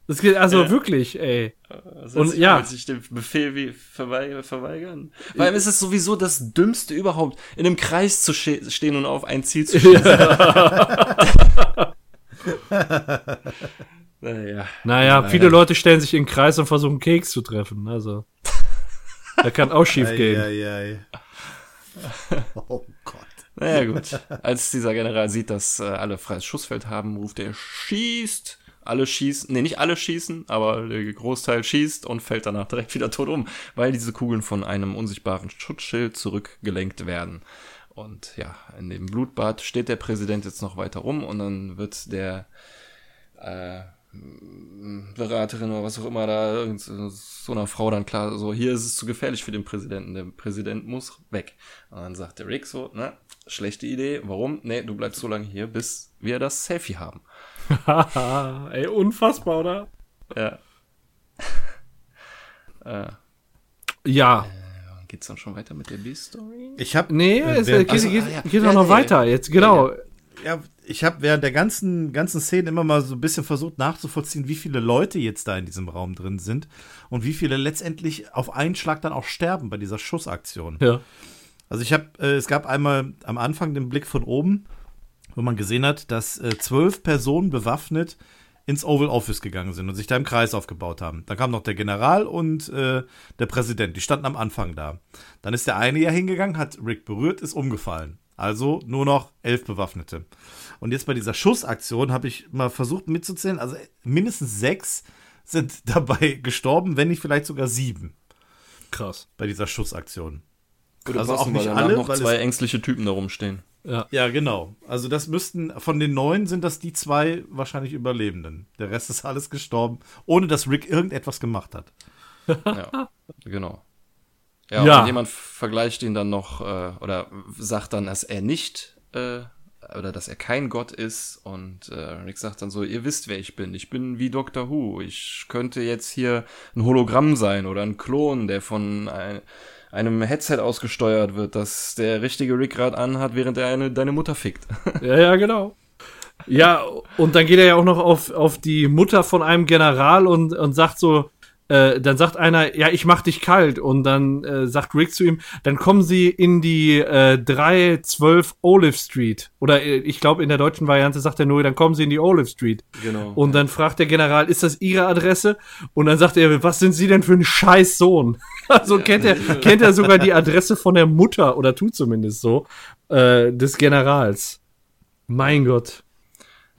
Das geht also wirklich, ey. Also Und ja. ja, sich den Befehl wie verweigern. verweigern. Vor allem ist es sowieso das Dümmste überhaupt, in einem Kreis zu ste stehen und auf ein Ziel zu *laughs* schießen. *laughs* naja. Naja, viele Leute stellen sich in den Kreis und versuchen Keks zu treffen. Also. Da kann auch schief gehen. *laughs* Oh Gott. Naja, gut. Als dieser General sieht, dass äh, alle freies Schussfeld haben, ruft er, schießt. Alle schießen, nee, nicht alle schießen, aber der Großteil schießt und fällt danach direkt wieder tot um, weil diese Kugeln von einem unsichtbaren Schutzschild zurückgelenkt werden. Und ja, in dem Blutbad steht der Präsident jetzt noch weiter rum und dann wird der äh, Beraterin oder was auch immer da, so einer Frau dann klar, so hier ist es zu gefährlich für den Präsidenten, der Präsident muss weg. Und dann sagt der Rick so, ne, schlechte Idee, warum? Nee, du bleibst so lange hier, bis wir das Selfie haben. Haha, *laughs* ey, unfassbar, oder? Ja. *laughs* äh, Ja. geht's dann schon weiter mit der B-Story? Ich habe Nee, es während- geht, Achso, geht, ah, ja. geht Ja, auch noch nee. weiter. Jetzt, genau. ja, ich habe während der ganzen ganzen Szene immer mal so ein bisschen versucht nachzuvollziehen, wie viele Leute jetzt da in diesem Raum drin sind und wie viele letztendlich auf einen Schlag dann auch sterben bei dieser Schussaktion. Ja. Also ich habe, äh, es gab einmal am Anfang den Blick von oben, wo man gesehen hat, dass äh, zwölf Personen bewaffnet ins Oval Office gegangen sind und sich da im Kreis aufgebaut haben. Dann kam noch der General und äh, der Präsident, die standen am Anfang da. Dann ist der eine ja hingegangen, hat Rick berührt, ist umgefallen. Also nur noch elf Bewaffnete. Und jetzt bei dieser Schussaktion habe ich mal versucht mitzuzählen, also mindestens sechs sind *laughs* dabei gestorben, wenn nicht vielleicht sogar sieben Krass. bei dieser Schussaktion. Würde Also passen, auch nicht weil alle, noch weil zwei ängstliche Typen da rumstehen. Ja, genau. Also das müssten, von den neun sind das die zwei wahrscheinlich Überlebenden. Der Rest ist alles gestorben, ohne dass Rick irgendetwas gemacht hat. Ja, genau. Ja, Ja. und jemand vergleicht ihn dann noch äh, oder sagt dann, dass er nicht äh, oder dass er kein Gott ist und äh, Rick sagt dann so, ihr wisst, wer ich bin. Ich bin wie Doctor Who. Ich könnte jetzt hier ein Hologramm sein oder ein Klon, der von ein, einem Headset ausgesteuert wird, das der richtige Rick gerade anhat, während er eine, deine Mutter fickt. *laughs* Ja, ja, genau. Ja, und dann geht er ja auch noch auf, auf die Mutter von einem General und, und sagt so, äh, dann sagt einer, ja, ich mach dich kalt. Und dann äh, sagt Rick zu ihm, dann kommen sie in die äh, 312 Olive Street. Oder äh, ich glaube, in der deutschen Variante sagt er nur, dann kommen sie in die Olive Street. Genau. Und dann fragt der General, ist das Ihre Adresse? Und dann sagt er, was sind Sie denn für ein scheiß Sohn? *laughs* Also kennt er, kennt er sogar die Adresse von der Mutter, oder tut zumindest so, äh, des Generals. Mein Gott.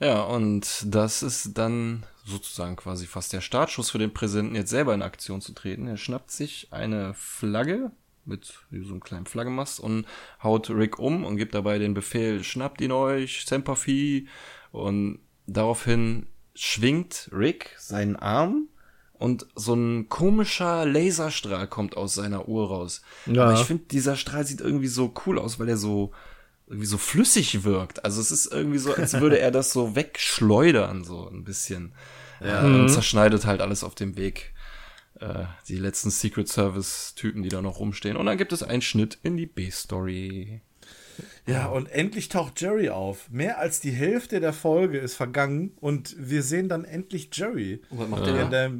Ja, und das ist dann sozusagen quasi fast der Startschuss für den Präsidenten, jetzt selber in Aktion zu treten. Er schnappt sich eine Flagge mit so einem kleinen Flaggenmast und haut Rick um und gibt dabei den Befehl, schnappt ihn euch, Semper Fi. Und daraufhin schwingt Rick seinen Arm und so ein komischer Laserstrahl kommt aus seiner Uhr raus. Ja. Aber ich finde, dieser Strahl sieht irgendwie so cool aus, weil er so irgendwie so flüssig wirkt. Also es ist irgendwie so, als würde er das so *laughs* wegschleudern, so ein bisschen. Ja. Und zerschneidet halt alles auf dem Weg. Äh, die letzten Secret Service-Typen, die da noch rumstehen. Und dann gibt es einen Schnitt in die B-Story. Ja, und endlich taucht Jerry auf. Mehr als die Hälfte der Folge ist vergangen und wir sehen dann endlich Jerry. Und was macht Der, der? der,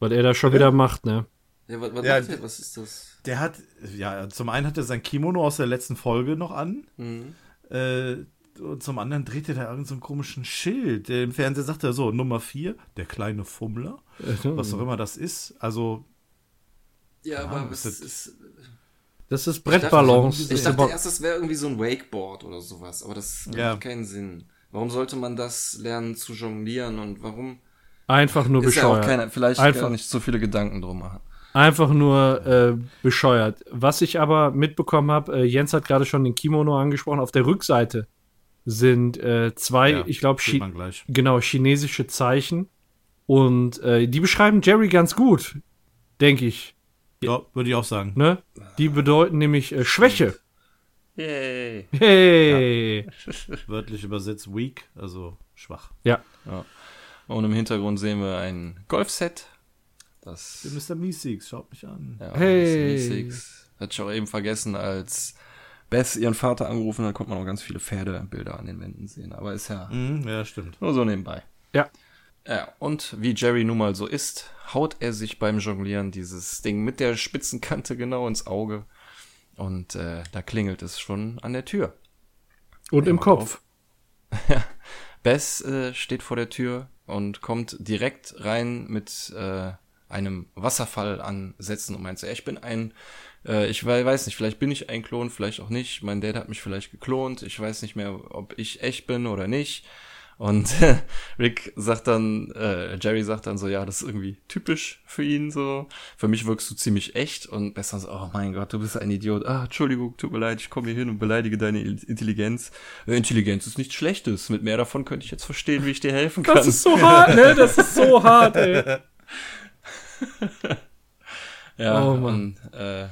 Was er da schon wieder macht, ne? Ja, was, was Ja, macht der? Was ist das? der hat, ja, zum einen hat er sein Kimono aus der letzten Folge noch an. Mhm. Äh, und zum anderen dreht er da irgendeinen so einen komischen Schild. Der Im Fernsehen sagt er so, Nummer 4, der kleine Fummler. Was auch immer das ist. Also, Ja, Ahnung, aber ist was das- ist. Das ist Ich dachte, Brettbalance. ich dachte erst, das wäre irgendwie so ein Wakeboard oder sowas, aber das Ja. macht keinen Sinn. Warum sollte man das lernen zu jonglieren und warum? Einfach nur Ist ja auch bescheuert. keine, vielleicht Einfach- gar nicht so viele Gedanken drum machen. Einfach nur äh, bescheuert. Was ich aber mitbekommen habe, äh, Jens hat gerade schon den Kimono angesprochen, auf der Rückseite sind äh, zwei, ja, ich glaube, gleich. genau, chinesische Zeichen. Und äh, die beschreiben Jerry ganz gut, denke ich. Ja, würde ich auch sagen. Ne? Die bedeuten nämlich äh, Schwäche. Yay. Hey! *laughs* Wörtlich übersetzt weak, also schwach. Ja. Und im Hintergrund sehen wir ein Golfset. Das Der Mr. Meeseeks, schaut mich an. ja, Hey. ist Six. Hatte ich auch eben vergessen, als Bess ihren Vater angerufen hat, konnte man auch ganz viele Pferdebilder an den Wänden sehen. Aber ist ja Mhm, ja, stimmt. nur so nebenbei. Ja. Ja, und wie Jerry nun mal so ist, haut er sich beim Jonglieren dieses Ding mit der spitzen Kante genau ins Auge. Und äh, da klingelt es schon an der Tür. Und im mal Kopf. *laughs* Bess äh, steht vor der Tür und kommt direkt rein mit äh, einem Wasserfall ansetzen und meint so, ja, ich bin ein, äh, ich wei- weiß nicht, vielleicht bin ich ein Klon, vielleicht auch nicht. Mein Dad hat mich vielleicht geklont. Ich weiß nicht mehr, ob ich echt bin oder nicht. Und *laughs* Rick sagt dann, äh, Jerry sagt dann so, ja, das ist irgendwie typisch für ihn so. Für mich wirkst du ziemlich echt und besser so, oh mein Gott, du bist ein Idiot. Ah, Entschuldigung, tut mir leid, ich komme hier hin und beleidige deine Intelligenz. Äh, Intelligenz ist nichts Schlechtes. Mit mehr davon könnte ich jetzt verstehen, wie ich dir helfen kann. Das ist so hart, ne? Das ist so hart, ey. *laughs* Ja, Oh Mann. und äh,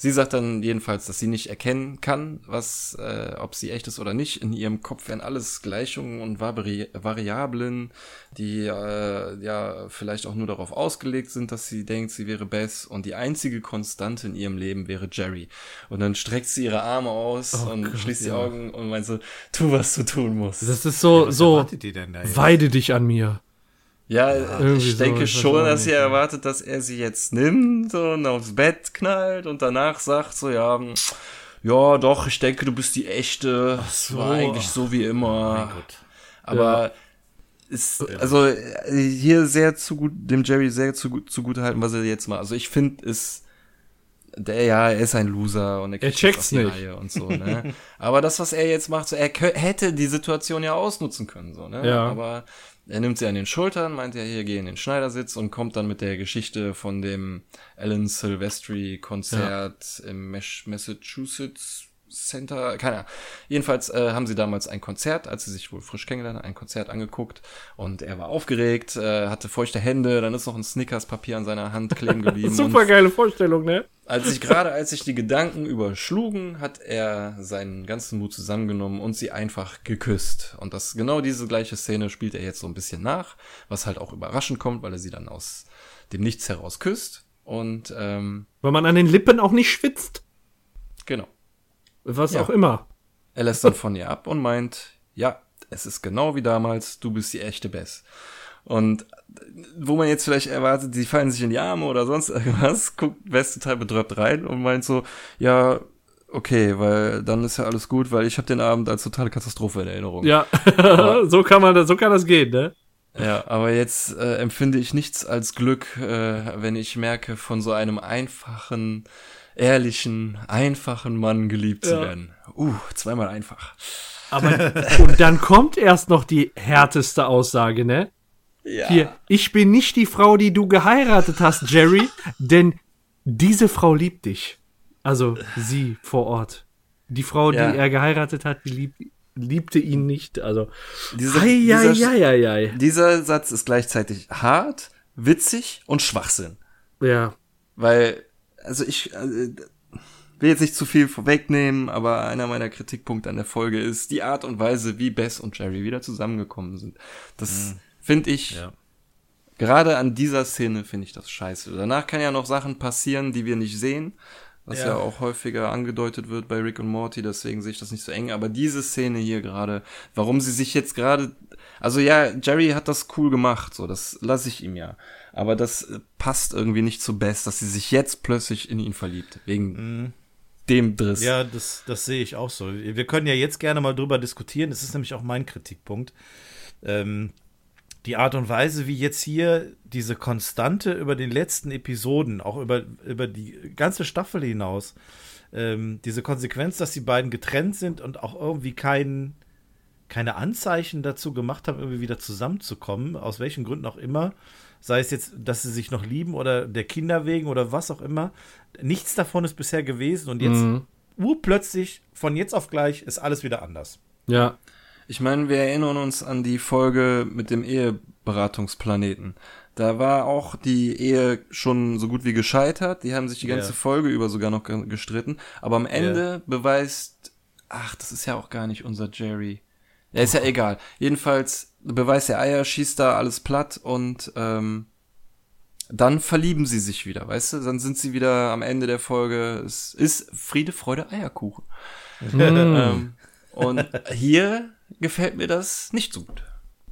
sie sagt dann jedenfalls, dass sie nicht erkennen kann, was, äh, ob sie echt ist oder nicht. In ihrem Kopf wären alles Gleichungen und Vari Variablen, die äh, ja vielleicht auch nur darauf ausgelegt sind, dass sie denkt, sie wäre Bess und die einzige Konstante in ihrem Leben wäre Jerry. Und dann streckt sie ihre Arme aus und schließt die Augen und meint so, tu, was du tun musst. Das ist so, Was so, weide dich an mir. Ja, irgendwie ich so, denke weiß schon, dass nicht, sie ja. erwartet, dass er sie jetzt nimmt und aufs Bett knallt und danach sagt so, ja, ja, doch, ich denke, du bist die echte. so. War eigentlich so wie immer. Gott. Aber ist, also äh, hier sehr zu gut, dem Jerry sehr zu gut, zugute halten, was er jetzt mal, also ich finde, ist, der, ja, er ist ein Loser und er, kriegt checkt's nicht. Reihe und so, ne? *laughs* Aber das, was er jetzt macht, so, er hätte die Situation ja ausnutzen können, so, ne? Ja. Aber er nimmt sie an den Schultern, meint ja, hier, geh in den Schneidersitz und kommt dann mit der Geschichte von dem Alan Silvestri Konzert im Mas- Massachusetts Center, keine Ahnung. Jedenfalls äh, haben sie damals ein Konzert, als sie sich wohl frisch kennengelernt haben, ein Konzert angeguckt und er war aufgeregt, äh, hatte feuchte Hände, dann ist noch ein Snickers-Papier an seiner Hand kleben *laughs* geblieben. Super geile Vorstellung, ne? als sich gerade, als sich die Gedanken überschlugen, hat er seinen ganzen Mut zusammengenommen und sie einfach geküsst. Und das genau diese gleiche Szene spielt er jetzt so ein bisschen nach, was halt auch überraschend kommt, weil er sie dann aus dem Nichts heraus küsst. Und ähm, Weil man an den Lippen auch nicht schwitzt. genau. Was Ja. auch immer. Er lässt dann von ihr ab und meint, ja, es ist genau wie damals, du bist die echte Bess. Und wo man jetzt vielleicht erwartet, die fallen sich in die Arme oder sonst *laughs* irgendwas, guckt Bess total betröppt rein und meint so, ja, okay, weil dann ist ja alles gut, weil ich habe den Abend als totale Katastrophe in Erinnerung. Ja, *laughs* so kann man das, so kann das gehen, ne? Ja, aber jetzt äh, empfinde ich nichts als Glück, äh, wenn ich merke, von so einem einfachen, ehrlichen, einfachen Mann geliebt zu Ja. werden. Uh, zweimal einfach. Aber *laughs* und dann kommt erst noch die härteste Aussage, ne? Ja. Hier, ich bin nicht die Frau, die du geheiratet hast, Jerry, denn diese Frau liebt dich. Also sie vor Ort. Die Frau, Ja. die er geheiratet hat, die lieb, liebte ihn nicht. Also, Dieser, dieser, dieser Satz ist gleichzeitig hart, witzig und Schwachsinn. Ja, Weil, also ich äh, will jetzt nicht zu viel vorwegnehmen, aber einer meiner Kritikpunkte an der Folge ist die Art und Weise, wie Bess und Jerry wieder zusammengekommen sind. Das finde ich, Ja. gerade an dieser Szene finde ich das scheiße. Danach kann ja noch Sachen passieren, die wir nicht sehen. was Ja. ja. auch häufiger angedeutet wird bei Rick und Morty, deswegen sehe ich das nicht so eng. Aber diese Szene hier gerade, warum sie sich jetzt gerade, also ja, Jerry hat das cool gemacht, so, das lasse ich ihm ja. Aber das äh, passt irgendwie nicht zu Bess, dass sie sich jetzt plötzlich in ihn verliebt, wegen dem Driss. Mhm. Ja, das, das sehe ich auch so. Wir können ja jetzt gerne mal drüber diskutieren. Das ist nämlich auch mein Kritikpunkt. Ähm, die Art und Weise, wie jetzt hier diese Konstante über den letzten Episoden, auch über, über die ganze Staffel hinaus, ähm, diese Konsequenz, dass die beiden getrennt sind und auch irgendwie kein, keine Anzeichen dazu gemacht haben, irgendwie wieder zusammenzukommen, aus welchen Gründen auch immer, sei es jetzt, dass sie sich noch lieben oder der Kinder wegen oder was auch immer. Nichts davon ist bisher gewesen und jetzt Mhm. urplötzlich, von jetzt auf gleich, ist alles wieder anders. Ja. Ich meine, wir erinnern uns an die Folge mit dem Eheberatungsplaneten. Da war auch die Ehe schon so gut wie gescheitert. Die haben sich die ganze Ja. Folge über sogar noch ge- gestritten. Aber am Ende beweist, ach, das ist ja auch gar nicht unser Jerry. Ja, ist ja egal. Jedenfalls beweist der Eier, schießt da alles platt und ähm, dann verlieben sie sich wieder, weißt du? Dann sind sie wieder am Ende der Folge. Es ist Friede, Freude, Eierkuchen. *laughs* Mhm. Ähm, und hier gefällt mir das nicht so gut.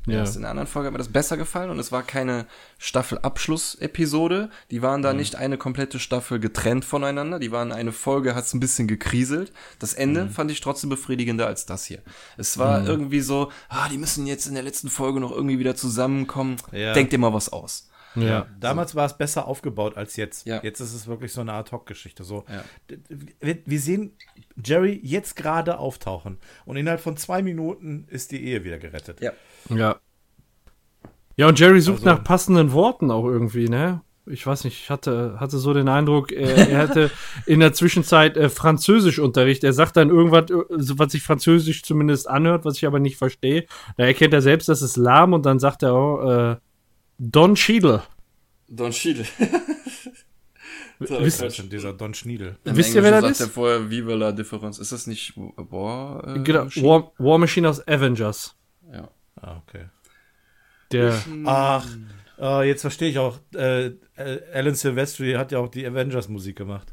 Ja. Erst in der anderen Folge hat mir das besser gefallen und es war keine Staffelabschluss-Episode. Die waren da nicht eine komplette Staffel getrennt voneinander. Die waren eine Folge, hat's ein bisschen gekriselt. Das Ende fand ich trotzdem befriedigender als das hier. Es war irgendwie so, ah, die müssen jetzt in der letzten Folge noch irgendwie wieder zusammenkommen. Ja. Denkt dir mal was aus. Ja. Damals war es besser aufgebaut als jetzt. Ja. Jetzt ist es wirklich so eine Ad-Hoc-Geschichte. So. Ja. Wir, wir sehen Jerry jetzt gerade auftauchen und innerhalb von zwei Minuten ist die Ehe wieder gerettet. Ja. Ja. Ja, und Jerry sucht Also- nach passenden Worten auch irgendwie, ne? Ich weiß nicht, ich hatte, hatte so den Eindruck, er, er hatte *laughs* in der Zwischenzeit äh, Französischunterricht. Er sagt dann irgendwas, äh, was sich Französisch zumindest anhört, was ich aber nicht verstehe. Da erkennt er selbst, das ist lahm und dann sagt er auch, äh, Don Cheadle. Don Cheadle. Wisst- *laughs* Das ist denn dieser Don Schniedel. Wisst ihr, wer das sagt ist? er vorher Vive la Difference. Ist das nicht War? Äh, Genau, Machine? War, War Machine aus Avengers. Ah, okay. Der, Ach, äh, jetzt verstehe ich auch. Äh, Alan Silvestri hat ja auch die Avengers-Musik gemacht.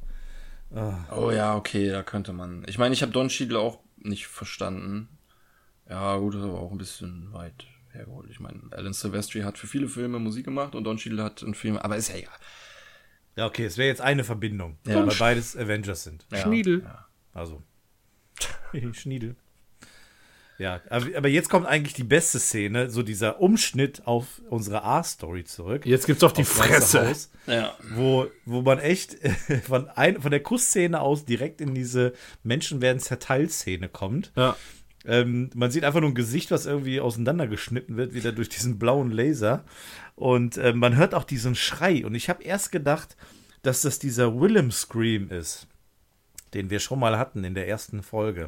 Oh ja, okay, da könnte man. Ich meine, ich habe Don Cheadle auch nicht verstanden. Ja, gut, das ist aber auch ein bisschen weit hergeholt. Ich meine, Alan Silvestri hat für viele Filme Musik gemacht und Don Cheadle hat einen Film, aber ist ja egal. Ja, okay, es wäre jetzt eine Verbindung, Ja. weil beides Avengers sind. Ja, Schniedel. Ja. Also. *laughs* Schniedel. Ja, aber, jetzt kommt eigentlich die beste Szene, so dieser Umschnitt auf unsere A-Story zurück. jetzt gibt's auf die Fresse. Haus, ja. wo, wo man echt *laughs* von, ein, von der Kussszene aus direkt in diese Menschen werden zerteilt-Szene kommt. Ja. Ähm, man sieht einfach nur ein Gesicht, was irgendwie auseinandergeschnitten wird, wieder durch diesen blauen Laser. Und äh, man hört auch diesen Schrei. Und ich habe erst gedacht, dass das dieser Willem Scream ist, den wir schon mal hatten in der ersten Folge.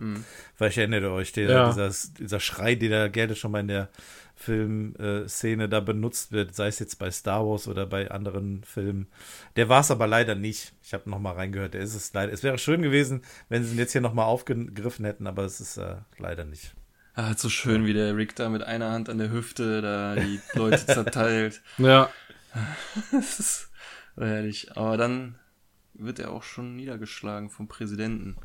Vielleicht erinnert ihr euch, der, Ja. dieser, dieser Schrei, der da gerne schon mal in der Filmszene da benutzt wird, sei es jetzt bei Star Wars oder bei anderen Filmen. Der war es aber leider nicht. Ich habe noch mal reingehört, der ist es leider. Es wäre schön gewesen, wenn sie ihn jetzt hier noch mal aufgegriffen hätten, aber es ist äh, leider nicht. Ah, so schön, wie der Rick da mit einer Hand an der Hüfte da die Leute *laughs* zerteilt. Ja. *laughs* Das ist herrlich. Aber dann wird er auch schon niedergeschlagen vom Präsidenten.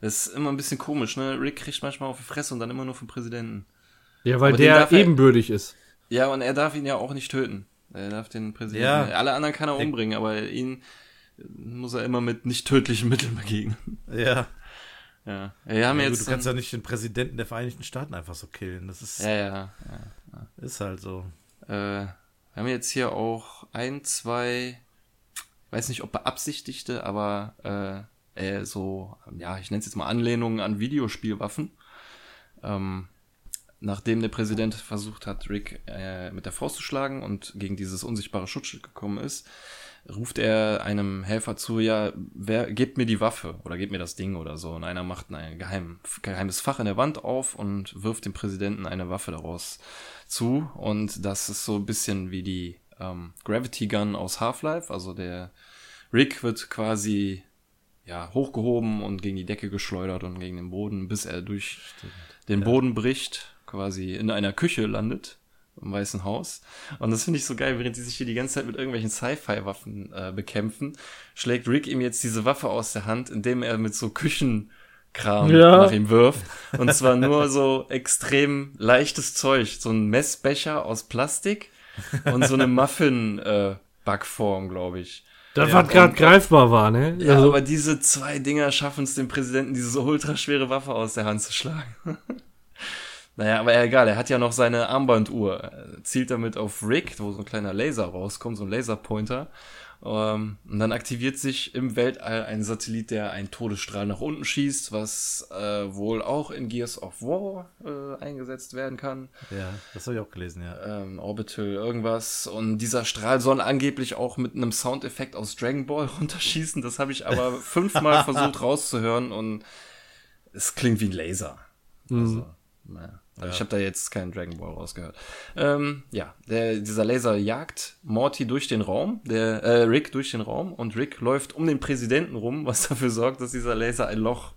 Das ist immer ein bisschen komisch, ne? Rick kriegt manchmal auf die Fresse und dann immer nur vom Präsidenten. Ja, weil Aber der darf er- ist. Ja, und er darf ihn ja auch nicht töten. Er darf den Präsidenten. Ja. Alle anderen kann er umbringen, aber ihn muss er immer mit nicht tödlichen Mitteln begegnen. Ja. Ja. Wir haben ja jetzt. gut, du kannst ja nicht den Präsidenten der Vereinigten Staaten einfach so killen. Das ist, ja, ja, ist halt so. ja. Äh, wir haben jetzt hier auch ein, zwei, weiß nicht, ob beabsichtigte, aber äh, äh, so, ja, ich nenne es jetzt mal Anlehnungen an Videospielwaffen. Ähm, nachdem der Präsident versucht hat, Rick äh, mit der Faust zu schlagen und gegen dieses unsichtbare Schutzschild gekommen ist, ruft er einem Helfer zu, ja, wer gebt mir die Waffe oder gebt mir das Ding oder so. Und einer macht ein geheim, geheimes Fach in der Wand auf und wirft dem Präsidenten eine Waffe daraus zu. Und das ist so ein bisschen wie die ähm, Gravity Gun aus Half-Life. Also der Rick wird quasi ja, hochgehoben und gegen die Decke geschleudert und gegen den Boden, bis er durch den Boden bricht, quasi in einer Küche landet. im Weißen Haus. Und das finde ich so geil, während die sich hier die ganze Zeit mit irgendwelchen Sci-Fi-Waffen äh, bekämpfen, schlägt Rick ihm jetzt diese Waffe aus der Hand, indem er mit so Küchenkram Ja. nach ihm wirft. Und zwar nur so extrem leichtes Zeug. So ein Messbecher aus Plastik *laughs* und so eine Muffin-Backform, glaube ich. Das, Ja, was gerade greifbar war, ne? Ja, Also, aber diese zwei Dinger schaffen es dem Präsidenten, diese ultraschwere Waffe aus der Hand zu schlagen. *laughs* naja, aber egal, er hat ja noch seine Armbanduhr. Er zielt damit auf Rick, wo so ein kleiner Laser rauskommt, so ein Laserpointer. Ähm, und dann aktiviert sich im Weltall ein Satellit, der einen Todesstrahl nach unten schießt, was äh, wohl auch in Gears of War äh, eingesetzt werden kann Ja, das habe ich auch gelesen, ja. ähm, Orbital irgendwas. Und dieser Strahl soll angeblich auch mit einem Soundeffekt aus Dragon Ball *laughs* runterschießen. Das habe ich aber *laughs* fünfmal versucht rauszuhören und es klingt wie ein Laser. Also, naja. Also Ich habe da jetzt keinen Dragon Ball rausgehört. Ähm, ja, der, dieser Laser jagt Morty durch den Raum, der äh, Rick durch den Raum und Rick läuft um den Präsidenten rum, *laughs* was dafür sorgt, dass dieser Laser ein Loch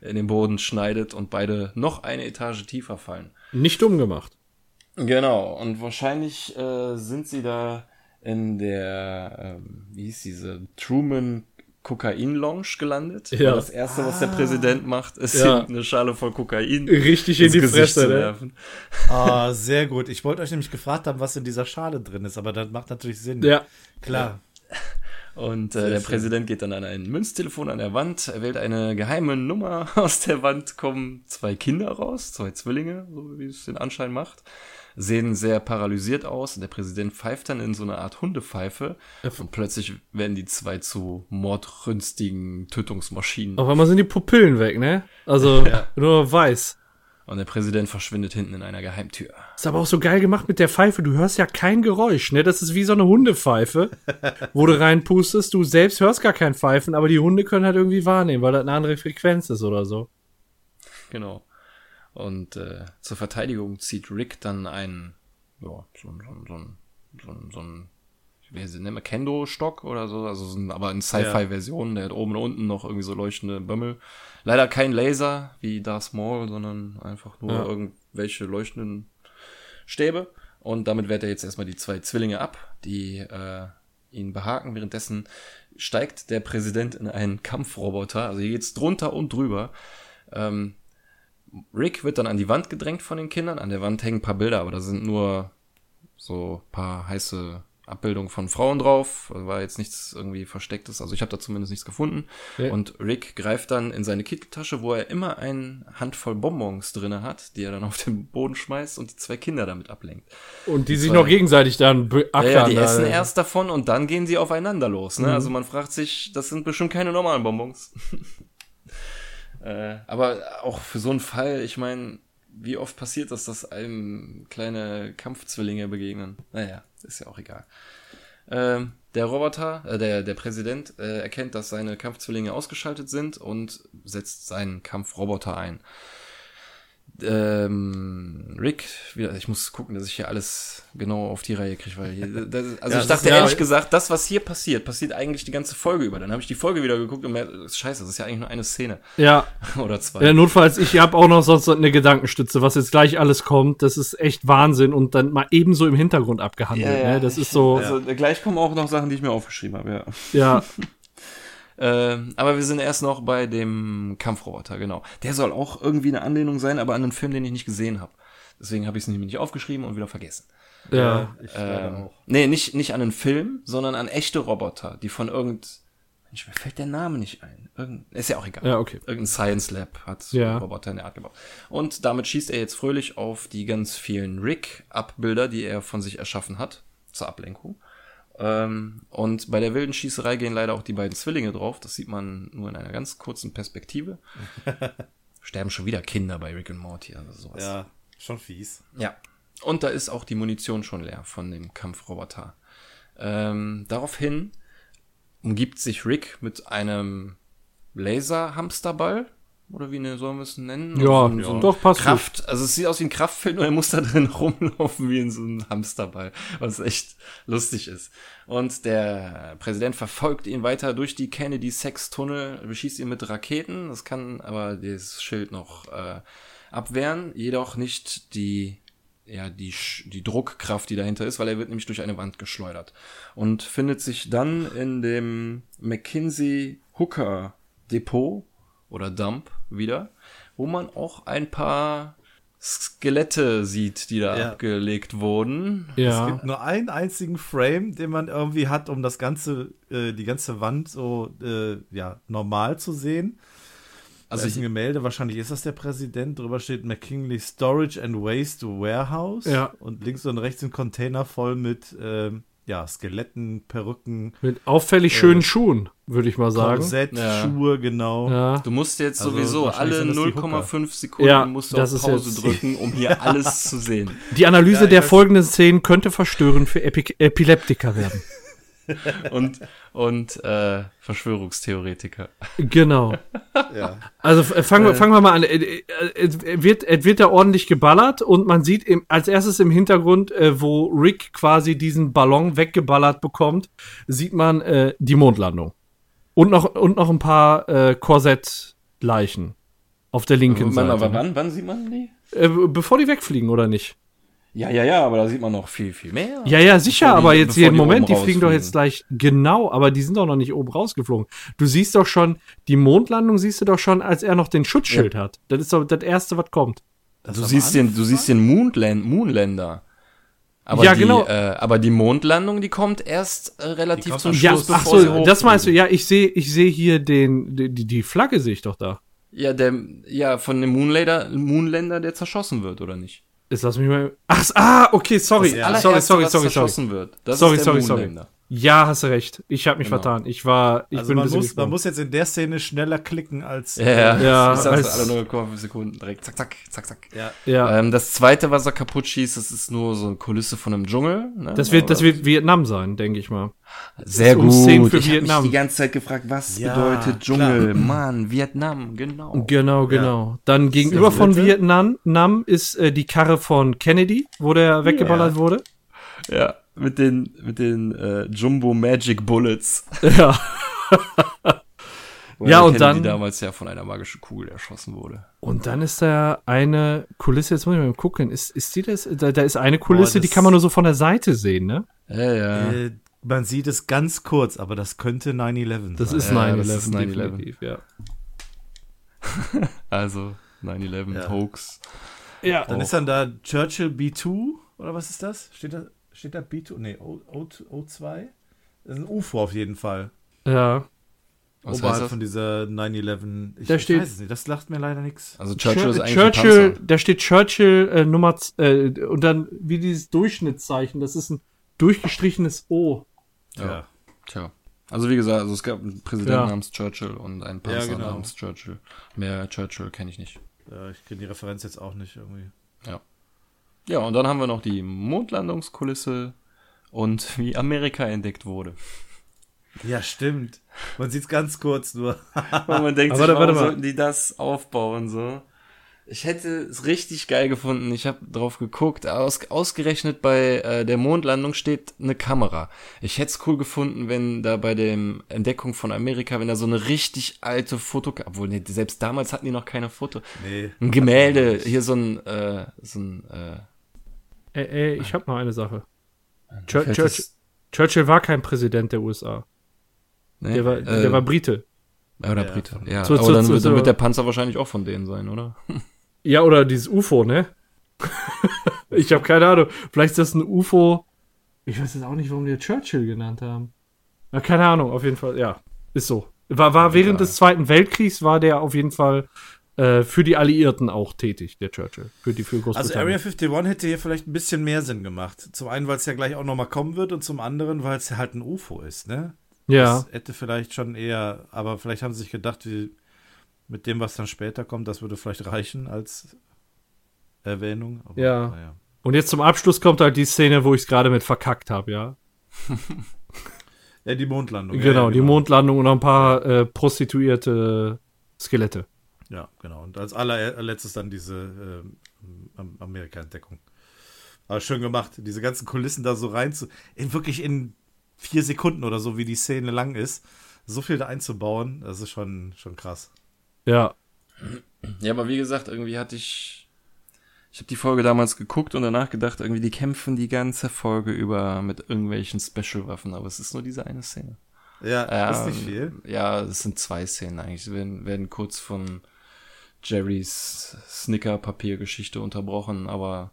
in den Boden schneidet und beide noch eine Etage tiefer fallen. nicht dumm gemacht. Genau, und wahrscheinlich äh, sind sie da in der, ähm, wie hieß diese, Truman Kokain Lounge gelandet. Ja. Und das erste, was der Präsident macht, ist Ja. eine Schale voll Kokain Richtig in ins die Gesicht Fresse, zu ne? werfen. Ah, *laughs* sehr gut. Ich wollte euch nämlich gefragt haben, was in dieser Schale drin ist, aber das macht natürlich Sinn. Ja. Klar. Und äh, der schön. Präsident geht dann an ein Münztelefon an der Wand, er wählt eine geheime Nummer *laughs* aus der Wand, kommen zwei Kinder raus, zwei Zwillinge, so wie es den Anschein macht, sehen sehr paralysiert aus. Und der Präsident pfeift dann in so eine Art Hundepfeife und plötzlich werden die zwei zu mordrünstigen Tötungsmaschinen. Auf einmal sind die Pupillen weg, ne? Also *laughs* nur weiß. Und der Präsident verschwindet hinten in einer Geheimtür. Ist aber auch so geil gemacht mit der Pfeife. Du hörst ja kein Geräusch, ne? Das ist wie so eine Hundepfeife, *laughs* wo du reinpustest. Du selbst hörst gar kein Pfeifen, aber die Hunde können halt irgendwie wahrnehmen, weil das eine andere Frequenz ist oder so. Genau. Und äh, zur Verteidigung zieht Rick dann einen, ja, so, ein- so, ein- so, ein- so, ein- so ein, wie nennt man Kendo-Stock oder so, also so ein, aber in Sci-Fi-Version, der hat oben und unten noch irgendwie so leuchtende Bömmel. Leider kein Laser wie Darth Maul, sondern einfach nur Ja. irgendwelche leuchtenden Stäbe. Und damit wehrt er jetzt erstmal die zwei Zwillinge ab, die äh, ihn behaken. Währenddessen steigt der Präsident in einen Kampfroboter. Also hier geht's drunter und drüber. Ähm, Rick wird dann an die Wand gedrängt von den Kindern. An der Wand hängen ein paar Bilder, aber da sind nur so ein paar heiße Abbildungen von Frauen drauf. Also War jetzt nichts irgendwie Verstecktes. Also ich habe da zumindest nichts gefunden. Ja. Und Rick greift dann in seine Kitteltasche, wo er immer eine Handvoll Bonbons drinne hat, die er dann auf den Boden schmeißt und die zwei Kinder damit ablenkt. Und die sich zwei- noch gegenseitig dann beackern. Ja, ja, die da. essen erst davon und dann gehen sie aufeinander los. Ne? Also man fragt sich, das sind bestimmt keine normalen Bonbons. Äh, aber auch für so einen Fall, ich meine, wie oft passiert das, dass einem kleine Kampfzwillinge begegnen? Naja, ist ja auch egal. Ähm, der Roboter, äh, der, der Präsident, äh, erkennt, dass seine Kampfzwillinge ausgeschaltet sind und setzt seinen Kampfroboter ein. Ähm, Rick, wieder, ich muss gucken, dass ich hier alles genau auf die Reihe kriege, weil hier, das, also Ja, ich dachte ist ja- ehrlich gesagt, das, was hier passiert, passiert eigentlich die ganze Folge über. Dann habe ich die Folge wieder geguckt und mir, scheiße, das ist ja eigentlich nur eine Szene Ja, *laughs* oder zwei. ja, notfalls, ich habe auch noch sonst eine Gedankenstütze, was jetzt gleich alles kommt. Das ist echt Wahnsinn und dann mal ebenso im Hintergrund abgehandelt. Ne? Das ist so, Also gleich kommen auch noch Sachen, die ich mir aufgeschrieben habe, ja. ja. *laughs* Ähm, aber wir sind erst noch bei dem Kampfroboter, genau. Der soll auch irgendwie eine Anlehnung sein, aber an einen Film, den ich nicht gesehen habe. Deswegen habe ich es nämlich nicht aufgeschrieben und wieder vergessen. ja. ich Ähm, auch. nee, nicht, nicht an einen Film, sondern an echte Roboter, die von irgend... Mensch, mir fällt der Name nicht ein. Irgend, ist ja auch egal. Ja, okay. Irgendein Science Lab hat so Ja. einen Roboter in der Art gebaut. Und damit schießt er jetzt fröhlich auf die ganz vielen Rick-Abbilder, die er von sich erschaffen hat, zur Ablenkung. Ähm, und bei der wilden Schießerei gehen leider auch die beiden Zwillinge drauf. Das sieht man nur in einer ganz kurzen Perspektive. *laughs* Sterben schon wieder Kinder bei Rick und Morty, also sowas. Ja, schon fies. Ja. Und da ist auch die Munition schon leer von dem Kampfroboter. Ähm, daraufhin umgibt sich Rick mit einem Laserhamsterball. Oder wie ne, sollen wir es nennen? Ja, so, ein doch, passt Kraft, also es sieht aus wie ein Kraftfeld, nur er muss da drin *laughs* rumlaufen wie in so einem Hamsterball, was echt lustig ist. Und der Präsident verfolgt ihn weiter durch die Kennedy-Sex-Tunnel, beschießt ihn mit Raketen, das kann aber das Schild noch äh, abwehren, jedoch nicht die ja, die, die Druckkraft, die dahinter ist, weil er wird nämlich durch eine Wand geschleudert. Und findet sich dann in dem McKinsey Hooker Depot oder Dump wieder, wo man auch ein paar Skelette sieht, die da Ja. abgelegt wurden. Es Ja. gibt nur einen einzigen Frame, den man irgendwie hat, um das ganze, äh, die ganze Wand so äh, ja, normal zu sehen. Also ist ein Gemälde, wahrscheinlich ist das der Präsident. Drüber steht McKinley Storage and Waste Warehouse. Ja. Und links und rechts ein Container voll mit ähm, ja, Skeletten, Perücken, Mit auffällig schönen Schuhen, würde ich mal sagen. Korsett, Ja. Schuhe, genau. Ja. Du musst jetzt Also sowieso alle sind das die Hooker. 0,5 Sekunden Ja, musst du das auf Pause drücken, um hier *laughs* alles zu sehen. Die Analyse der folgenden Szenen könnte verstörend für Epi Epileptiker werden. *laughs* *laughs* Und, und äh, Verschwörungstheoretiker. Genau. Ja. Also f- fangen wir, fangen wir mal an. Äh, äh, Es wird, es wird da ordentlich geballert und man sieht im, als erstes im Hintergrund, äh, wo Rick quasi diesen Ballon weggeballert bekommt, sieht man äh, die Mondlandung. Und noch, und noch ein paar äh, Korsettleichen auf der linken Seite. wann, wann sieht man die? Äh, bevor die wegfliegen, oder nicht? Ja, ja, ja, aber da sieht man noch viel, viel mehr. Ja, ja, sicher, Bevor die- aber jetzt jeden Moment, die fliegen doch jetzt gleich genau, aber die sind doch noch nicht oben rausgeflogen. Du siehst doch schon, die Mondlandung siehst du doch schon, als er noch den Schutzschild hat. Das ist doch das Erste, was kommt. Du siehst den, du siehst den Moonland, Moonlander. Aber Ja, die, genau. Äh, aber die Mondlandung, die kommt erst äh, relativ kommt zum am Ja, Schluss, ach bevor sie so, das meinst du, ja, ich sehe ich sehe hier den, die, die Flagge sehe ich doch da. Ja, der, ja, von dem Moonlander, Moonlander, der zerschossen wird, oder nicht? Jetzt lass mich mal. Ach, ah, okay, sorry. Das sorry, sorry, was sorry, sorry. wird. Das Sorry, sorry, sorry. Ja, hast du recht. Ich habe mich Genau. vertan. Ich war, ich Also bin man muss, man muss jetzt in der Szene schneller klicken als. Ja, ja, Ja, also als- alle 0,5 Sekunden direkt. Zack, zack, zack, zack. Ja. Ja, Ähm, das zweite, was er kaputt schießt, das ist nur so eine Kulisse von einem Dschungel. Ne? das wird, das wird Vietnam sein, denke ich mal. Sehr um gut. Szenen für ich habe mich Vietnam. die ganze Zeit gefragt, was Ja, bedeutet Dschungel? Mann, Vietnam, genau. Genau, genau. Dann gegenüber von. Vietnam Nam ist äh, die Karre von Kennedy, wo der weggeballert wurde. Ja, mit den mit den äh, Jumbo Magic Bullets. *laughs* Ja. Ja, und Kennedy dann- damals ja von einer magischen Kugel erschossen wurde. Und dann ist da eine Kulisse, jetzt muss ich mal gucken, ist, ist die das? Da, da ist eine Kulisse, Boah, die kann man nur so von der Seite sehen, ne? Ja, ja. Äh, man sieht es ganz kurz, aber das könnte 9-11 Das sein. ist Ja, 9-11, das ist 9/11. definitiv, ja. *laughs* Also 9/11 Ja. Hoax. Ja, Dann ist dann da Churchill B2 oder was ist das? Steht da, steht da B2? Nee, O, O, O2? Das ist ein UFO auf jeden Fall. ja. Was heißt Oberhalb das? von dieser 9-11. Ich, Da ich steht- weiß es nicht, das lacht mir leider nichts. Also Churchill ist eigentlich Churchill, da steht Churchill äh, Nummer äh, und dann wie dieses Durchschnittszeichen, das ist ein durchgestrichenes O. Ja. Tja. Also wie gesagt, also es gab einen Präsidenten Ja. namens Churchill und einen Panzer genau. namens Churchill. Mehr Churchill kenne ich nicht. Ja, ich kenne die Referenz jetzt auch nicht irgendwie. Ja, und dann haben wir noch die Mondlandungskulisse und *laughs* wie Amerika entdeckt wurde. Ja, stimmt. Man sieht es ganz kurz nur. *laughs* Und man denkt Aber sich, warte, warte warum mal. sollten die das aufbauen so? Ich hätte es richtig geil gefunden. Ich habe drauf geguckt. Aus, ausgerechnet bei äh, der Mondlandung steht eine Kamera. Ich hätte es cool gefunden, wenn da bei der Entdeckung von Amerika, wenn da so eine richtig alte Foto, obwohl nee, selbst damals hatten die noch keine Foto. Nee. Ein Gemälde, hier so ein, äh, so ein, äh, Äh, äh, ich habe noch eine Sache. Chur fällt Churchill, war kein Präsident der USA. ne? Der war, Äh, der war Brite. oder Ja, Brite. Ja, Zu- aber zu- dann, zu- wird, dann wird der Panzer wahrscheinlich auch von denen sein, oder? *laughs* Ja, oder dieses UFO, ne? *laughs* ich habe keine Ahnung. Vielleicht ist das ein UFO. Ich weiß jetzt auch nicht, warum die Churchill genannt haben. Na, keine Ahnung, auf jeden Fall, ja. Ist so. War, war während des Zweiten Weltkriegs war der auf jeden Fall äh, für die Alliierten auch tätig, der Churchill. Für die für Also. Area 51 hätte hier vielleicht ein bisschen mehr Sinn gemacht. Zum einen, weil es ja gleich auch nochmal kommen wird und zum anderen, weil es halt ein UFO ist, ne? ja. Das hätte vielleicht schon eher, aber vielleicht haben sie sich gedacht, wie mit dem, was dann später kommt, das würde vielleicht reichen als Erwähnung. Aber, Ja. naja. Und jetzt zum Abschluss kommt halt die Szene, wo ich es gerade mit verkackt habe, ja. *laughs* Ja, die Mondlandung. Genau, ja, ja, die Mondlandung und noch ein paar äh, prostituierte Skelette. Ja, genau. Und als allerletztes dann diese Am- Amerika-Entdeckung. Aber schön gemacht, diese ganzen Kulissen da so rein zu. In, wirklich in vier Sekunden oder so, wie die Szene lang ist, so viel da einzubauen, das ist schon, schon krass. Ja. Ja, aber wie gesagt, irgendwie hatte ich. Ich habe die Folge damals geguckt und danach gedacht, irgendwie die kämpfen die ganze Folge über mit irgendwelchen Special-Waffen, aber es ist nur diese eine Szene. Ja, Ja, ist nicht viel. Ja, es sind zwei Szenen eigentlich. Sie werden, werden kurz von Jerrys Snicker-Papiergeschichte unterbrochen, aber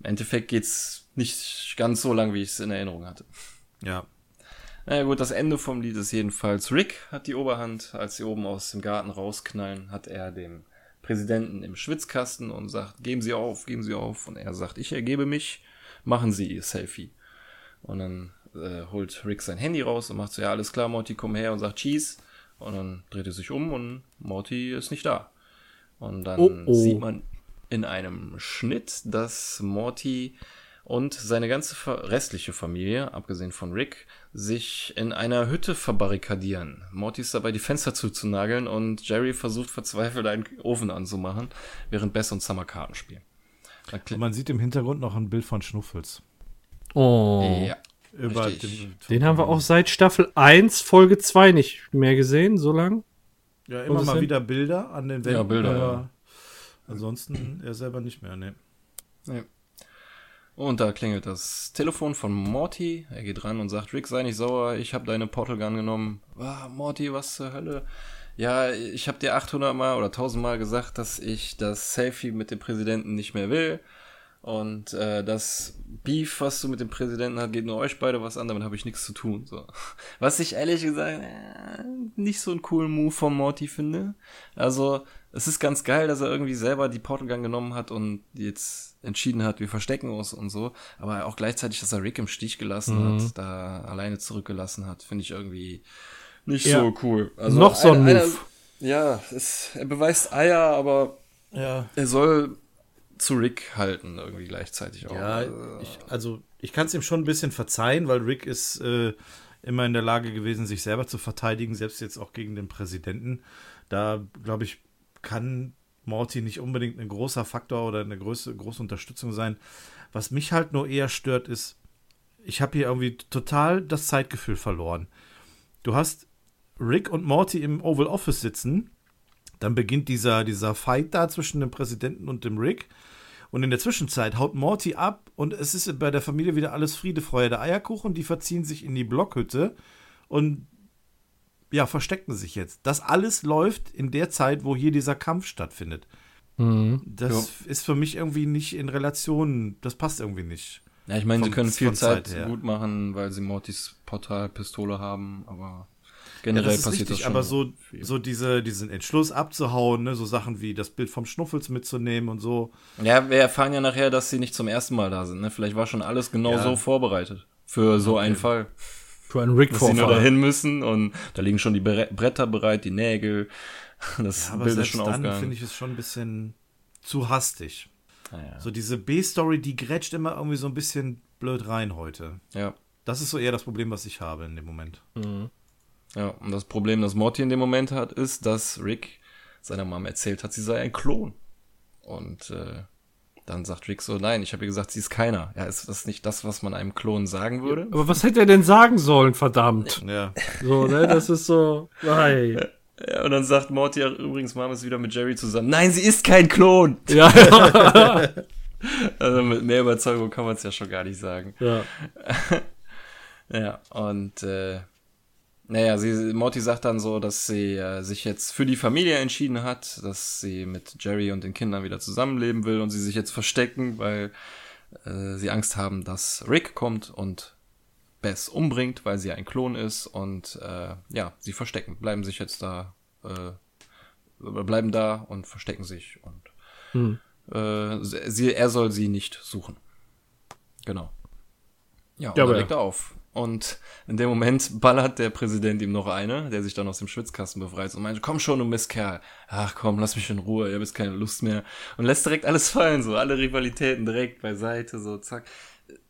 im Endeffekt geht's nicht ganz so lang, wie ich es in Erinnerung hatte. Ja. Naja gut, das Ende vom Lied ist jedenfalls, Rick hat die Oberhand. Als sie oben aus dem Garten rausknallen, hat er dem Präsidenten im Schwitzkasten und sagt, geben Sie auf, geben Sie auf. Und er sagt, ich ergebe mich, machen Sie Ihr Selfie. Und dann äh, holt Rick sein Handy raus und macht so, ja, alles klar, Morty, komm her und sagt Cheese. Und dann dreht er sich um und Morty ist nicht da. Und dann Oh, oh. sieht man in einem Schnitt, dass Morty und seine ganze restliche Familie, abgesehen von Rick, sich in einer Hütte verbarrikadieren. Morty ist dabei, die Fenster zuzunageln und Jerry versucht verzweifelt einen Ofen anzumachen, während Bess und Summer Karten spielen. Und man sieht im Hintergrund noch ein Bild von Schnuffels. Oh. ja. Über Richtig. dem, Den haben wir auch seit Staffel 1, Folge 2 nicht mehr gesehen, so lang. Ja, immer mal denn? wieder Bilder an den Wänden. Ja, Bilder, aber ja. Ansonsten er selber nicht mehr, ne. Ja. Und da klingelt das Telefon von Morty. Er geht ran und sagt, Rick, sei nicht sauer, ich habe deine Portal Gun genommen. Ah, Morty, was zur Hölle? Ja, ich habe dir 800 Mal oder 1000 Mal gesagt, dass ich das Selfie mit dem Präsidenten nicht mehr will. Und äh, das Beef, was du mit dem Präsidenten hast, geht nur euch beide was an, damit habe ich nichts zu tun. So. Was ich ehrlich gesagt äh, nicht so einen coolen Move von Morty finde. Also, es ist ganz geil, dass er irgendwie selber die Portal Gun genommen hat und jetzt entschieden hat, wir verstecken uns und so. Aber auch gleichzeitig, dass er Rick im Stich gelassen hat, da alleine zurückgelassen hat, finde ich irgendwie nicht Ja. so cool. Also Noch so ein Move. einer- ja, es, er beweist Eier, aber Ja. er soll zu Rick halten, irgendwie gleichzeitig auch. Ja, Äh, ich, also ich kann es ihm schon ein bisschen verzeihen, weil Rick ist äh, immer in der Lage gewesen, sich selber zu verteidigen, selbst jetzt auch gegen den Präsidenten. Da, glaube ich, kann Morty nicht unbedingt ein großer Faktor oder eine große, große Unterstützung sein. Was mich halt nur eher stört, ist, ich habe hier irgendwie total das Zeitgefühl verloren. Du hast Rick und Morty im Oval Office sitzen, dann beginnt dieser, dieser Fight da zwischen dem Präsidenten und dem Rick. Und in der Zwischenzeit haut Morty ab und es ist bei der Familie wieder alles Friede, Freude, Eierkuchen. Die verziehen sich in die Blockhütte und ja, verstecken sich jetzt. Das alles läuft in der Zeit, wo hier dieser Kampf stattfindet. Das ist für mich irgendwie nicht in Relation, das passt irgendwie nicht. Ja, ich meine, sie können viel Zeit, Zeit gut machen, weil sie Mortys Portalpistole haben, aber Ja, generell das ist passiert richtig, das schon. aber so, viel. so diese, diesen Entschluss abzuhauen, ne, so Sachen wie das Bild vom Schnuffels mitzunehmen und so. Ja, wir erfahren ja nachher, dass sie nicht zum ersten Mal da sind. Ne? Vielleicht war schon alles genau Ja. so vorbereitet. Für so einen Fall. Für einen Rick Dass sie nur Vorfall. dahin müssen und da liegen schon die Bre Bretter bereit, die Nägel. *laughs* Das Aber Bild ist selbst schon dann finde ich es schon ein bisschen zu hastig. Naja. So diese B-Story, die grätscht immer irgendwie so ein bisschen blöd rein heute. Ja. Das ist so eher das Problem, was ich habe in dem Moment. Ja, und das Problem, das Morty in dem Moment hat, ist, dass Rick seiner Mom erzählt hat, sie sei ein Klon. Und äh, dann sagt Rick so, nein, ich habe ihr gesagt, sie ist keiner. Ja, ist das nicht das, was man einem Klon sagen würde? Aber was hätte er denn sagen sollen, verdammt? Ja. So, ne, das ist so, hey. Ja, und dann sagt Morty ja, übrigens, Mom ist wieder mit Jerry zusammen. Nein, sie ist kein Klon! Ja, *laughs* Also mit mehr Überzeugung kann man es ja schon gar nicht sagen. ja. *laughs* Ja, und äh, naja, sie, Morty sagt dann so, dass sie äh, sich jetzt für die Familie entschieden hat, dass sie mit Jerry und den Kindern wieder zusammenleben will und sie sich jetzt verstecken, weil äh, sie Angst haben, dass Rick kommt und Bess umbringt, weil sie ein Klon ist und äh, ja, sie verstecken, bleiben sich jetzt da, äh, bleiben da und verstecken sich und äh, sie, er soll sie nicht suchen. Genau. Ja, und Ja, dann aber legt er auf. Und in dem Moment ballert der Präsident ihm noch eine, der sich dann aus dem Schwitzkasten befreit und meint, komm schon, du Mistkerl. Ach komm, lass mich in Ruhe, ihr habt keine Lust mehr. Und lässt direkt alles fallen, so alle Rivalitäten direkt beiseite, so zack.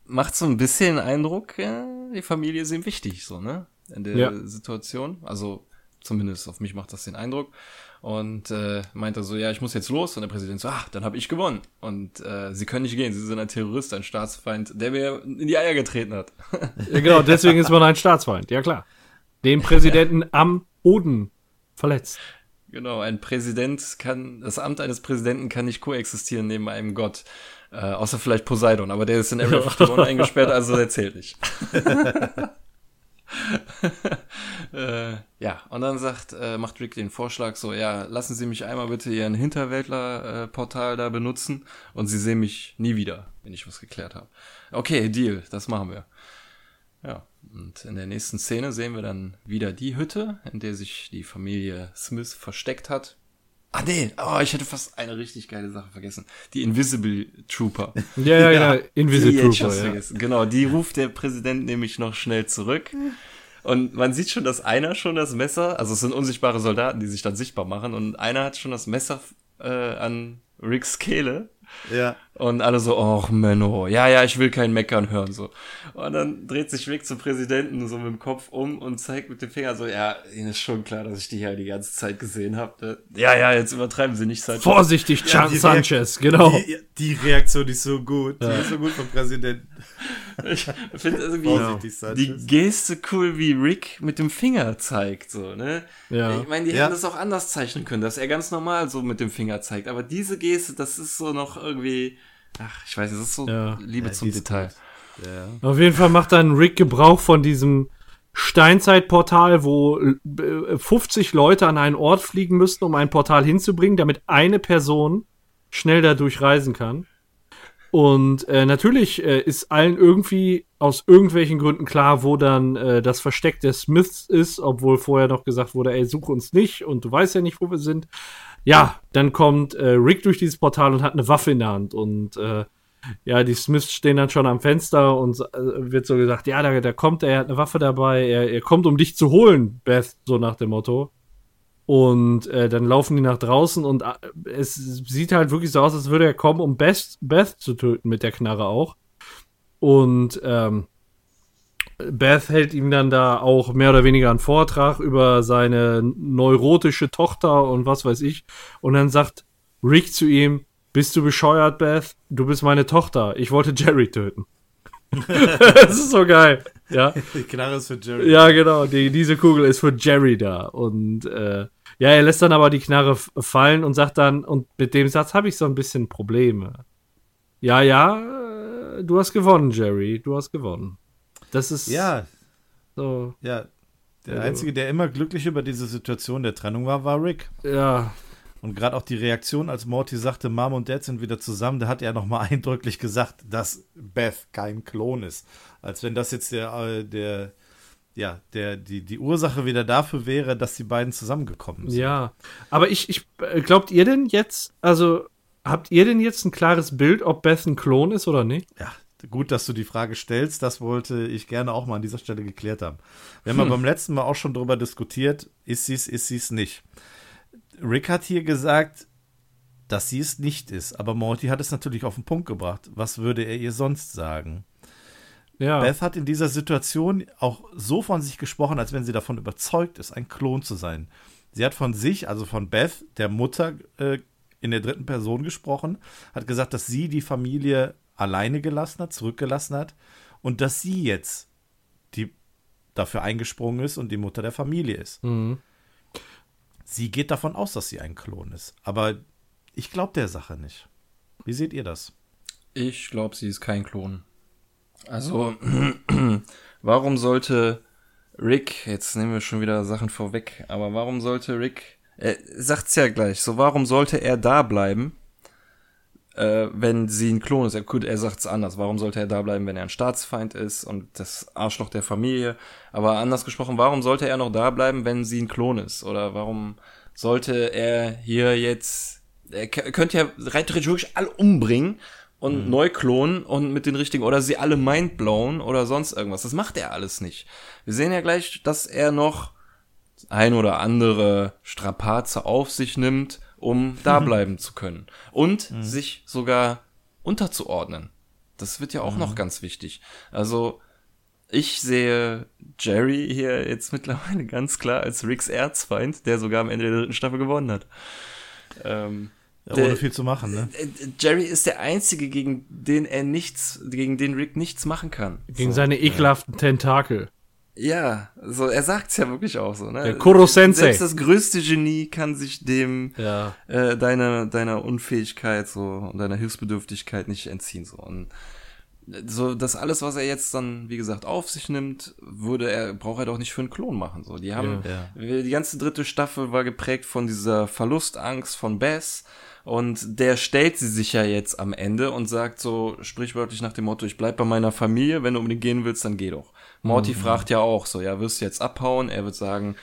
Macht so ein bisschen Eindruck, ja, die Familie ist ihm wichtig, so, ne? In der Ja. Situation. Also zumindest auf mich macht das den Eindruck. Und äh, meinte so, ja, ich muss jetzt los. Und der Präsident so, ach, dann habe ich gewonnen. Und äh, sie können nicht gehen, sie sind ein Terrorist, ein Staatsfeind, der mir in die Eier getreten hat. *laughs* ja, genau, deswegen ist man ein Staatsfeind, ja klar. Den Präsidenten am Boden verletzt. Genau, ein Präsident kann, das Amt eines Präsidenten kann nicht koexistieren neben einem Gott. Äh, außer vielleicht Poseidon, aber der ist in Area *laughs* 51 eingesperrt, also der zählt nicht. *laughs* *laughs* äh, ja, und dann sagt, äh, macht Rick den Vorschlag so, ja, lassen Sie mich einmal bitte Ihren Hinterwäldler-Portal da benutzen und Sie sehen mich nie wieder, wenn ich was geklärt habe. Okay, Deal, das machen wir. Ja, und in der nächsten Szene sehen wir dann wieder die Hütte, in der sich die Familie Smith versteckt hat. Ah nee, oh, ich hätte fast eine richtig geile Sache vergessen. Die Invisible Trooper. *laughs* Ja, ja, ja, Invisible Die hätte ich Trooper. Ja. vergessen. Genau, die ruft der Präsident nämlich noch schnell zurück. Und man sieht schon, dass einer schon das Messer, also es sind unsichtbare Soldaten, die sich dann sichtbar machen, und einer hat schon das Messer äh, an Ricks Kehle. Ja. Und alle so, ach Menno, ja, ja, ich will kein Meckern hören, so. Und dann dreht sich Rick zum Präsidenten so mit dem Kopf um und zeigt mit dem Finger so, ja, Ihnen ist schon klar, dass ich die hier die ganze Zeit gesehen habe. Ja, ja, jetzt übertreiben Sie nicht, Sanchez. Vorsichtig, Ja, Chan die Sanchez, genau. Die, die Reaktion ist so gut. Die ist so gut vom Präsidenten. *laughs* Ich finde irgendwie Vorsichtig, die. Geste cool, wie Rick mit dem Finger zeigt, so, ne? Ja. Ich meine, die Ja. hätten das auch anders zeichnen können, dass er ganz normal so mit dem Finger zeigt. Aber diese Geste, das ist so noch irgendwie, ach, ich weiß, nicht, das ist so Ja. Liebe Ja, zum Detail. Ja. Auf jeden Fall macht dann Rick Gebrauch von diesem Steinzeitportal, wo äh, 50 Leute an einen Ort fliegen müssten, um ein Portal hinzubringen, damit eine Person schnell dadurch reisen kann. Und äh, natürlich äh, ist allen irgendwie aus irgendwelchen Gründen klar, wo dann äh, das Versteck der Smiths ist, obwohl vorher noch gesagt wurde, ey, such uns nicht und du weißt ja nicht, wo wir sind. Ja, dann kommt äh, Rick durch dieses Portal und hat eine Waffe in der Hand und äh, ja, die Smiths stehen dann schon am Fenster und äh, wird so gesagt, ja, da, da kommt er, er hat eine Waffe dabei, er, er kommt, um dich zu holen, Beth, so nach dem Motto. Und äh, dann laufen die nach draußen und äh, es sieht halt wirklich so aus, als würde er kommen, um Beth, Beth zu töten mit der Knarre auch. Und ähm, Beth hält ihm dann da auch mehr oder weniger einen Vortrag über seine neurotische Tochter und was weiß ich. Und dann sagt Rick zu ihm, bist du bescheuert, Beth? Du bist meine Tochter. Ich wollte Jerry töten. *laughs* das ist so geil. Ja. Die Knarre ist für Jerry. Ja, genau. Die, diese Kugel ist für Jerry da. Und äh, ja, er lässt dann aber die Knarre fallen und sagt dann, und mit dem Satz habe ich so ein bisschen Probleme. Ja, ja, äh, du hast gewonnen, Jerry. Du hast gewonnen. Das ist Ja, so, ja. Der Also- Einzige, der immer glücklich über diese Situation der Trennung war, war Rick. ja, Und gerade auch die Reaktion, als Morty sagte, Mom und Dad sind wieder zusammen, da hat er nochmal *laughs* eindrücklich gesagt, dass Beth kein Klon ist. Als wenn das jetzt der, äh, der, ja, der, die, die Ursache wieder dafür wäre, dass die beiden zusammengekommen sind. ja. Aber ich, ich, äh, glaubt ihr denn jetzt, also, habt ihr denn jetzt ein klares Bild, ob Beth ein Klon ist oder nicht? Ja, gut, dass du die Frage stellst. Das wollte ich gerne auch mal an dieser Stelle geklärt haben. Wir haben ja beim letzten Mal auch schon darüber diskutiert, ist sie es, ist sie es nicht. Rick hat hier gesagt, dass sie es nicht ist, aber Morty hat es natürlich auf den Punkt gebracht. Was würde er ihr sonst sagen? Ja. Beth hat in dieser Situation auch so von sich gesprochen, als wenn sie davon überzeugt ist, ein Klon zu sein. Sie hat von sich, also von Beth, der Mutter, äh, in der dritten Person gesprochen, hat gesagt, dass sie die Familie alleine gelassen hat, zurückgelassen hat und dass sie jetzt die dafür eingesprungen ist und die Mutter der Familie ist. Mhm. Sie geht davon aus, dass sie ein Klon ist. Aber ich glaube der Sache nicht. Wie seht ihr das? Ich glaube, sie ist kein Klon. Also, *clears throat* warum sollte Rick, jetzt nehmen wir schon wieder Sachen vorweg, aber warum sollte Rick, er sagt's ja gleich, so warum sollte er da bleiben, äh, wenn sie ein Klon ist? Ja, gut, er sagt's anders. Warum sollte er da bleiben, wenn er ein Staatsfeind ist und das Arschloch der Familie? Aber anders gesprochen, warum sollte er noch da bleiben, wenn sie ein Klon ist? Oder warum sollte er hier jetzt, er könnte ja rein theoretisch wirklich alle umbringen und neu klonen und mit den richtigen, oder sie alle mindblown oder sonst irgendwas. Das macht er alles nicht. Wir sehen ja gleich, dass er noch ein oder andere Strapaze auf sich nimmt, um da *laughs* bleiben zu können. Und sich sogar unterzuordnen. Das wird ja auch noch ganz wichtig. Also, ich sehe Jerry hier jetzt *laughs* mittlerweile ganz klar als Ricks Erzfeind, der sogar am Ende der dritten Staffel gewonnen hat. Ähm, Ja, Der- ohne viel zu machen, ne? äh, Jerry ist der Einzige, gegen den er nichts, gegen den Rick nichts machen kann. Gegen So. seine ekelhaften Tentakel. Ja, so er sagt's ja wirklich auch so, ne? Der Kuro-Sensei. Selbst das größte Genie kann sich dem Ja. äh, deiner deiner Unfähigkeit so und deiner Hilfsbedürftigkeit nicht entziehen so und so das alles was er jetzt dann wie gesagt auf sich nimmt würde er braucht er doch nicht für einen Klon machen so die haben die ganze dritte Staffel war geprägt von dieser Verlustangst von Bess und der stellt sie sich ja jetzt am Ende und sagt so sprichwörtlich nach dem Motto ich bleib bei meiner Familie wenn du unbedingt gehen willst dann geh doch Morty fragt ja auch so ja wirst du jetzt abhauen er wird sagen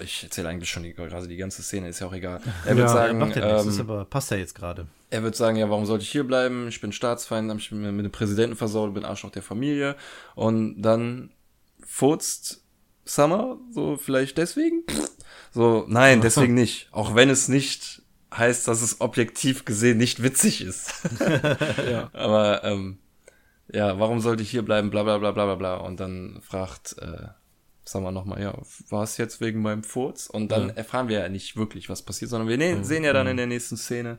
ich erzähle eigentlich schon die, gerade die ganze Szene, ist ja auch egal. Er wird Ja, Ja, sagen, macht ja nichts, ähm, ist aber passt ja jetzt gerade. er wird sagen, ja, warum sollte ich hier bleiben? Ich bin Staatsfeind, hab ich mir mit dem Präsidenten versaut, bin Arschloch der Familie. Und dann furzt Summer, so vielleicht deswegen? So, nein, deswegen nicht. Auch wenn es nicht heißt, dass es objektiv gesehen nicht witzig ist. *laughs* Ja. Aber ähm, ja, warum sollte ich hier bleiben? Bla bla bla bla bla bla. Und dann fragt äh, Summer nochmal, ja, war es jetzt wegen meinem Furz? Und dann erfahren wir ja nicht wirklich, was passiert, sondern wir ne sehen ja dann in der nächsten Szene,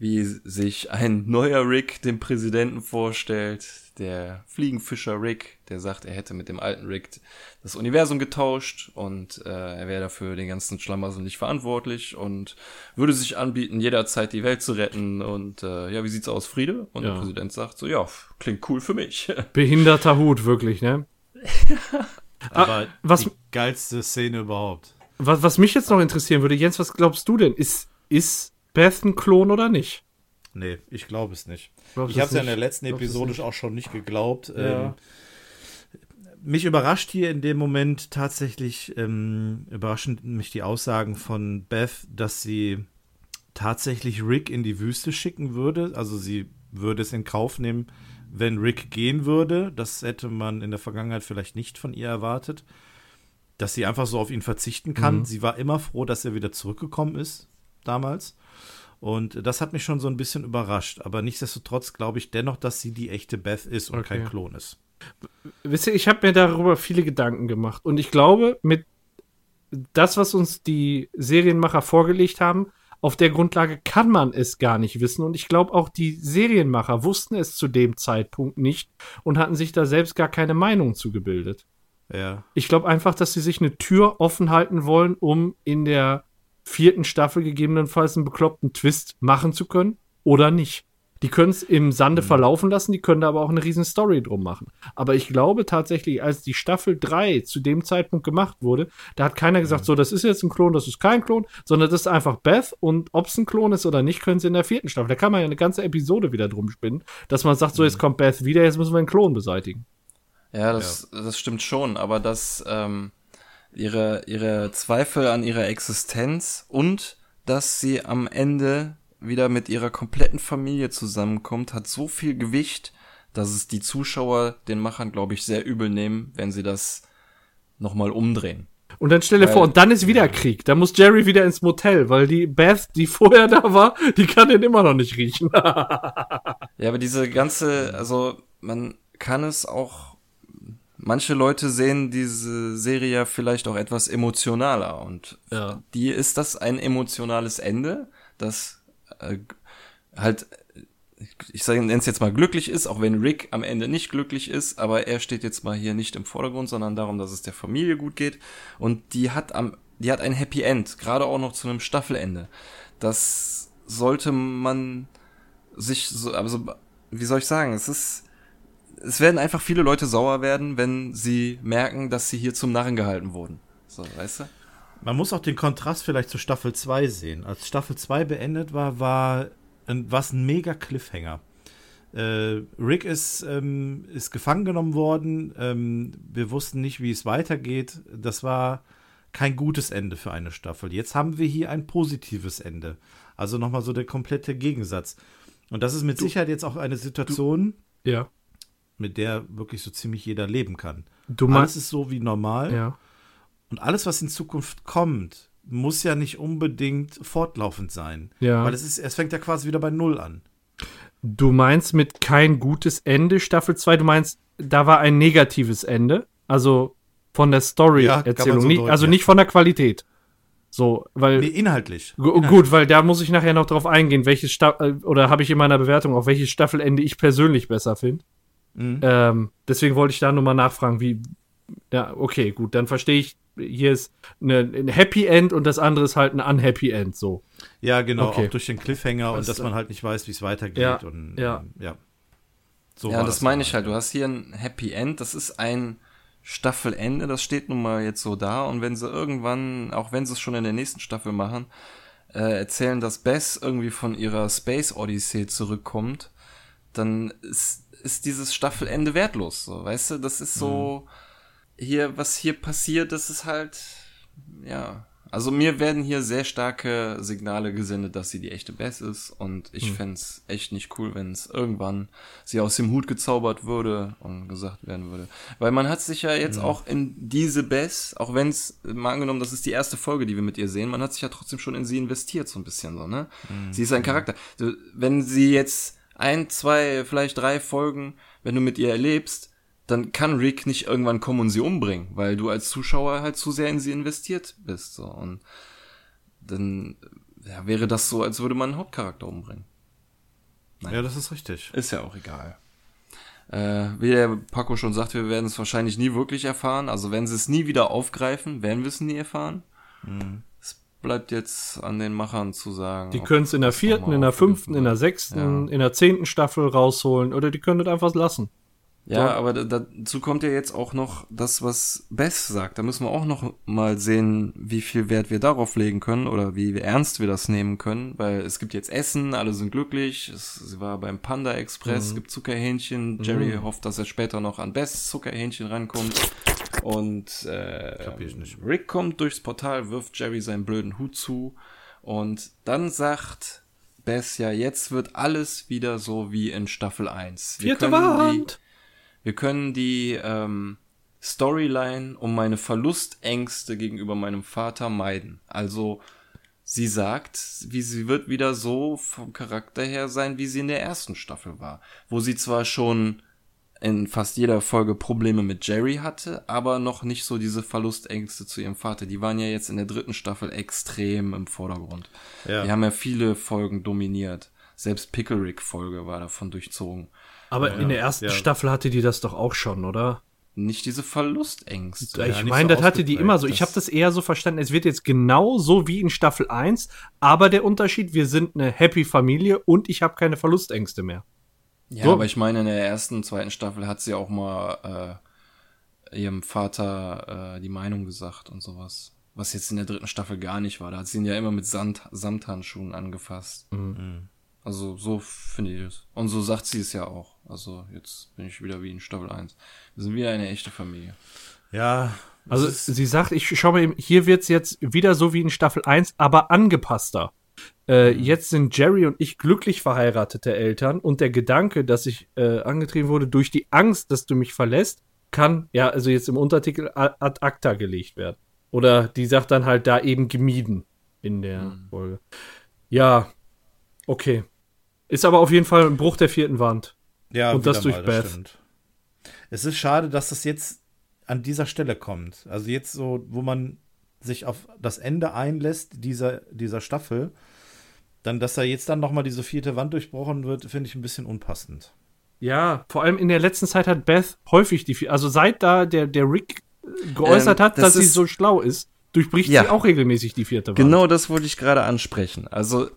wie sich ein neuer Rick dem Präsidenten vorstellt, der Fliegenfischer Rick, der sagt, er hätte mit dem alten Rick das Universum getauscht und äh, er wäre dafür den ganzen Schlamassel nicht verantwortlich und würde sich anbieten, jederzeit die Welt zu retten und äh, ja, wie sieht's aus, Friede? Und Ja. der Präsident sagt so, ja, klingt cool für mich. *laughs* Behinderter Hut, wirklich, ne? *laughs* Aber was- die geilste Szene überhaupt. Was, was mich jetzt noch interessieren würde, Jens, was glaubst du denn? Ist, ist Beth ein Klon oder nicht? Nee, ich glaube es nicht. Glaubst Ich habe es ja in der letzten es Episode auch schon nicht geglaubt. Ja. Ähm, mich überrascht hier in dem Moment tatsächlich, ähm, überraschen mich die Aussagen von Beth, dass sie tatsächlich Rick in die Wüste schicken würde. Also sie würde es in Kauf nehmen, wenn Rick gehen würde. Das hätte man in der Vergangenheit vielleicht nicht von ihr erwartet. Dass sie einfach so auf ihn verzichten kann. Mhm. Sie war immer froh, dass er wieder zurückgekommen ist, damals. Und das hat mich schon so ein bisschen überrascht. Aber nichtsdestotrotz glaube ich dennoch, dass sie die echte Beth ist und Okay. kein Klon ist. Wisst ihr, ich habe mir darüber viele Gedanken gemacht. Und ich glaube, mit das, was uns die Serienmacher vorgelegt haben, auf der Grundlage kann man es gar nicht wissen. Und ich glaube, auch die Serienmacher wussten es zu dem Zeitpunkt nicht und hatten sich da selbst gar keine Meinung zugebildet. Ja. Ich glaube einfach, dass sie sich eine Tür offen halten wollen, um in der vierten Staffel gegebenenfalls einen bekloppten Twist machen zu können oder nicht. Die können es im Sande verlaufen lassen, die können da aber auch eine riesen Story drum machen. Aber ich glaube tatsächlich, als die Staffel 3 zu dem Zeitpunkt gemacht wurde, da hat keiner gesagt, so, das ist jetzt ein Klon, das ist kein Klon, sondern das ist einfach Beth und ob es ein Klon ist oder nicht, können sie in der vierten Staffel. Da kann man ja eine ganze Episode wieder drum spinnen, dass man sagt, so, jetzt kommt Beth wieder, jetzt müssen wir einen Klon beseitigen. Ja, das, das stimmt schon, aber dass ähm, ihre, ihre Zweifel an ihrer Existenz und dass sie am Ende wieder mit ihrer kompletten Familie zusammenkommt, hat so viel Gewicht, dass es die Zuschauer den Machern, glaube ich, sehr übel nehmen, wenn sie das nochmal umdrehen. Und dann stell dir Weil- vor, und dann ist wieder Krieg. Da muss Jerry wieder ins Motel, weil die Beth, die vorher da war, die kann den immer noch nicht riechen. *laughs* Ja, aber diese ganze, also man kann es auch, manche Leute sehen diese Serie ja vielleicht auch etwas emotionaler und Ja. die ist das ein emotionales Ende, das äh, halt, ich sage, nenne es jetzt mal glücklich ist, auch wenn Rick am Ende nicht glücklich ist, aber er steht jetzt mal hier nicht im Vordergrund, sondern darum, dass es der Familie gut geht und die hat am, die hat ein Happy End, gerade auch noch zu einem Staffelende. Das sollte man sich so, also, wie soll ich sagen, es ist, es werden einfach viele Leute sauer werden, wenn sie merken, dass sie hier zum Narren gehalten wurden. So, weißt du? Man muss auch den Kontrast vielleicht zu Staffel 2 sehen. Als Staffel 2 beendet war, war ein, was ein mega Cliffhanger. Äh, Rick ist, ähm, ist gefangen genommen worden. Ähm, wir wussten nicht, wie es weitergeht. Das war kein gutes Ende für eine Staffel. Jetzt haben wir hier ein positives Ende. Also nochmal so der komplette Gegensatz. Und das ist mit Sicherheit jetzt auch eine Situation, ja. Mit der wirklich so ziemlich jeder leben kann. Du Alles meinst, ist so wie normal. ja. Und alles, was in Zukunft kommt, muss ja nicht unbedingt fortlaufend sein. Ja. Weil es ist, es fängt ja quasi wieder bei Null an. Du meinst mit kein gutes Ende Staffel 2, du meinst, da war ein negatives Ende, also von der Ja, Story-Erzählung, man so nicht, also ja. nicht von der Qualität. So, weil Nee, inhaltlich. Inhaltlich. Gut, weil da muss ich nachher noch drauf eingehen, welches Staffel, oder habe ich in meiner Bewertung auch welches Staffelende ich persönlich besser finde. Mhm. Ähm, deswegen wollte ich da nur mal nachfragen, wie, ja, okay, gut, dann verstehe ich, hier ist eine, ein Happy End und das andere ist halt ein Unhappy End, so. Ja, genau, Okay. auch durch den Cliffhanger und Was, dass äh, man halt nicht weiß, wie es weitergeht. Ja, und, ja. ähm, ja. So ja, das meine ich halt. Du hast hier ein Happy End. Das ist ein Staffelende. Das steht nun mal jetzt so da. Und wenn sie irgendwann, auch wenn sie es schon in der nächsten Staffel machen, äh, erzählen, dass Bess irgendwie von ihrer Space Odyssey zurückkommt, dann ist, ist dieses Staffelende wertlos. So, weißt du, das ist so hier, was hier passiert, das ist halt, ja. Also mir werden hier sehr starke Signale gesendet, dass sie die echte Bess ist und ich fänd's echt nicht cool, wenn es irgendwann sie aus dem Hut gezaubert würde und gesagt werden würde. Weil man hat sich ja jetzt auch in diese Bess, auch wenn es mal angenommen, das ist die erste Folge, die wir mit ihr sehen, man hat sich ja trotzdem schon in sie investiert, so ein bisschen so, ne? Sie ist ein Charakter. Wenn sie jetzt ein, zwei, vielleicht drei Folgen, wenn du mit ihr erlebst, dann kann Rick nicht irgendwann kommen und sie umbringen, weil du als Zuschauer halt zu sehr in sie investiert bist. So. Und dann ja, wäre das so, als würde man einen Hauptcharakter umbringen. Ja, das ist richtig. Ist ja auch egal. Äh, wie der Paco schon sagt, wir werden es wahrscheinlich nie wirklich erfahren. Also wenn sie es nie wieder aufgreifen, werden wir es nie erfahren. Es bleibt jetzt an den Machern zu sagen. Die können es in der vierten, in der fünften, in der sechsten, in der zehnten Staffel rausholen oder die können das einfach lassen. Ja, aber da, dazu kommt ja jetzt auch noch das, was Bess sagt. Da müssen wir auch noch mal sehen, wie viel Wert wir darauf legen können oder wie ernst wir das nehmen können, weil es gibt jetzt Essen, alle sind glücklich. Es, sie war beim Panda Express, es gibt Zuckerhähnchen. Jerry hofft, dass er später noch an Bess Zuckerhähnchen rankommt. Und äh. Rick kommt durchs Portal, wirft Jerry seinen blöden Hut zu und dann sagt Bess ja, jetzt wird alles wieder so wie in Staffel 1. Wir Vierte können die- Wand! wir können die ähm, Storyline um meine Verlustängste gegenüber meinem Vater meiden. Also sie sagt, wie sie wird wieder so vom Charakter her sein, wie sie in der ersten Staffel war, wo sie zwar schon in fast jeder Folge Probleme mit Jerry hatte, aber noch nicht so diese Verlustängste zu ihrem Vater. Die waren ja jetzt in der dritten Staffel extrem im Vordergrund. Ja. Die haben ja viele Folgen dominiert. Selbst Pickerick-Folge war davon durchzogen. Aber in der ersten ja. Staffel hatte die das doch auch schon, oder? Nicht diese Verlustängste. ich meine, so das hatte die immer so. Ich habe das eher so verstanden, es wird jetzt genau so wie in Staffel 1, aber der Unterschied, wir sind eine happy Familie und ich habe keine Verlustängste mehr. Ja, So. aber ich meine, in der ersten, zweiten Staffel hat sie auch mal äh, ihrem Vater äh, die Meinung gesagt und sowas. Was jetzt in der dritten Staffel gar nicht war. Da hat sie ihn ja immer mit Sand, Samthandschuhen angefasst. Also so finde ich es. Und so sagt sie es ja auch. Also jetzt bin ich wieder wie in Staffel 1. Wir sind wieder eine echte Familie. Ja, Also sie sagt, ich schau mal, eben, hier wird's jetzt wieder so wie in Staffel 1, aber angepasster. Äh, Jetzt sind Jerry und ich glücklich verheiratete Eltern und der Gedanke, dass ich äh, angetrieben wurde durch die Angst, dass du mich verlässt, kann, ja, also jetzt im Untertitel ad acta gelegt werden. Oder die sagt dann halt da eben gemieden in der Folge. Ja, okay. Ist aber auf jeden Fall ein Bruch der vierten Wand. Ja, Und das durch mal, Beth. stimmt. Es ist schade, dass das jetzt an dieser Stelle kommt. Also jetzt so, wo man sich auf das Ende einlässt dieser, dieser Staffel, dann, dass da jetzt dann nochmal diese vierte Wand durchbrochen wird, finde ich ein bisschen unpassend. Ja, vor allem in der letzten Zeit hat Beth häufig die, vier- also seit da der, der Rick geäußert Ähm, hat, das dass sie so schlau ist, durchbricht Ja. sie auch regelmäßig die vierte Wand. Genau das wollte ich gerade ansprechen. Also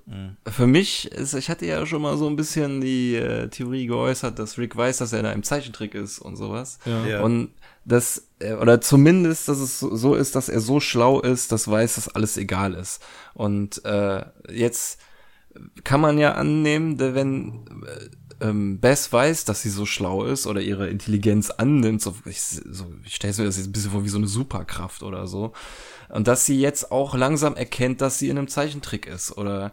für mich ist, ich hatte ja schon mal so ein bisschen die äh, Theorie geäußert, dass Rick weiß, dass er da im Zeichentrick ist und sowas. Ja. Ja. Und das, äh, oder zumindest, dass es so so ist, dass er so schlau ist, dass weiß, dass alles egal ist. Und äh, jetzt kann man ja annehmen, wenn äh, ähm, Bess weiß, dass sie so schlau ist oder ihre Intelligenz annimmt, so ich, so, ich stelle mir das jetzt ein bisschen vor wie so eine Superkraft oder so. Und dass sie jetzt auch langsam erkennt, dass sie in einem Zeichentrick ist oder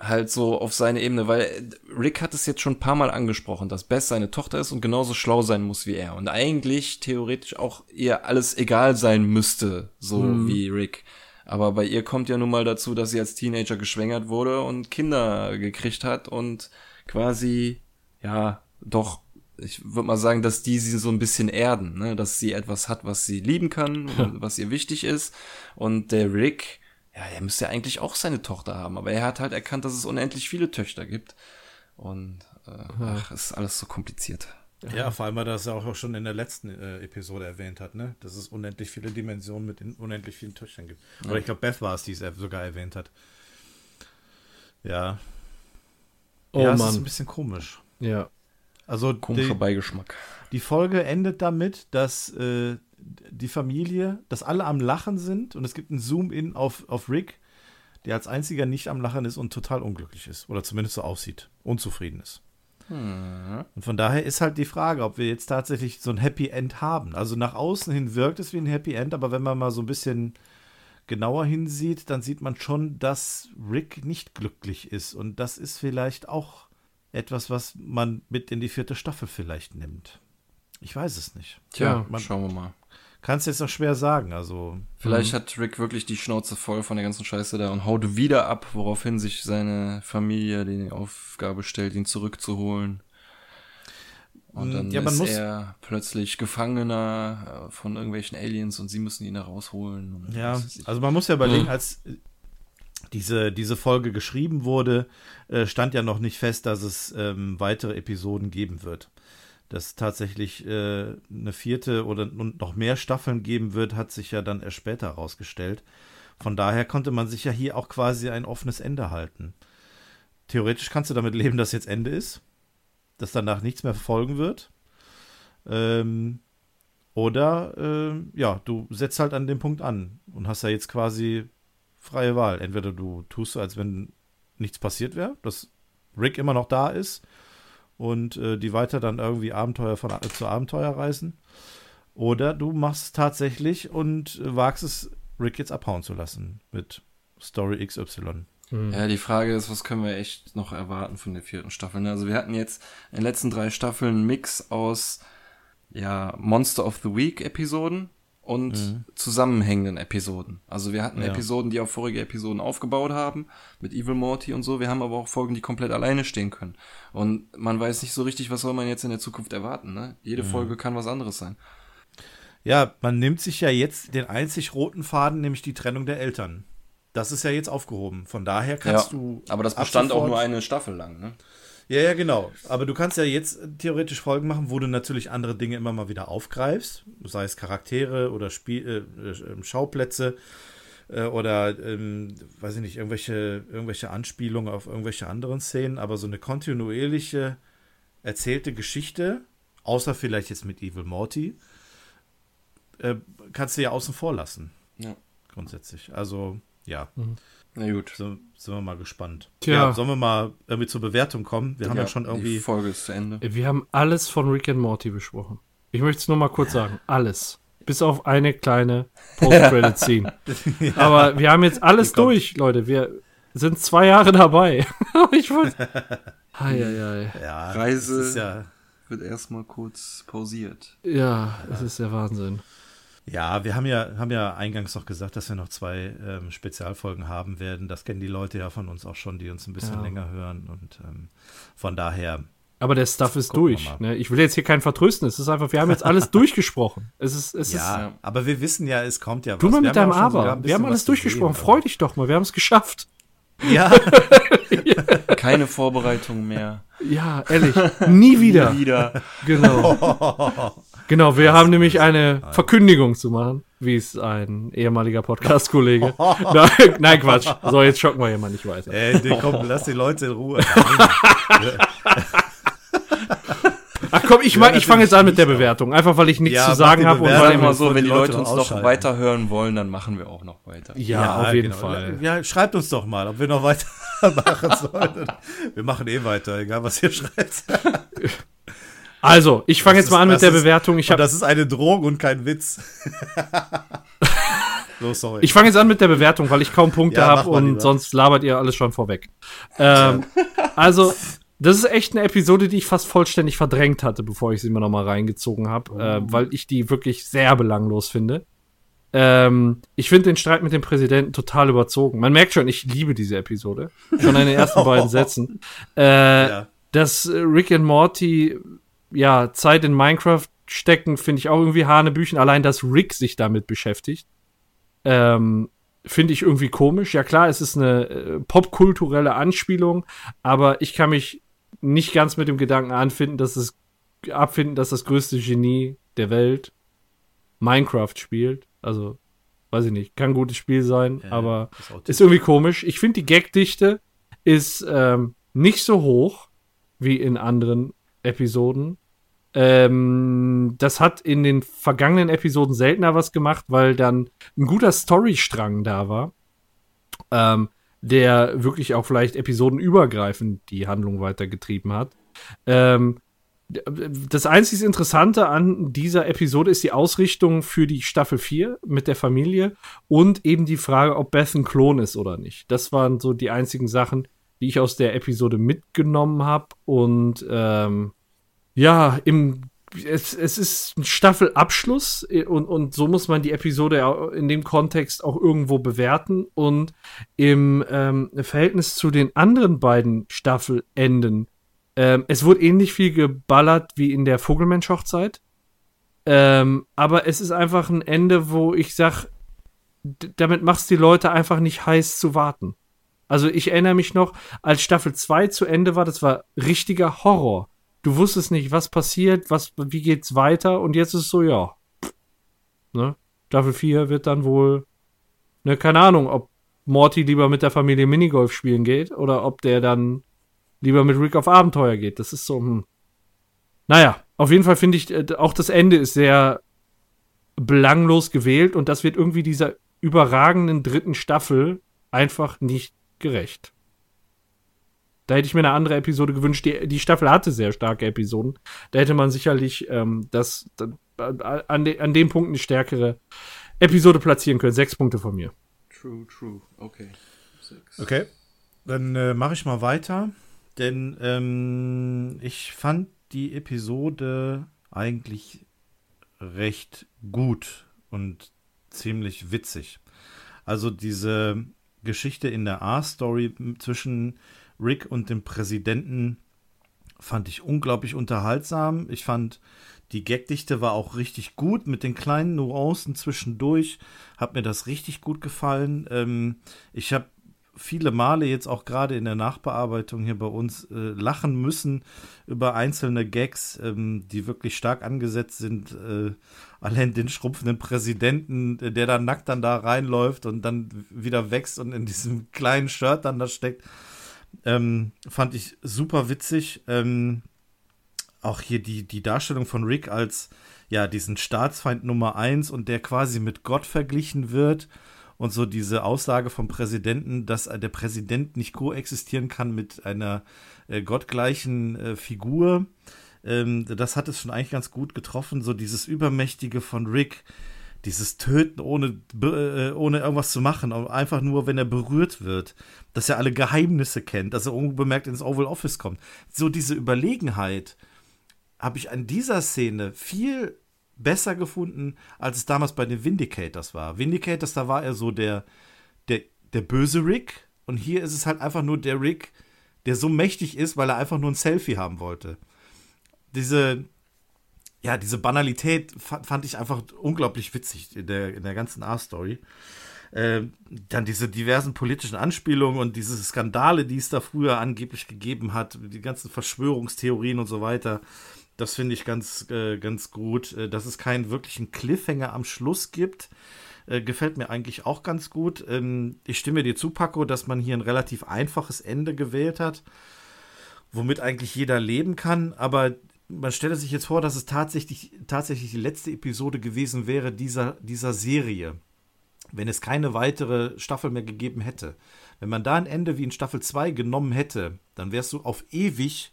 halt so auf seine Ebene, weil Rick hat es jetzt schon ein paar Mal angesprochen, dass Bess seine Tochter ist und genauso schlau sein muss wie er und eigentlich theoretisch auch ihr alles egal sein müsste, so wie Rick. Aber bei ihr kommt ja nun mal dazu, dass sie als Teenager geschwängert wurde und Kinder gekriegt hat und quasi, ja, doch, ich würde mal sagen, dass die sie so ein bisschen erden, ne? dass sie etwas hat, was sie lieben kann, *laughs* was ihr wichtig ist. Und der Rick, ja, er müsste ja eigentlich auch seine Tochter haben, aber er hat halt erkannt, dass es unendlich viele Töchter gibt. Und äh, ach, ist alles so kompliziert. Ja, vor allem, weil er das ja auch schon in der letzten äh, Episode erwähnt hat, ne? Dass es unendlich viele Dimensionen mit unendlich vielen Töchtern gibt. Oder ich glaube, Beth war es, die es sogar erwähnt hat. Ja. Oh ja, es ist Mann. ein bisschen komisch. Ja. Also Komischer die, Beigeschmack. die Folge endet damit, dass äh, die Familie, dass alle am Lachen sind und es gibt einen Zoom-In auf, auf Rick, der als einziger nicht am Lachen ist und total unglücklich ist. Oder zumindest so aussieht. Unzufrieden ist. Und von daher ist halt die Frage, ob wir jetzt tatsächlich so ein Happy End haben. Also nach außen hin wirkt es wie ein Happy End, aber wenn man mal so ein bisschen genauer hinsieht, dann sieht man schon, dass Rick nicht glücklich ist. Und das ist vielleicht auch etwas, was man mit in die vierte Staffel vielleicht nimmt. Ich weiß es nicht. Tja, man- schauen wir mal. Kann es jetzt noch schwer sagen. Also Vielleicht hat Rick wirklich die Schnauze voll von der ganzen Scheiße da und haut wieder ab, woraufhin sich seine Familie die Aufgabe stellt, ihn zurückzuholen. Und Mm, dann ja, ist er plötzlich Gefangener äh, von irgendwelchen Aliens und sie müssen ihn da rausholen. Ja, also man muss ja überlegen, als äh, diese, diese Folge geschrieben wurde, äh, stand ja noch nicht fest, dass es ähm, weitere Episoden geben wird. Dass tatsächlich äh, eine vierte oder noch mehr Staffeln geben wird, hat sich ja dann erst später herausgestellt. Von daher konnte man sich ja hier auch quasi ein offenes Ende halten. Theoretisch kannst du damit leben, dass jetzt Ende ist, dass danach nichts mehr folgen wird. Ähm, oder, ähm, ja, du setzt halt an dem Punkt an und hast ja jetzt quasi freie Wahl. Entweder du tust so, als wenn nichts passiert wäre, dass Rick immer noch da ist und äh, die weiter dann irgendwie Abenteuer von äh, zu Abenteuer reisen. Oder du machst es tatsächlich und äh, wagst es, Rick jetzt abhauen zu lassen mit Story XY. Ja, die Frage ist, was können wir echt noch erwarten von der vierten Staffel? Ne? Also wir hatten jetzt in den letzten drei Staffeln einen Mix aus ja, Monster of the Week Episoden und zusammenhängenden Episoden. Also wir hatten Ja. Episoden, die auf vorige Episoden aufgebaut haben, mit Evil Morty und so. Wir haben aber auch Folgen, die komplett alleine stehen können. Und man weiß nicht so richtig, was soll man jetzt in der Zukunft erwarten. Ne? Jede Folge kann was anderes sein. Ja, man nimmt sich ja jetzt den einzig roten Faden, nämlich die Trennung der Eltern. Das ist ja jetzt aufgehoben. Von daher kannst du. aber das bestand auch nur eine Staffel lang. Ne? Ja, ja, genau. Aber du kannst ja jetzt theoretisch Folgen machen, wo du natürlich andere Dinge immer mal wieder aufgreifst, sei es Charaktere oder Spiel, äh, äh, Schauplätze äh, oder, ähm, weiß ich nicht, irgendwelche, irgendwelche Anspielungen auf irgendwelche anderen Szenen, aber so eine kontinuierliche erzählte Geschichte, außer vielleicht jetzt mit Evil Morty, äh, kannst du ja außen vor lassen. Ja. Grundsätzlich. Also, ja. Na gut. So, sind wir mal gespannt. Tja. Ja, sollen wir mal irgendwie zur Bewertung kommen? Wir haben ja, Ja, schon Die irgendwie. Folge ist zu Ende. Wir haben alles von Rick and Morty besprochen. Ich möchte es nur mal kurz sagen. Alles. Bis auf eine kleine Post-Credit-Scene. *laughs* Aber wir haben jetzt alles Die durch, Leute. Wir sind zwei Jahre dabei. *laughs* ich wollte. Ja, Reise. ja, Wird erstmal kurz pausiert. Ja, es ist der Wahnsinn. Ja, wir haben ja, haben ja eingangs noch gesagt, dass wir noch zwei ähm, Spezialfolgen haben werden. Das kennen die Leute ja von uns auch schon, die uns ein bisschen Ja. länger hören. Und ähm, von daher, Aber der Stuff ist durch. Ne? Ich will jetzt hier keinen vertrösten. Es ist einfach, wir haben jetzt alles *laughs* durchgesprochen. Es ist, es ja, ist. aber wir wissen ja, es kommt ja was. Tu mal Wir mit haben deinem Aber. Wir haben alles durchgesprochen. gesehen, Freu dich doch mal. Wir haben es geschafft. Ja, *laughs* Keine Vorbereitung mehr. Ja, ehrlich. Nie wieder. Wieder. Genau. *laughs* Genau, wir haben nämlich eine Verkündigung zu machen, wie es ein ehemaliger Podcast-Kollege. *laughs* *laughs* nein, nein, Quatsch. So, jetzt schocken wir hier mal nicht weiter. ey, nee, komm, lass die Leute in Ruhe. *laughs* Ach komm, ich, Ja, ich fange jetzt an mit der Bewertung. Einfach, weil ich nichts Ja, zu sagen habe. und weil Ja, immer so, wenn die Leute uns noch weiterhören wollen, dann machen wir auch noch weiter. Ja, auf jeden genau. Fall. Ja, schreibt uns doch mal, ob wir noch weitermachen sollen. Wir machen eh weiter, egal was ihr schreibt. Also, ich fange jetzt mal an mit der ist- Bewertung. Ich habe das ist eine Drohung und kein Witz. *laughs* so, sorry. Ich fange jetzt an mit der Bewertung, weil ich kaum Punkte Ja, habe und lieber. sonst labert ihr alles schon vorweg. Ähm, *laughs* also, das ist echt eine Episode, die ich fast vollständig verdrängt hatte, bevor ich sie mir nochmal reingezogen habe, Oh. äh, weil ich die wirklich sehr belanglos finde. Ähm, ich finde den Streit mit dem Präsidenten total überzogen. Man merkt schon, ich liebe diese Episode. Schon in den ersten *laughs* beiden Sätzen. Äh, ja. dass Rick und Morty ja Zeit in Minecraft stecken, finde ich auch irgendwie Hanebüchen. Allein, dass Rick sich damit beschäftigt, ähm, finde ich irgendwie komisch. Ja klar, es ist eine äh, popkulturelle Anspielung, aber ich kann mich nicht ganz mit dem Gedanken anfinden, dass es abfinden, dass das größte Genie der Welt Minecraft spielt. Also, weiß ich nicht, kann ein gutes Spiel sein, Ja, aber ist ist irgendwie komisch. Ich finde, die Gagdichte ist ähm, nicht so hoch wie in anderen Episoden. Ähm, das hat in den vergangenen Episoden seltener was gemacht, weil dann ein guter Storystrang da war, ähm, der wirklich auch vielleicht episodenübergreifend die Handlung weitergetrieben hat. Ähm, das einzig Interessante an dieser Episode ist die Ausrichtung für die Staffel 4 mit der Familie und eben die Frage, ob Beth ein Klon ist oder nicht. Das waren so die einzigen Sachen, die ich aus der Episode mitgenommen habe. Und ähm, ja, im, es, es ist ein Staffelabschluss äh, und, und so muss man die Episode in dem Kontext auch irgendwo bewerten. Und im ähm, Verhältnis zu den anderen beiden Staffelenden ähm, es wurde ähnlich viel geballert wie in der Vogelmensch-Hochzeit. Ähm, aber es ist einfach ein Ende, wo ich sag, damit machst du die Leute einfach nicht heiß zu warten. Also ich erinnere mich noch, als Staffel 2 zu Ende war, das war richtiger Horror. Du wusstest nicht, was passiert, was, wie geht's weiter und jetzt ist es so, ja. Ne? Staffel 4 wird dann wohl, ne, keine Ahnung, ob Morty lieber mit der Familie Minigolf spielen geht oder ob der dann lieber mit Rick auf Abenteuer geht. Das ist so, hm. Naja, auf jeden Fall finde ich, äh, auch das Ende ist sehr belanglos gewählt und das wird irgendwie dieser überragenden dritten Staffel einfach nicht gerecht. Da hätte ich mir eine andere Episode gewünscht. Die, die Staffel hatte sehr starke Episoden. Da hätte man sicherlich ähm, das, das an, de, an dem Punkt eine stärkere Episode platzieren können. Sechs Punkte von mir. True, true. Okay. Six. Okay, dann äh, mache ich mal weiter. Denn ähm, ich fand die Episode eigentlich recht gut und ziemlich witzig. Also diese Geschichte in der A-Story zwischen Rick und dem Präsidenten fand ich unglaublich unterhaltsam. Ich fand die Gagdichte war auch richtig gut mit den kleinen Nuancen zwischendurch. Hat mir das richtig gut gefallen. Ähm, ich habe viele Male jetzt auch gerade in der Nachbearbeitung hier bei uns äh, lachen müssen über einzelne Gags, ähm, die wirklich stark angesetzt sind. Äh, allein den schrumpfenden Präsidenten, der dann nackt dann da reinläuft und dann wieder wächst und in diesem kleinen Shirt dann da steckt. Ähm, fand ich super witzig. Ähm, auch hier die, die Darstellung von Rick als ja diesen Staatsfeind Nummer eins und der quasi mit Gott verglichen wird und so diese Aussage vom Präsidenten, dass der Präsident nicht koexistieren kann mit einer äh, gottgleichen äh, Figur. Ähm, das hat es schon eigentlich ganz gut getroffen, so dieses Übermächtige von Rick, dieses Töten ohne, äh, ohne irgendwas zu machen, einfach nur, wenn er berührt wird, dass er alle Geheimnisse kennt, dass er unbemerkt ins Oval Office kommt. So diese Überlegenheit habe ich an dieser Szene viel besser gefunden, als es damals bei den Vindicators war. Vindicators, da war er so der, der, der böse Rick und hier ist es halt einfach nur der Rick, der so mächtig ist, weil er einfach nur ein Selfie haben wollte. Diese, ja, diese Banalität fand, ich einfach unglaublich witzig in der, in der ganzen A-Story. Äh, dann diese diversen politischen Anspielungen und diese Skandale, die es da früher angeblich gegeben hat, die ganzen Verschwörungstheorien und so weiter. Das finde ich ganz, äh, ganz gut. Äh, dass es keinen wirklichen Cliffhanger am Schluss gibt, äh, gefällt mir eigentlich auch ganz gut. Ähm, ich stimme dir zu, Paco, dass man hier ein relativ einfaches Ende gewählt hat, womit eigentlich jeder leben kann. Aber man stelle sich jetzt vor, dass es tatsächlich, tatsächlich die letzte Episode gewesen wäre dieser, dieser Serie. Wenn es keine weitere Staffel mehr gegeben hätte. Wenn man da ein Ende wie in Staffel 2 genommen hätte, dann wärst du auf ewig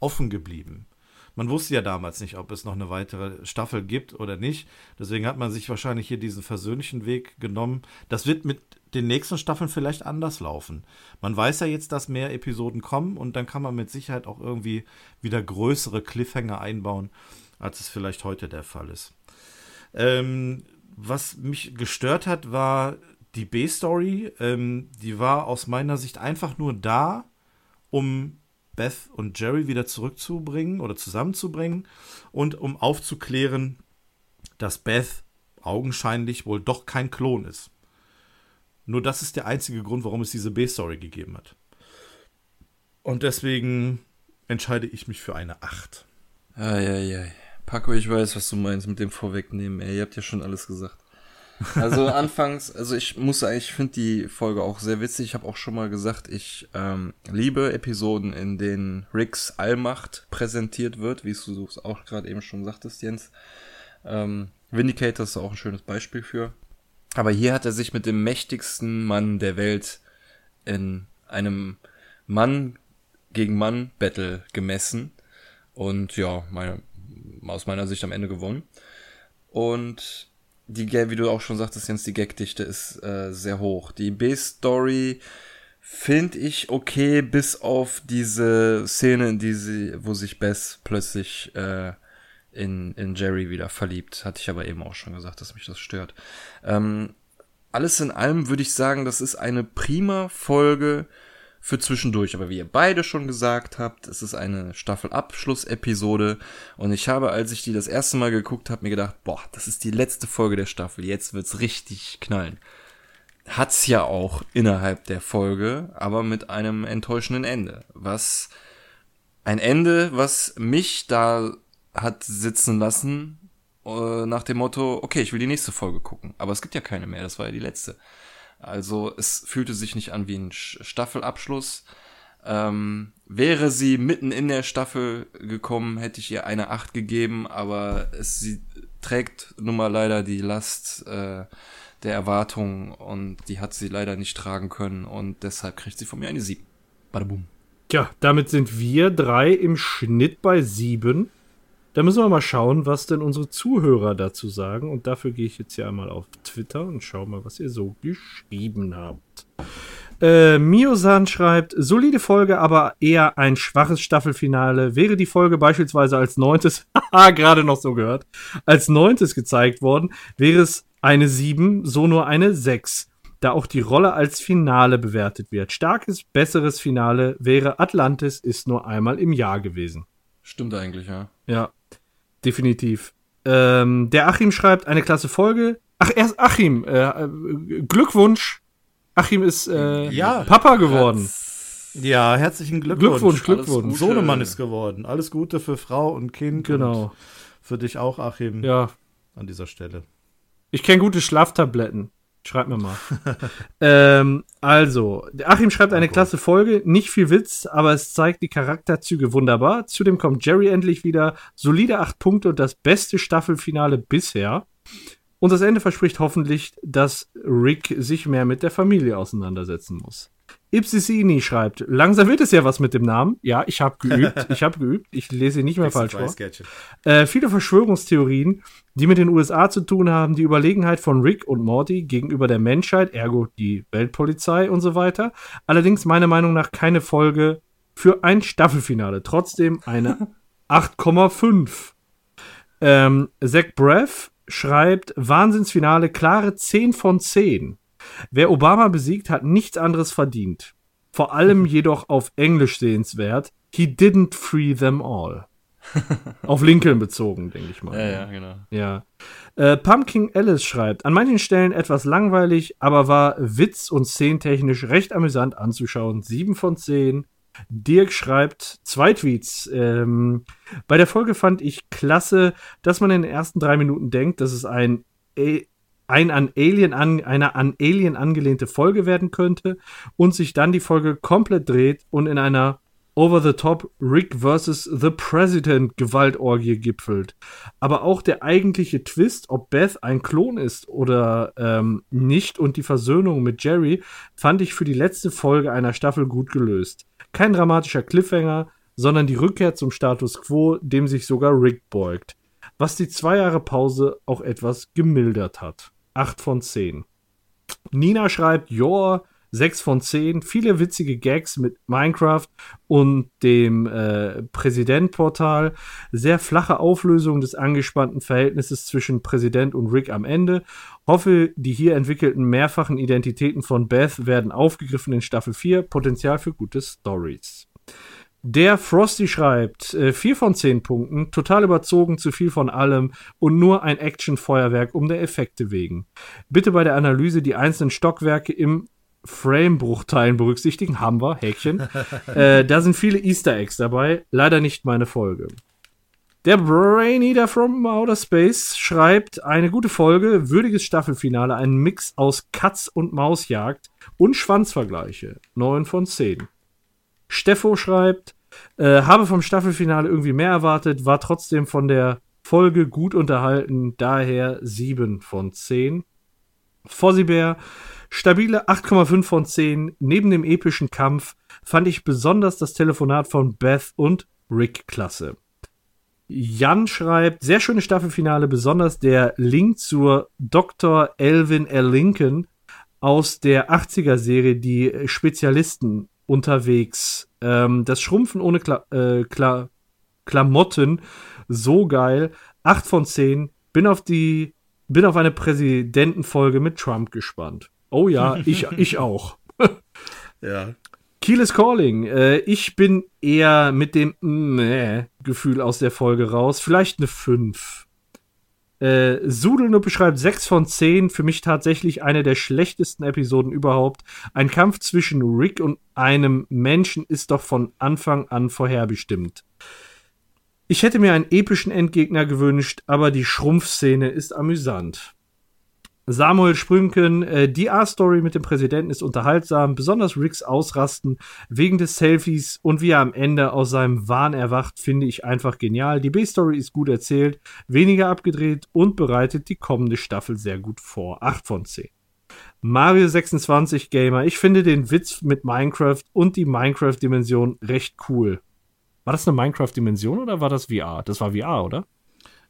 offen geblieben. Man wusste ja damals nicht, ob es noch eine weitere Staffel gibt oder nicht. Deswegen hat man sich wahrscheinlich hier diesen versöhnlichen Weg genommen. Das wird mit den nächsten Staffeln vielleicht anders laufen. Man weiß ja jetzt, dass mehr Episoden kommen und dann kann man mit Sicherheit auch irgendwie wieder größere Cliffhanger einbauen, als es vielleicht heute der Fall ist. Ähm, was mich gestört hat, war die B-Story. Ähm, die war aus meiner Sicht einfach nur da, um Beth und Jerry wieder zurückzubringen oder zusammenzubringen und um aufzuklären, dass Beth augenscheinlich wohl doch kein Klon ist. Nur das ist der einzige Grund, warum es diese B-Story gegeben hat. Und deswegen entscheide ich mich für eine 8. Eieiei. Paco, ich weiß, was du meinst mit dem Vorwegnehmen, ey. Ihr habt ja schon alles gesagt. Also *laughs* anfangs, also ich muss sagen, ich finde die Folge auch sehr witzig. Ich habe auch schon mal gesagt, ich ähm, liebe Episoden, in denen Ricks Allmacht präsentiert wird, wie du es auch gerade eben schon sagtest, Jens. Ähm, Vindicator ist auch ein schönes Beispiel für. Aber hier hat er sich mit dem mächtigsten Mann der Welt in einem Mann gegen Mann Battle gemessen und ja, meine, aus meiner Sicht am Ende gewonnen. Und die, wie du auch schon sagtest, Jens, die Gagdichte ist äh, sehr hoch. Die B-Story finde ich okay, bis auf diese Szene, in die sie, wo sich Bess plötzlich äh, in, in Jerry wieder verliebt. Hatte ich aber eben auch schon gesagt, dass mich das stört. Ähm, alles in allem würde ich sagen, das ist eine prima Folge für zwischendurch. Aber wie ihr beide schon gesagt habt, es ist eine Staffelabschlussepisode. Und ich habe, als ich die das erste Mal geguckt habe, mir gedacht, boah, das ist die letzte Folge der Staffel. Jetzt wird's richtig knallen. Hat's ja auch innerhalb der Folge, aber mit einem enttäuschenden Ende. Was ein Ende, was mich da hat sitzen lassen, äh, nach dem Motto, okay, ich will die nächste Folge gucken. Aber es gibt ja keine mehr, das war ja die letzte. Also es fühlte sich nicht an wie ein Staffelabschluss. Ähm, wäre sie mitten in der Staffel gekommen, hätte ich ihr eine 8 gegeben, aber es, sie trägt nun mal leider die Last äh, der Erwartungen und die hat sie leider nicht tragen können und deshalb kriegt sie von mir eine 7. Badabum. Tja, damit sind wir drei im Schnitt bei 7. Da müssen wir mal schauen, was denn unsere Zuhörer dazu sagen. Und dafür gehe ich jetzt hier einmal auf Twitter und schaue mal, was ihr so geschrieben habt. Äh, Miosan schreibt, solide Folge, aber eher ein schwaches Staffelfinale. Wäre die Folge beispielsweise als neuntes, *laughs* haha, gerade noch so gehört, als neuntes gezeigt worden, wäre es eine sieben, so nur eine sechs, da auch die Rolle als Finale bewertet wird. Starkes, besseres Finale wäre Atlantis ist nur einmal im Jahr gewesen. Stimmt eigentlich, ja. Ja, definitiv. Ähm, der Achim schreibt eine klasse Folge. Ach, erst Achim, äh, äh, Glückwunsch. Achim ist äh, Ja. Papa geworden. Ja, herzlichen Glückwunsch. Glückwunsch, Glückwunsch. Gute. Sohnemann ist geworden. Alles Gute für Frau und Kind. Genau. Und für dich auch, Achim, Ja, an dieser Stelle. ich kenne gute Schlaftabletten. Schreib mir mal. *laughs* ähm, also, Achim schreibt eine klasse Folge, nicht viel Witz, aber es zeigt die Charakterzüge wunderbar. Zudem kommt Jerry endlich wieder, solide acht Punkte und das beste Staffelfinale bisher. Und das Ende verspricht hoffentlich, dass Rick sich mehr mit der Familie auseinandersetzen muss. Ipsisini schreibt, langsam wird es ja was mit dem Namen. Ja, ich habe geübt, *laughs* ich habe geübt, ich lese ihn nicht mehr falsch vor. Äh, viele Verschwörungstheorien, die mit den USA zu tun haben, die Überlegenheit von Rick und Morty gegenüber der Menschheit, ergo die Weltpolizei und so weiter. Allerdings meiner Meinung nach keine Folge für ein Staffelfinale. Trotzdem eine *laughs* 8,5. Ähm, Zach Braff schreibt, Wahnsinnsfinale, klare 10 von 10. Wer Obama besiegt, hat nichts anderes verdient. Vor allem *laughs* jedoch auf Englisch sehenswert. He didn't free them all. *laughs* auf Lincoln bezogen, denke ich mal. Ja, ja, genau. Ja. Äh, Pumpkin Alice schreibt, an manchen Stellen etwas langweilig, aber war witz- und szenentechnisch recht amüsant anzuschauen. 7 von 10. Dirk schreibt zwei Tweets. Ähm, bei der Folge fand ich klasse, dass man in den ersten drei Minuten denkt, dass es ein, ein an Alien an, eine an Alien angelehnte Folge werden könnte und sich dann die Folge komplett dreht und in einer Over-the-Top Rick vs. The President Gewaltorgie gipfelt. Aber auch der eigentliche Twist, ob Beth ein Klon ist oder ähm, nicht und die Versöhnung mit Jerry, fand ich für die letzte Folge einer Staffel gut gelöst. Kein dramatischer Cliffhanger, sondern die Rückkehr zum Status quo, dem sich sogar Rick beugt. Was die zwei Jahre Pause auch etwas gemildert hat. 8 von 10. Nina schreibt, Joa, 6 von 10. Viele witzige Gags mit Minecraft und dem äh, Präsidentportal. Sehr flache Auflösung des angespannten Verhältnisses zwischen Präsident und Rick am Ende. Hoffe, die hier entwickelten mehrfachen Identitäten von Beth werden aufgegriffen in Staffel 4. Potenzial für gute Stories. Der Frosty schreibt, äh, 4 von 10 Punkten, total überzogen, zu viel von allem und nur ein Actionfeuerwerk um der Effekte wegen. Bitte bei der Analyse die einzelnen Stockwerke im Frame-Bruchteilen berücksichtigen. Haben wir, Häkchen. *laughs* äh, da sind viele Easter Eggs dabei. Leider nicht meine Folge. Der Brain Eater from Outer Space schreibt eine gute Folge, würdiges Staffelfinale, ein Mix aus Katz- und Mausjagd und Schwanzvergleiche. 9 von 10. Steffo schreibt, äh, habe vom Staffelfinale irgendwie mehr erwartet, war trotzdem von der Folge gut unterhalten, daher 7 von 10. Fossibär, stabile 8,5 von 10. Neben dem epischen Kampf fand ich besonders das Telefonat von Beth und Rick klasse. Jan schreibt, sehr schöne Staffelfinale, besonders der Link zur Dr. Elvin L. Lincoln aus der 80er-Serie, die Spezialisten unterwegs. Ähm, das Schrumpfen ohne Kla äh, Kla Klamotten, so geil. 8 von 10. Bin auf die, bin auf eine Präsidentenfolge mit Trump gespannt. Oh ja, ich, *laughs* ich auch. Ja. Kiel is Calling. Äh, ich bin eher mit dem Mäh Gefühl aus der Folge raus. Vielleicht eine 5. Äh, Sudelnuppe beschreibt 6 von 10. Für mich tatsächlich eine der schlechtesten Episoden überhaupt. Ein Kampf zwischen Rick und einem Menschen ist doch von Anfang an vorherbestimmt. Ich hätte mir einen epischen Endgegner gewünscht, aber die Schrumpfszene ist amüsant. Samuel Sprünken, äh, die A-Story mit dem Präsidenten ist unterhaltsam, besonders Ricks Ausrasten wegen des Selfies und wie er am Ende aus seinem Wahn erwacht, finde ich einfach genial. Die B-Story ist gut erzählt, weniger abgedreht und bereitet die kommende Staffel sehr gut vor. 8 von 10. Mario 26 Gamer, ich finde den Witz mit Minecraft und die Minecraft-Dimension recht cool. War das eine Minecraft-Dimension oder war das VR? Das war VR, oder?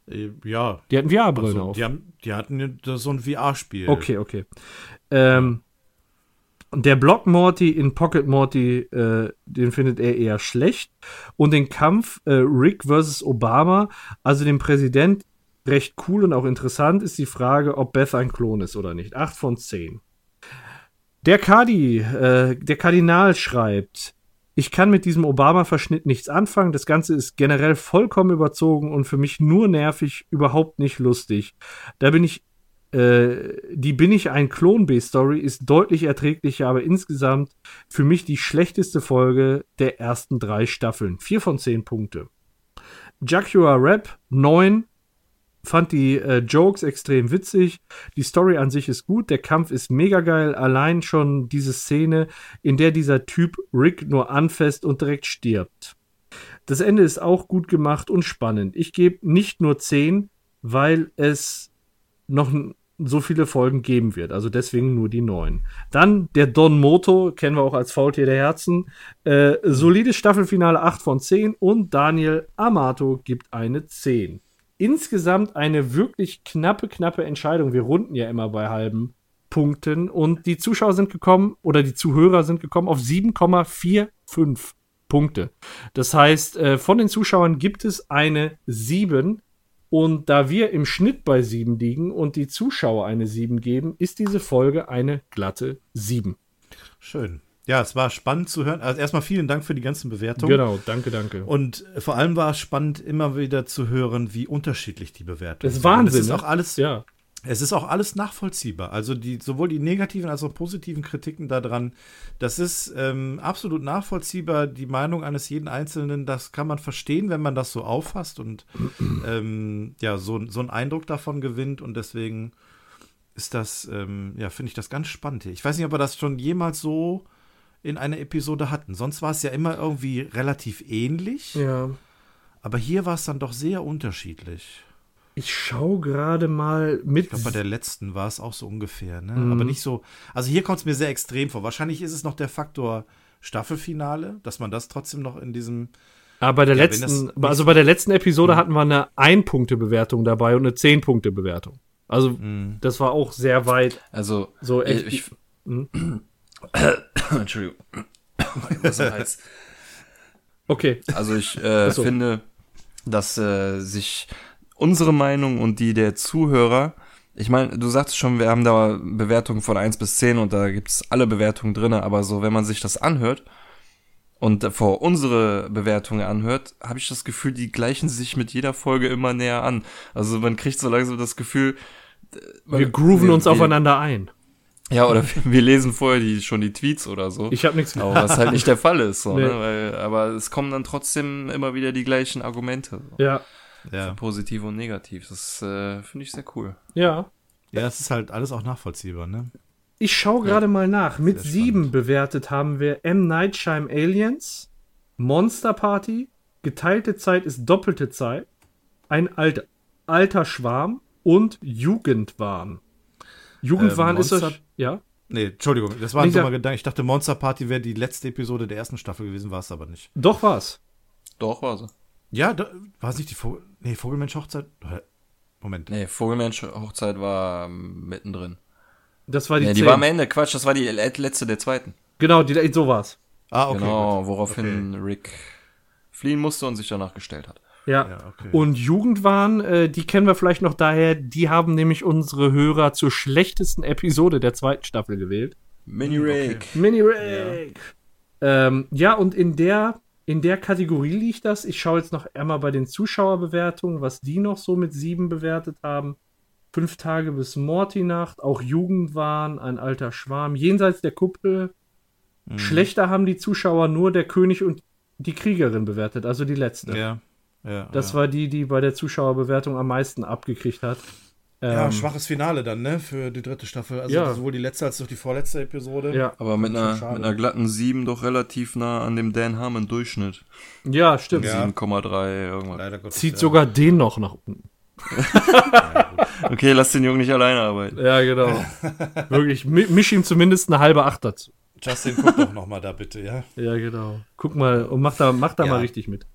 Äh, Ja. Die hatten VR-Brillen Also, auf. die, haben, die hatten so ein VR-Spiel. Okay, okay. Ähm, der Block Morty in Pocket Morty, äh, den findet er eher schlecht. Und den Kampf äh, Rick versus Obama, also den Präsident, recht cool und auch interessant, ist die Frage, ob Beth ein Klon ist oder nicht. 8 von 10. Der Kadi, äh, der Kardinal schreibt, ich kann mit diesem Obama-Verschnitt nichts anfangen. Das Ganze ist generell vollkommen überzogen und für mich nur nervig, überhaupt nicht lustig. Da bin ich äh, die Bin ich ein Klon B-Story ist deutlich erträglicher, aber insgesamt für mich die schlechteste Folge der ersten drei Staffeln. Vier von zehn Punkte. Jaguar Rap 9 fand die äh, Jokes extrem witzig. Die Story an sich ist gut. Der Kampf ist mega geil. Allein schon diese Szene, in der dieser Typ Rick nur anfasst und direkt stirbt. Das Ende ist auch gut gemacht und spannend. Ich gebe nicht nur 10, weil es noch so viele Folgen geben wird. Also deswegen nur die 9. Dann der Don Moto, kennen wir auch als Faultier der Herzen. Äh, solides Staffelfinale 8 von 10 und Daniel Amato gibt eine 10 insgesamt eine wirklich knappe, knappe Entscheidung. Wir runden ja immer bei halben Punkten und die Zuschauer sind gekommen oder die Zuhörer sind gekommen auf 7,45 Punkte. Das heißt, äh, von den Zuschauern gibt es eine 7 und da wir im Schnitt bei 7 liegen und die Zuschauer eine 7 geben, ist diese Folge eine glatte 7. Schön. Ja, es war spannend zu hören. Also erstmal vielen Dank für die ganzen Bewertungen. Genau, danke, danke. Und vor allem war es spannend, immer wieder zu hören, wie unterschiedlich die Bewertungen Das ist sind. Wahnsinn. Es ist ne? auch alles, ja. es ist auch alles nachvollziehbar. Also die, sowohl die negativen als auch positiven Kritiken daran, das ist ähm, absolut nachvollziehbar. Die Meinung eines jeden Einzelnen, das kann man verstehen, wenn man das so auffasst und *clears throat* ähm, ja, so, so einen Eindruck davon gewinnt. Und deswegen ist das, ähm, ja, finde ich das ganz spannend hier. Ich weiß nicht, ob wir das schon jemals so in einer Episode hatten. Sonst war es ja immer irgendwie relativ ähnlich. Ja. Aber hier war es dann doch sehr unterschiedlich. Ich schaue gerade mal mit. Ich glaube, bei der letzten war es auch so ungefähr, ne? Mhm. Aber nicht so. Also hier kommt es mir sehr extrem vor. Wahrscheinlich ist es noch der Faktor Staffelfinale, dass man das trotzdem noch in diesem. Aber bei der Ja, letzten, also bei der letzten Episode hatten wir eine Ein-Punkte-Bewertung dabei und eine Zehn-Punkte-Bewertung. Also, Mhm. das war auch sehr weit. Also, So echt- ich, Hm? *coughs* Entschuldigung. *coughs* Okay. Also ich äh, so. finde, dass äh, sich unsere Meinung und die der Zuhörer, ich meine, du sagst schon, wir haben da Bewertungen von 1 bis 10 und da gibt's alle Bewertungen drinne, aber so, wenn man sich das anhört und davor unsere Bewertungen anhört, habe ich das Gefühl, die gleichen sich mit jeder Folge immer näher an. Also man kriegt so langsam das Gefühl, äh, Wir grooven uns wir- aufeinander ein. Ja, oder wir lesen vorher die, schon die Tweets oder so. Ich habe nichts Aber was halt nicht der Fall ist, so, Nee. ne? Weil, aber es kommen dann trotzdem immer wieder die gleichen Argumente. Ja. Ja. Positiv und negativ. Das äh, finde ich sehr cool. Ja. Ja, es ist halt alles auch nachvollziehbar, ne? Ich schaue gerade mal nach. Mit Sehr sieben spannend. bewertet haben wir M. Nightshime Aliens, Monster Party, Geteilte Zeit ist doppelte Zeit, ein alt, alter Schwarm und Jugendwahn. Jugendwahn Äh, ist euch. Ja? Nee, Entschuldigung, das war ein dummer Gedanke. Ich dachte, Monster Party wäre die letzte Episode der ersten Staffel gewesen, war es aber nicht. Doch war's. Doch, war sie. Ja, da, war es nicht die Vogel. Nee, Vogelmensch Hochzeit? Hä? Moment. Nee, Vogelmensch Hochzeit war ähm, mittendrin. Das war die Nee, die zehn. war am Ende. Quatsch, das war die le- letzte der zweiten. Genau, die, so war's. Ah, okay. genau, woraufhin Rick fliehen musste und sich danach gestellt hat. Ja. Ja, okay. Und Jugendwahn, äh, die kennen wir vielleicht noch daher, die haben nämlich unsere Hörer zur schlechtesten Episode der zweiten Staffel gewählt. Mini Rick. Mini Rick. Ja. Ähm, ja, und in der, in der Kategorie liegt das. Ich schaue jetzt noch einmal bei den Zuschauerbewertungen, was die noch so mit sieben bewertet haben. Fünf Tage bis Morty-Nacht, auch Jugendwahn, ein alter Schwarm, jenseits der Kuppel. Schlechter haben die Zuschauer nur der König und die Kriegerin bewertet, also die letzte. Ja. Ja, Das ja. war die, die bei der Zuschauerbewertung am meisten abgekriegt hat. ja, Ähm, schwaches Finale dann, ne, für die dritte Staffel. Also Ja. sowohl die letzte als auch die vorletzte Episode. ja. Aber mit einer, schade. mit einer glatten 7 doch relativ nah an dem Dan Harmon Durchschnitt. ja, stimmt. Ja. 7,3 irgendwas. Leider Gottes. Zieht ja. sogar den noch nach unten. *laughs* Okay, lass den Jungen nicht alleine arbeiten. Ja, genau. *laughs* Wirklich, mi- misch ihm zumindest eine halbe Acht dazu. Justin, guck doch noch mal da bitte, ja. Ja, genau. Guck mal und mach da, mach da Ja. mal richtig mit.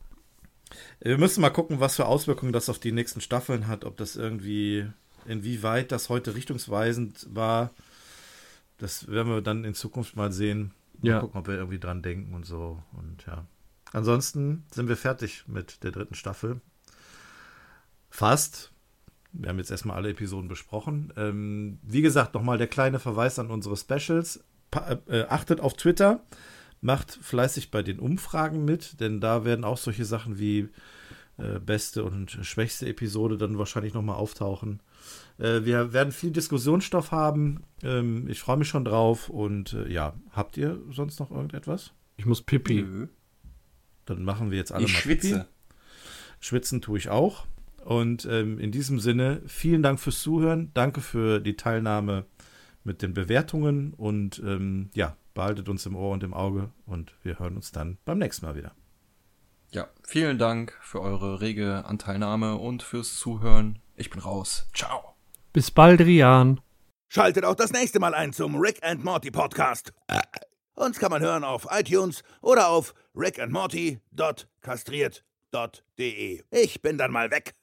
Wir müssen mal gucken, was für Auswirkungen das auf die nächsten Staffeln hat, ob das irgendwie, inwieweit das heute richtungsweisend war. Das werden wir dann in Zukunft mal sehen. Mal Ja. gucken, ob wir irgendwie dran denken und so. Und ja. Ansonsten sind wir fertig mit der dritten Staffel. Fast. Wir haben jetzt erstmal alle Episoden besprochen. Ähm, wie gesagt, nochmal der kleine Verweis an unsere Specials. Pa äh, achtet auf Twitter, macht fleißig bei den Umfragen mit, denn da werden auch solche Sachen wie äh, beste und schwächste Episode dann wahrscheinlich nochmal auftauchen. Äh, wir werden viel Diskussionsstoff haben. Ähm, ich freue mich schon drauf. Und äh, ja, habt ihr sonst noch irgendetwas? Ich muss Pipi. Nö. Dann machen wir jetzt alle Ich mal schwitze. Pipi. Schwitzen tue ich auch. Und ähm, in diesem Sinne, vielen Dank fürs Zuhören. Danke für die Teilnahme mit den Bewertungen. Und ähm, ja, behaltet uns im Ohr und im Auge. Und wir hören uns dann beim nächsten Mal wieder. Ja, vielen Dank für eure rege Anteilnahme und fürs Zuhören. Ich bin raus. Ciao. Bis bald, Rian. Schaltet auch das nächste Mal ein zum Rick and Morty Podcast. Uns kann man hören auf iTunes oder auf rickandmorty.kastriert.de. Ich bin dann mal weg.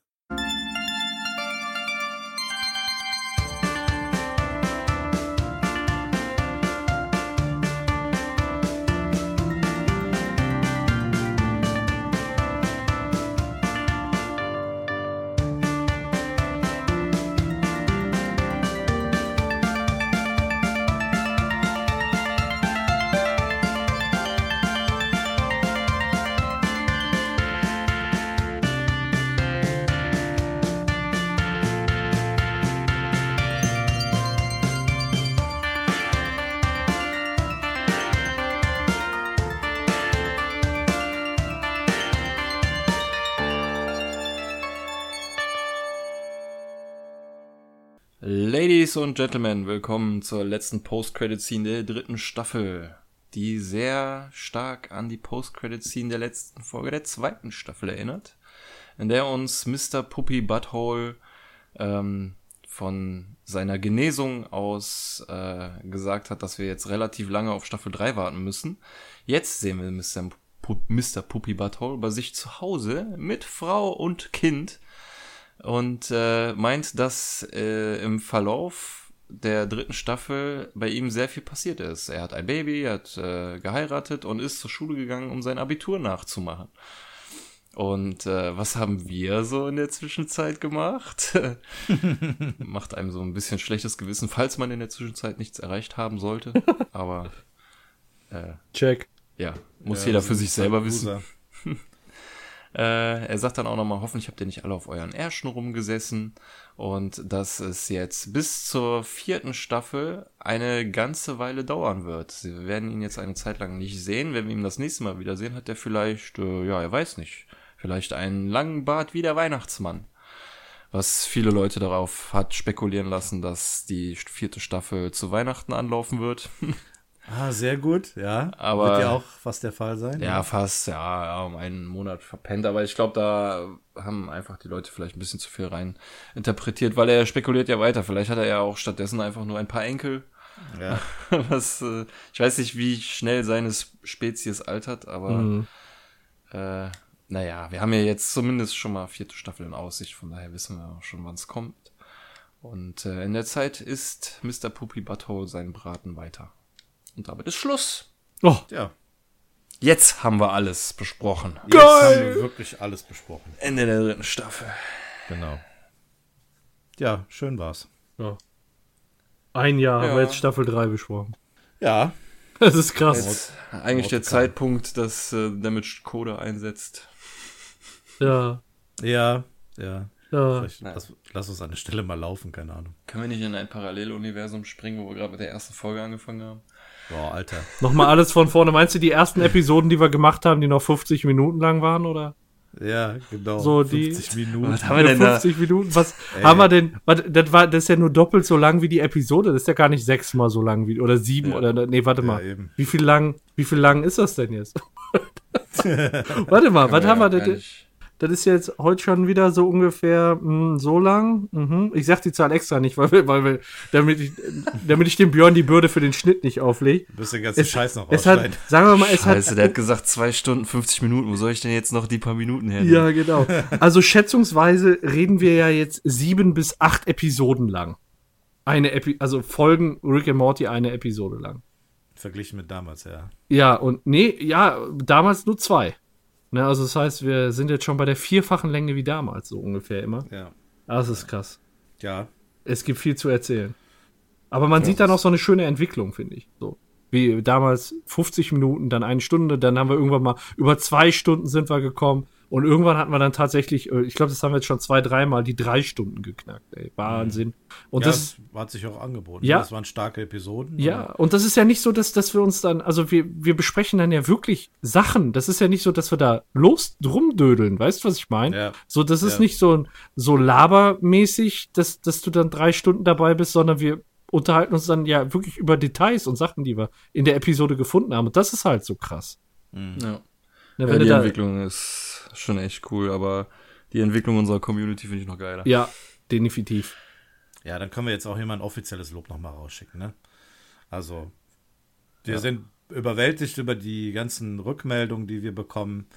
Und Gentlemen, willkommen zur letzten Post-Credit-Scene der dritten Staffel, die sehr stark an die Post-Credit-Scene der letzten Folge der zweiten Staffel erinnert, in der uns Mr. Puppy Butthole ähm, von seiner Genesung aus äh, gesagt hat, dass wir jetzt relativ lange auf Staffel 3 warten müssen. Jetzt sehen wir Mr. Pu Mr. Puppy Butthole bei sich zu Hause mit Frau und Kind und äh, meint, dass äh, im Verlauf der dritten Staffel bei ihm sehr viel passiert ist. Er hat ein Baby, er hat äh, geheiratet und ist zur Schule gegangen, um sein Abitur nachzumachen. Und äh, was haben wir so in der Zwischenzeit gemacht? *laughs* Macht einem so ein bisschen schlechtes Gewissen, falls man in der Zwischenzeit nichts erreicht haben sollte. Aber äh, Check. ja, muss Ja, jeder für sich selber wissen. *laughs* Äh, er sagt dann auch nochmal, hoffentlich habt ihr nicht alle auf euren Ärschen rumgesessen und dass es jetzt bis zur vierten Staffel eine ganze Weile dauern wird. Sie werden ihn jetzt eine Zeit lang nicht sehen. Wenn wir ihn das nächste Mal wiedersehen, hat er vielleicht, äh, ja, er weiß nicht, vielleicht einen langen Bart wie der Weihnachtsmann. Was viele Leute darauf hat spekulieren lassen, dass die vierte Staffel zu Weihnachten anlaufen wird. *laughs* Ah, sehr gut, ja. Aber- Wird ja auch fast der Fall sein. Ja, fast, ja, ja, um einen Monat verpennt. Aber ich glaube, da haben einfach die Leute vielleicht ein bisschen zu viel rein interpretiert, weil er spekuliert ja weiter. Vielleicht hat er ja auch stattdessen einfach nur ein paar Enkel. Ja. *laughs* Was, äh, ich weiß nicht, wie schnell seine Spezies altert, aber Mhm. äh, naja, wir haben ja jetzt zumindest schon mal vierte Staffel in Aussicht, von daher wissen wir auch schon, wann es kommt. Und äh, in der Zeit isst Mr. Poopy Butthole seinen Braten weiter. Und damit ist Schluss. Oh, ja. Jetzt haben wir alles besprochen. Jetzt haben wir wirklich alles besprochen. Ende der dritten Staffel. Genau. Ja, schön war's. ja. Ein Jahr haben Ja. wir jetzt Staffel 3 besprochen. Ja, *laughs* Das ist krass. Jetzt eigentlich der Zeitpunkt, dass äh, Damage Coder einsetzt. Ja, ja, ja. ja. Vielleicht lass, lass uns an der Stelle mal laufen, keine Ahnung. Können wir nicht in ein Paralleluniversum springen, wo wir gerade mit der ersten Folge angefangen haben? Boah, Alter. Nochmal alles von vorne. Meinst du die ersten Episoden, die wir gemacht haben, die noch 50 Minuten lang waren, oder? Ja, genau. So, die- 50 Minuten. Was haben wir denn da? 50 Minuten? Was haben wir denn? Was, das, war, das ist ja nur doppelt so lang wie die Episode. Das ist ja gar nicht sechsmal so lang wie, oder sieben, Ja. oder, nee, warte mal. eben. Wie viel lang, wie viel lang ist das denn jetzt? *laughs* warte mal, was Ja, haben wir denn? nicht. Das ist jetzt heute schon wieder so ungefähr mh, so lang. Mhm. Ich sag die Zahl extra nicht, *laughs* weil wir, weil wir, damit ich, damit ich dem Björn die Bürde für den Schnitt nicht auflege. Du bist den ganzen Es, Scheiß noch es hat, sagen wir mal, es Scheiße, hat, der hat gesagt zwei Stunden 50 Minuten. Wo soll ich denn jetzt noch die paar Minuten her? ja, genau. Also schätzungsweise reden wir ja jetzt sieben bis acht Episoden lang. Eine Epi also Folgen Rick and Morty eine Episode lang. Verglichen mit damals, ja. Ja, und nee, ja, damals nur zwei. Ne, also das heißt, wir sind jetzt schon bei der vierfachen Länge wie damals, so ungefähr immer. Ja. Das ist krass. Ja. Es gibt viel zu erzählen. Aber man sieht dann auch so eine schöne Entwicklung, finde ich. So. Wie damals 50 Minuten, dann eine Stunde, dann haben wir irgendwann mal über zwei Stunden sind wir gekommen. Und irgendwann hatten wir dann tatsächlich, äh, ich glaube, das haben wir jetzt schon zwei, dreimal die drei Stunden geknackt. Ey. Wahnsinn. Und ja, das, das hat sich auch angeboten. Ja. Das waren starke Episoden. ja, und das ist ja nicht so, dass, dass wir uns dann, also wir, wir besprechen dann ja wirklich Sachen. Das ist ja nicht so, dass wir da los rumdödeln, weißt du, was ich meine? Ja. So, das ist Ja. nicht so, so labermäßig, dass, dass du dann drei Stunden dabei bist, sondern wir unterhalten uns dann ja wirklich über Details und Sachen, die wir in der Episode gefunden haben. Und das ist halt so krass. Ja. Ne, Ja, wenn die du da, Entwicklung ist schon echt cool, aber die Entwicklung unserer Community finde ich noch geiler. ja, definitiv. Ja, dann können wir jetzt auch hier mal ein offizielles Lob nochmal rausschicken, ne? Also, wir sind überwältigt über die ganzen Rückmeldungen, die wir bekommen.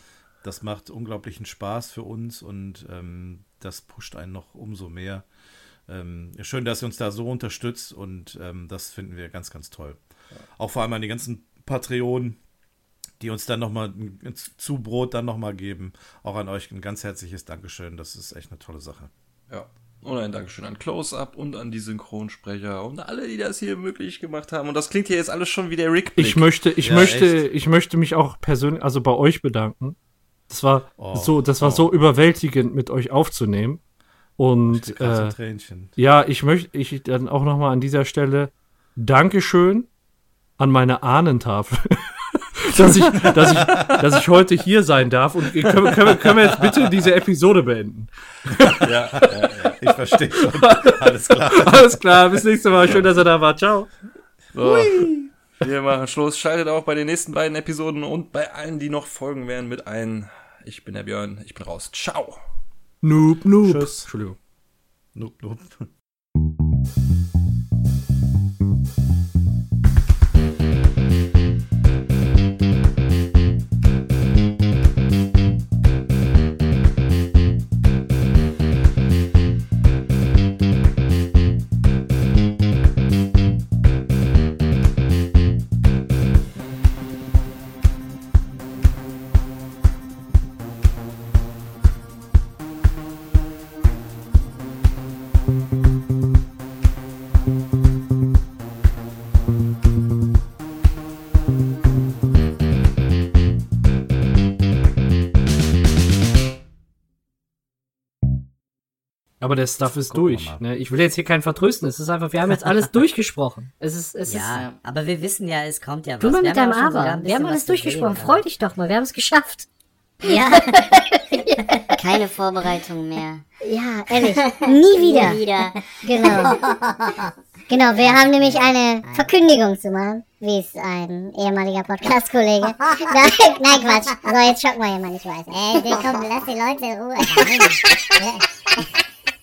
Das macht unglaublichen Spaß für uns und ähm, das pusht einen noch umso mehr. Ähm, schön, dass ihr uns da so unterstützt und ähm, das finden wir ganz, ganz toll. Auch vor allem an die ganzen Patreonen, die uns dann nochmal ein ein Zubrot dann nochmal geben. Auch an euch ein ganz herzliches Dankeschön. Das ist echt eine tolle Sache. Ja. Und ein Dankeschön an Close-Up und an die Synchronsprecher und alle, die das hier möglich gemacht haben. Und das klingt hier jetzt alles schon wie der Rick. Ich möchte, ich Ja, möchte, echt. ich möchte mich auch persönlich, also bei euch bedanken. Das war Oh, so, das war oh. so überwältigend, mit euch aufzunehmen. Und äh. Ja, ich möchte ich dann auch noch mal an dieser Stelle Dankeschön an meine Ahnentafel, *laughs* dass ich, dass ich, dass ich heute hier sein darf. Und können, wir- können, wir- können wir jetzt bitte diese Episode beenden? Ich verstehe schon. Alles klar. Alles klar, bis nächstes Mal. Schön, dass ihr da wart. Ciao. So, wir machen Schluss. Schaltet auch bei den nächsten beiden Episoden und bei allen, die noch folgen werden, mit ein. Ich bin der Björn. Ich bin raus. Ciao. Noob, noob. Tschüss. Entschuldigung. Nope, nope. Aber der Stuff ist Gucken durch. Ne? Ich will jetzt hier keinen vertrösten. Es ist einfach, wir haben jetzt alles *laughs* durchgesprochen. Es ist, es ja, ist, aber wir wissen ja, es kommt ja was. Du mal mit deinem Aber. Wir haben alles durchgesprochen. Reden, Freu ne? dich doch mal. Wir haben es geschafft. *laughs* Ja. *laughs* Keine Vorbereitung mehr. Ja, ehrlich. Nie wieder. Nie wieder. Genau. Genau, wir haben nämlich eine Verkündigung zu machen, wie es ein ehemaliger Podcast-Kollege. Nein, Quatsch. Also jetzt schocken wir jemanden, ich weiß. Äh, Ey, komm, lass die Leute in Ruhe.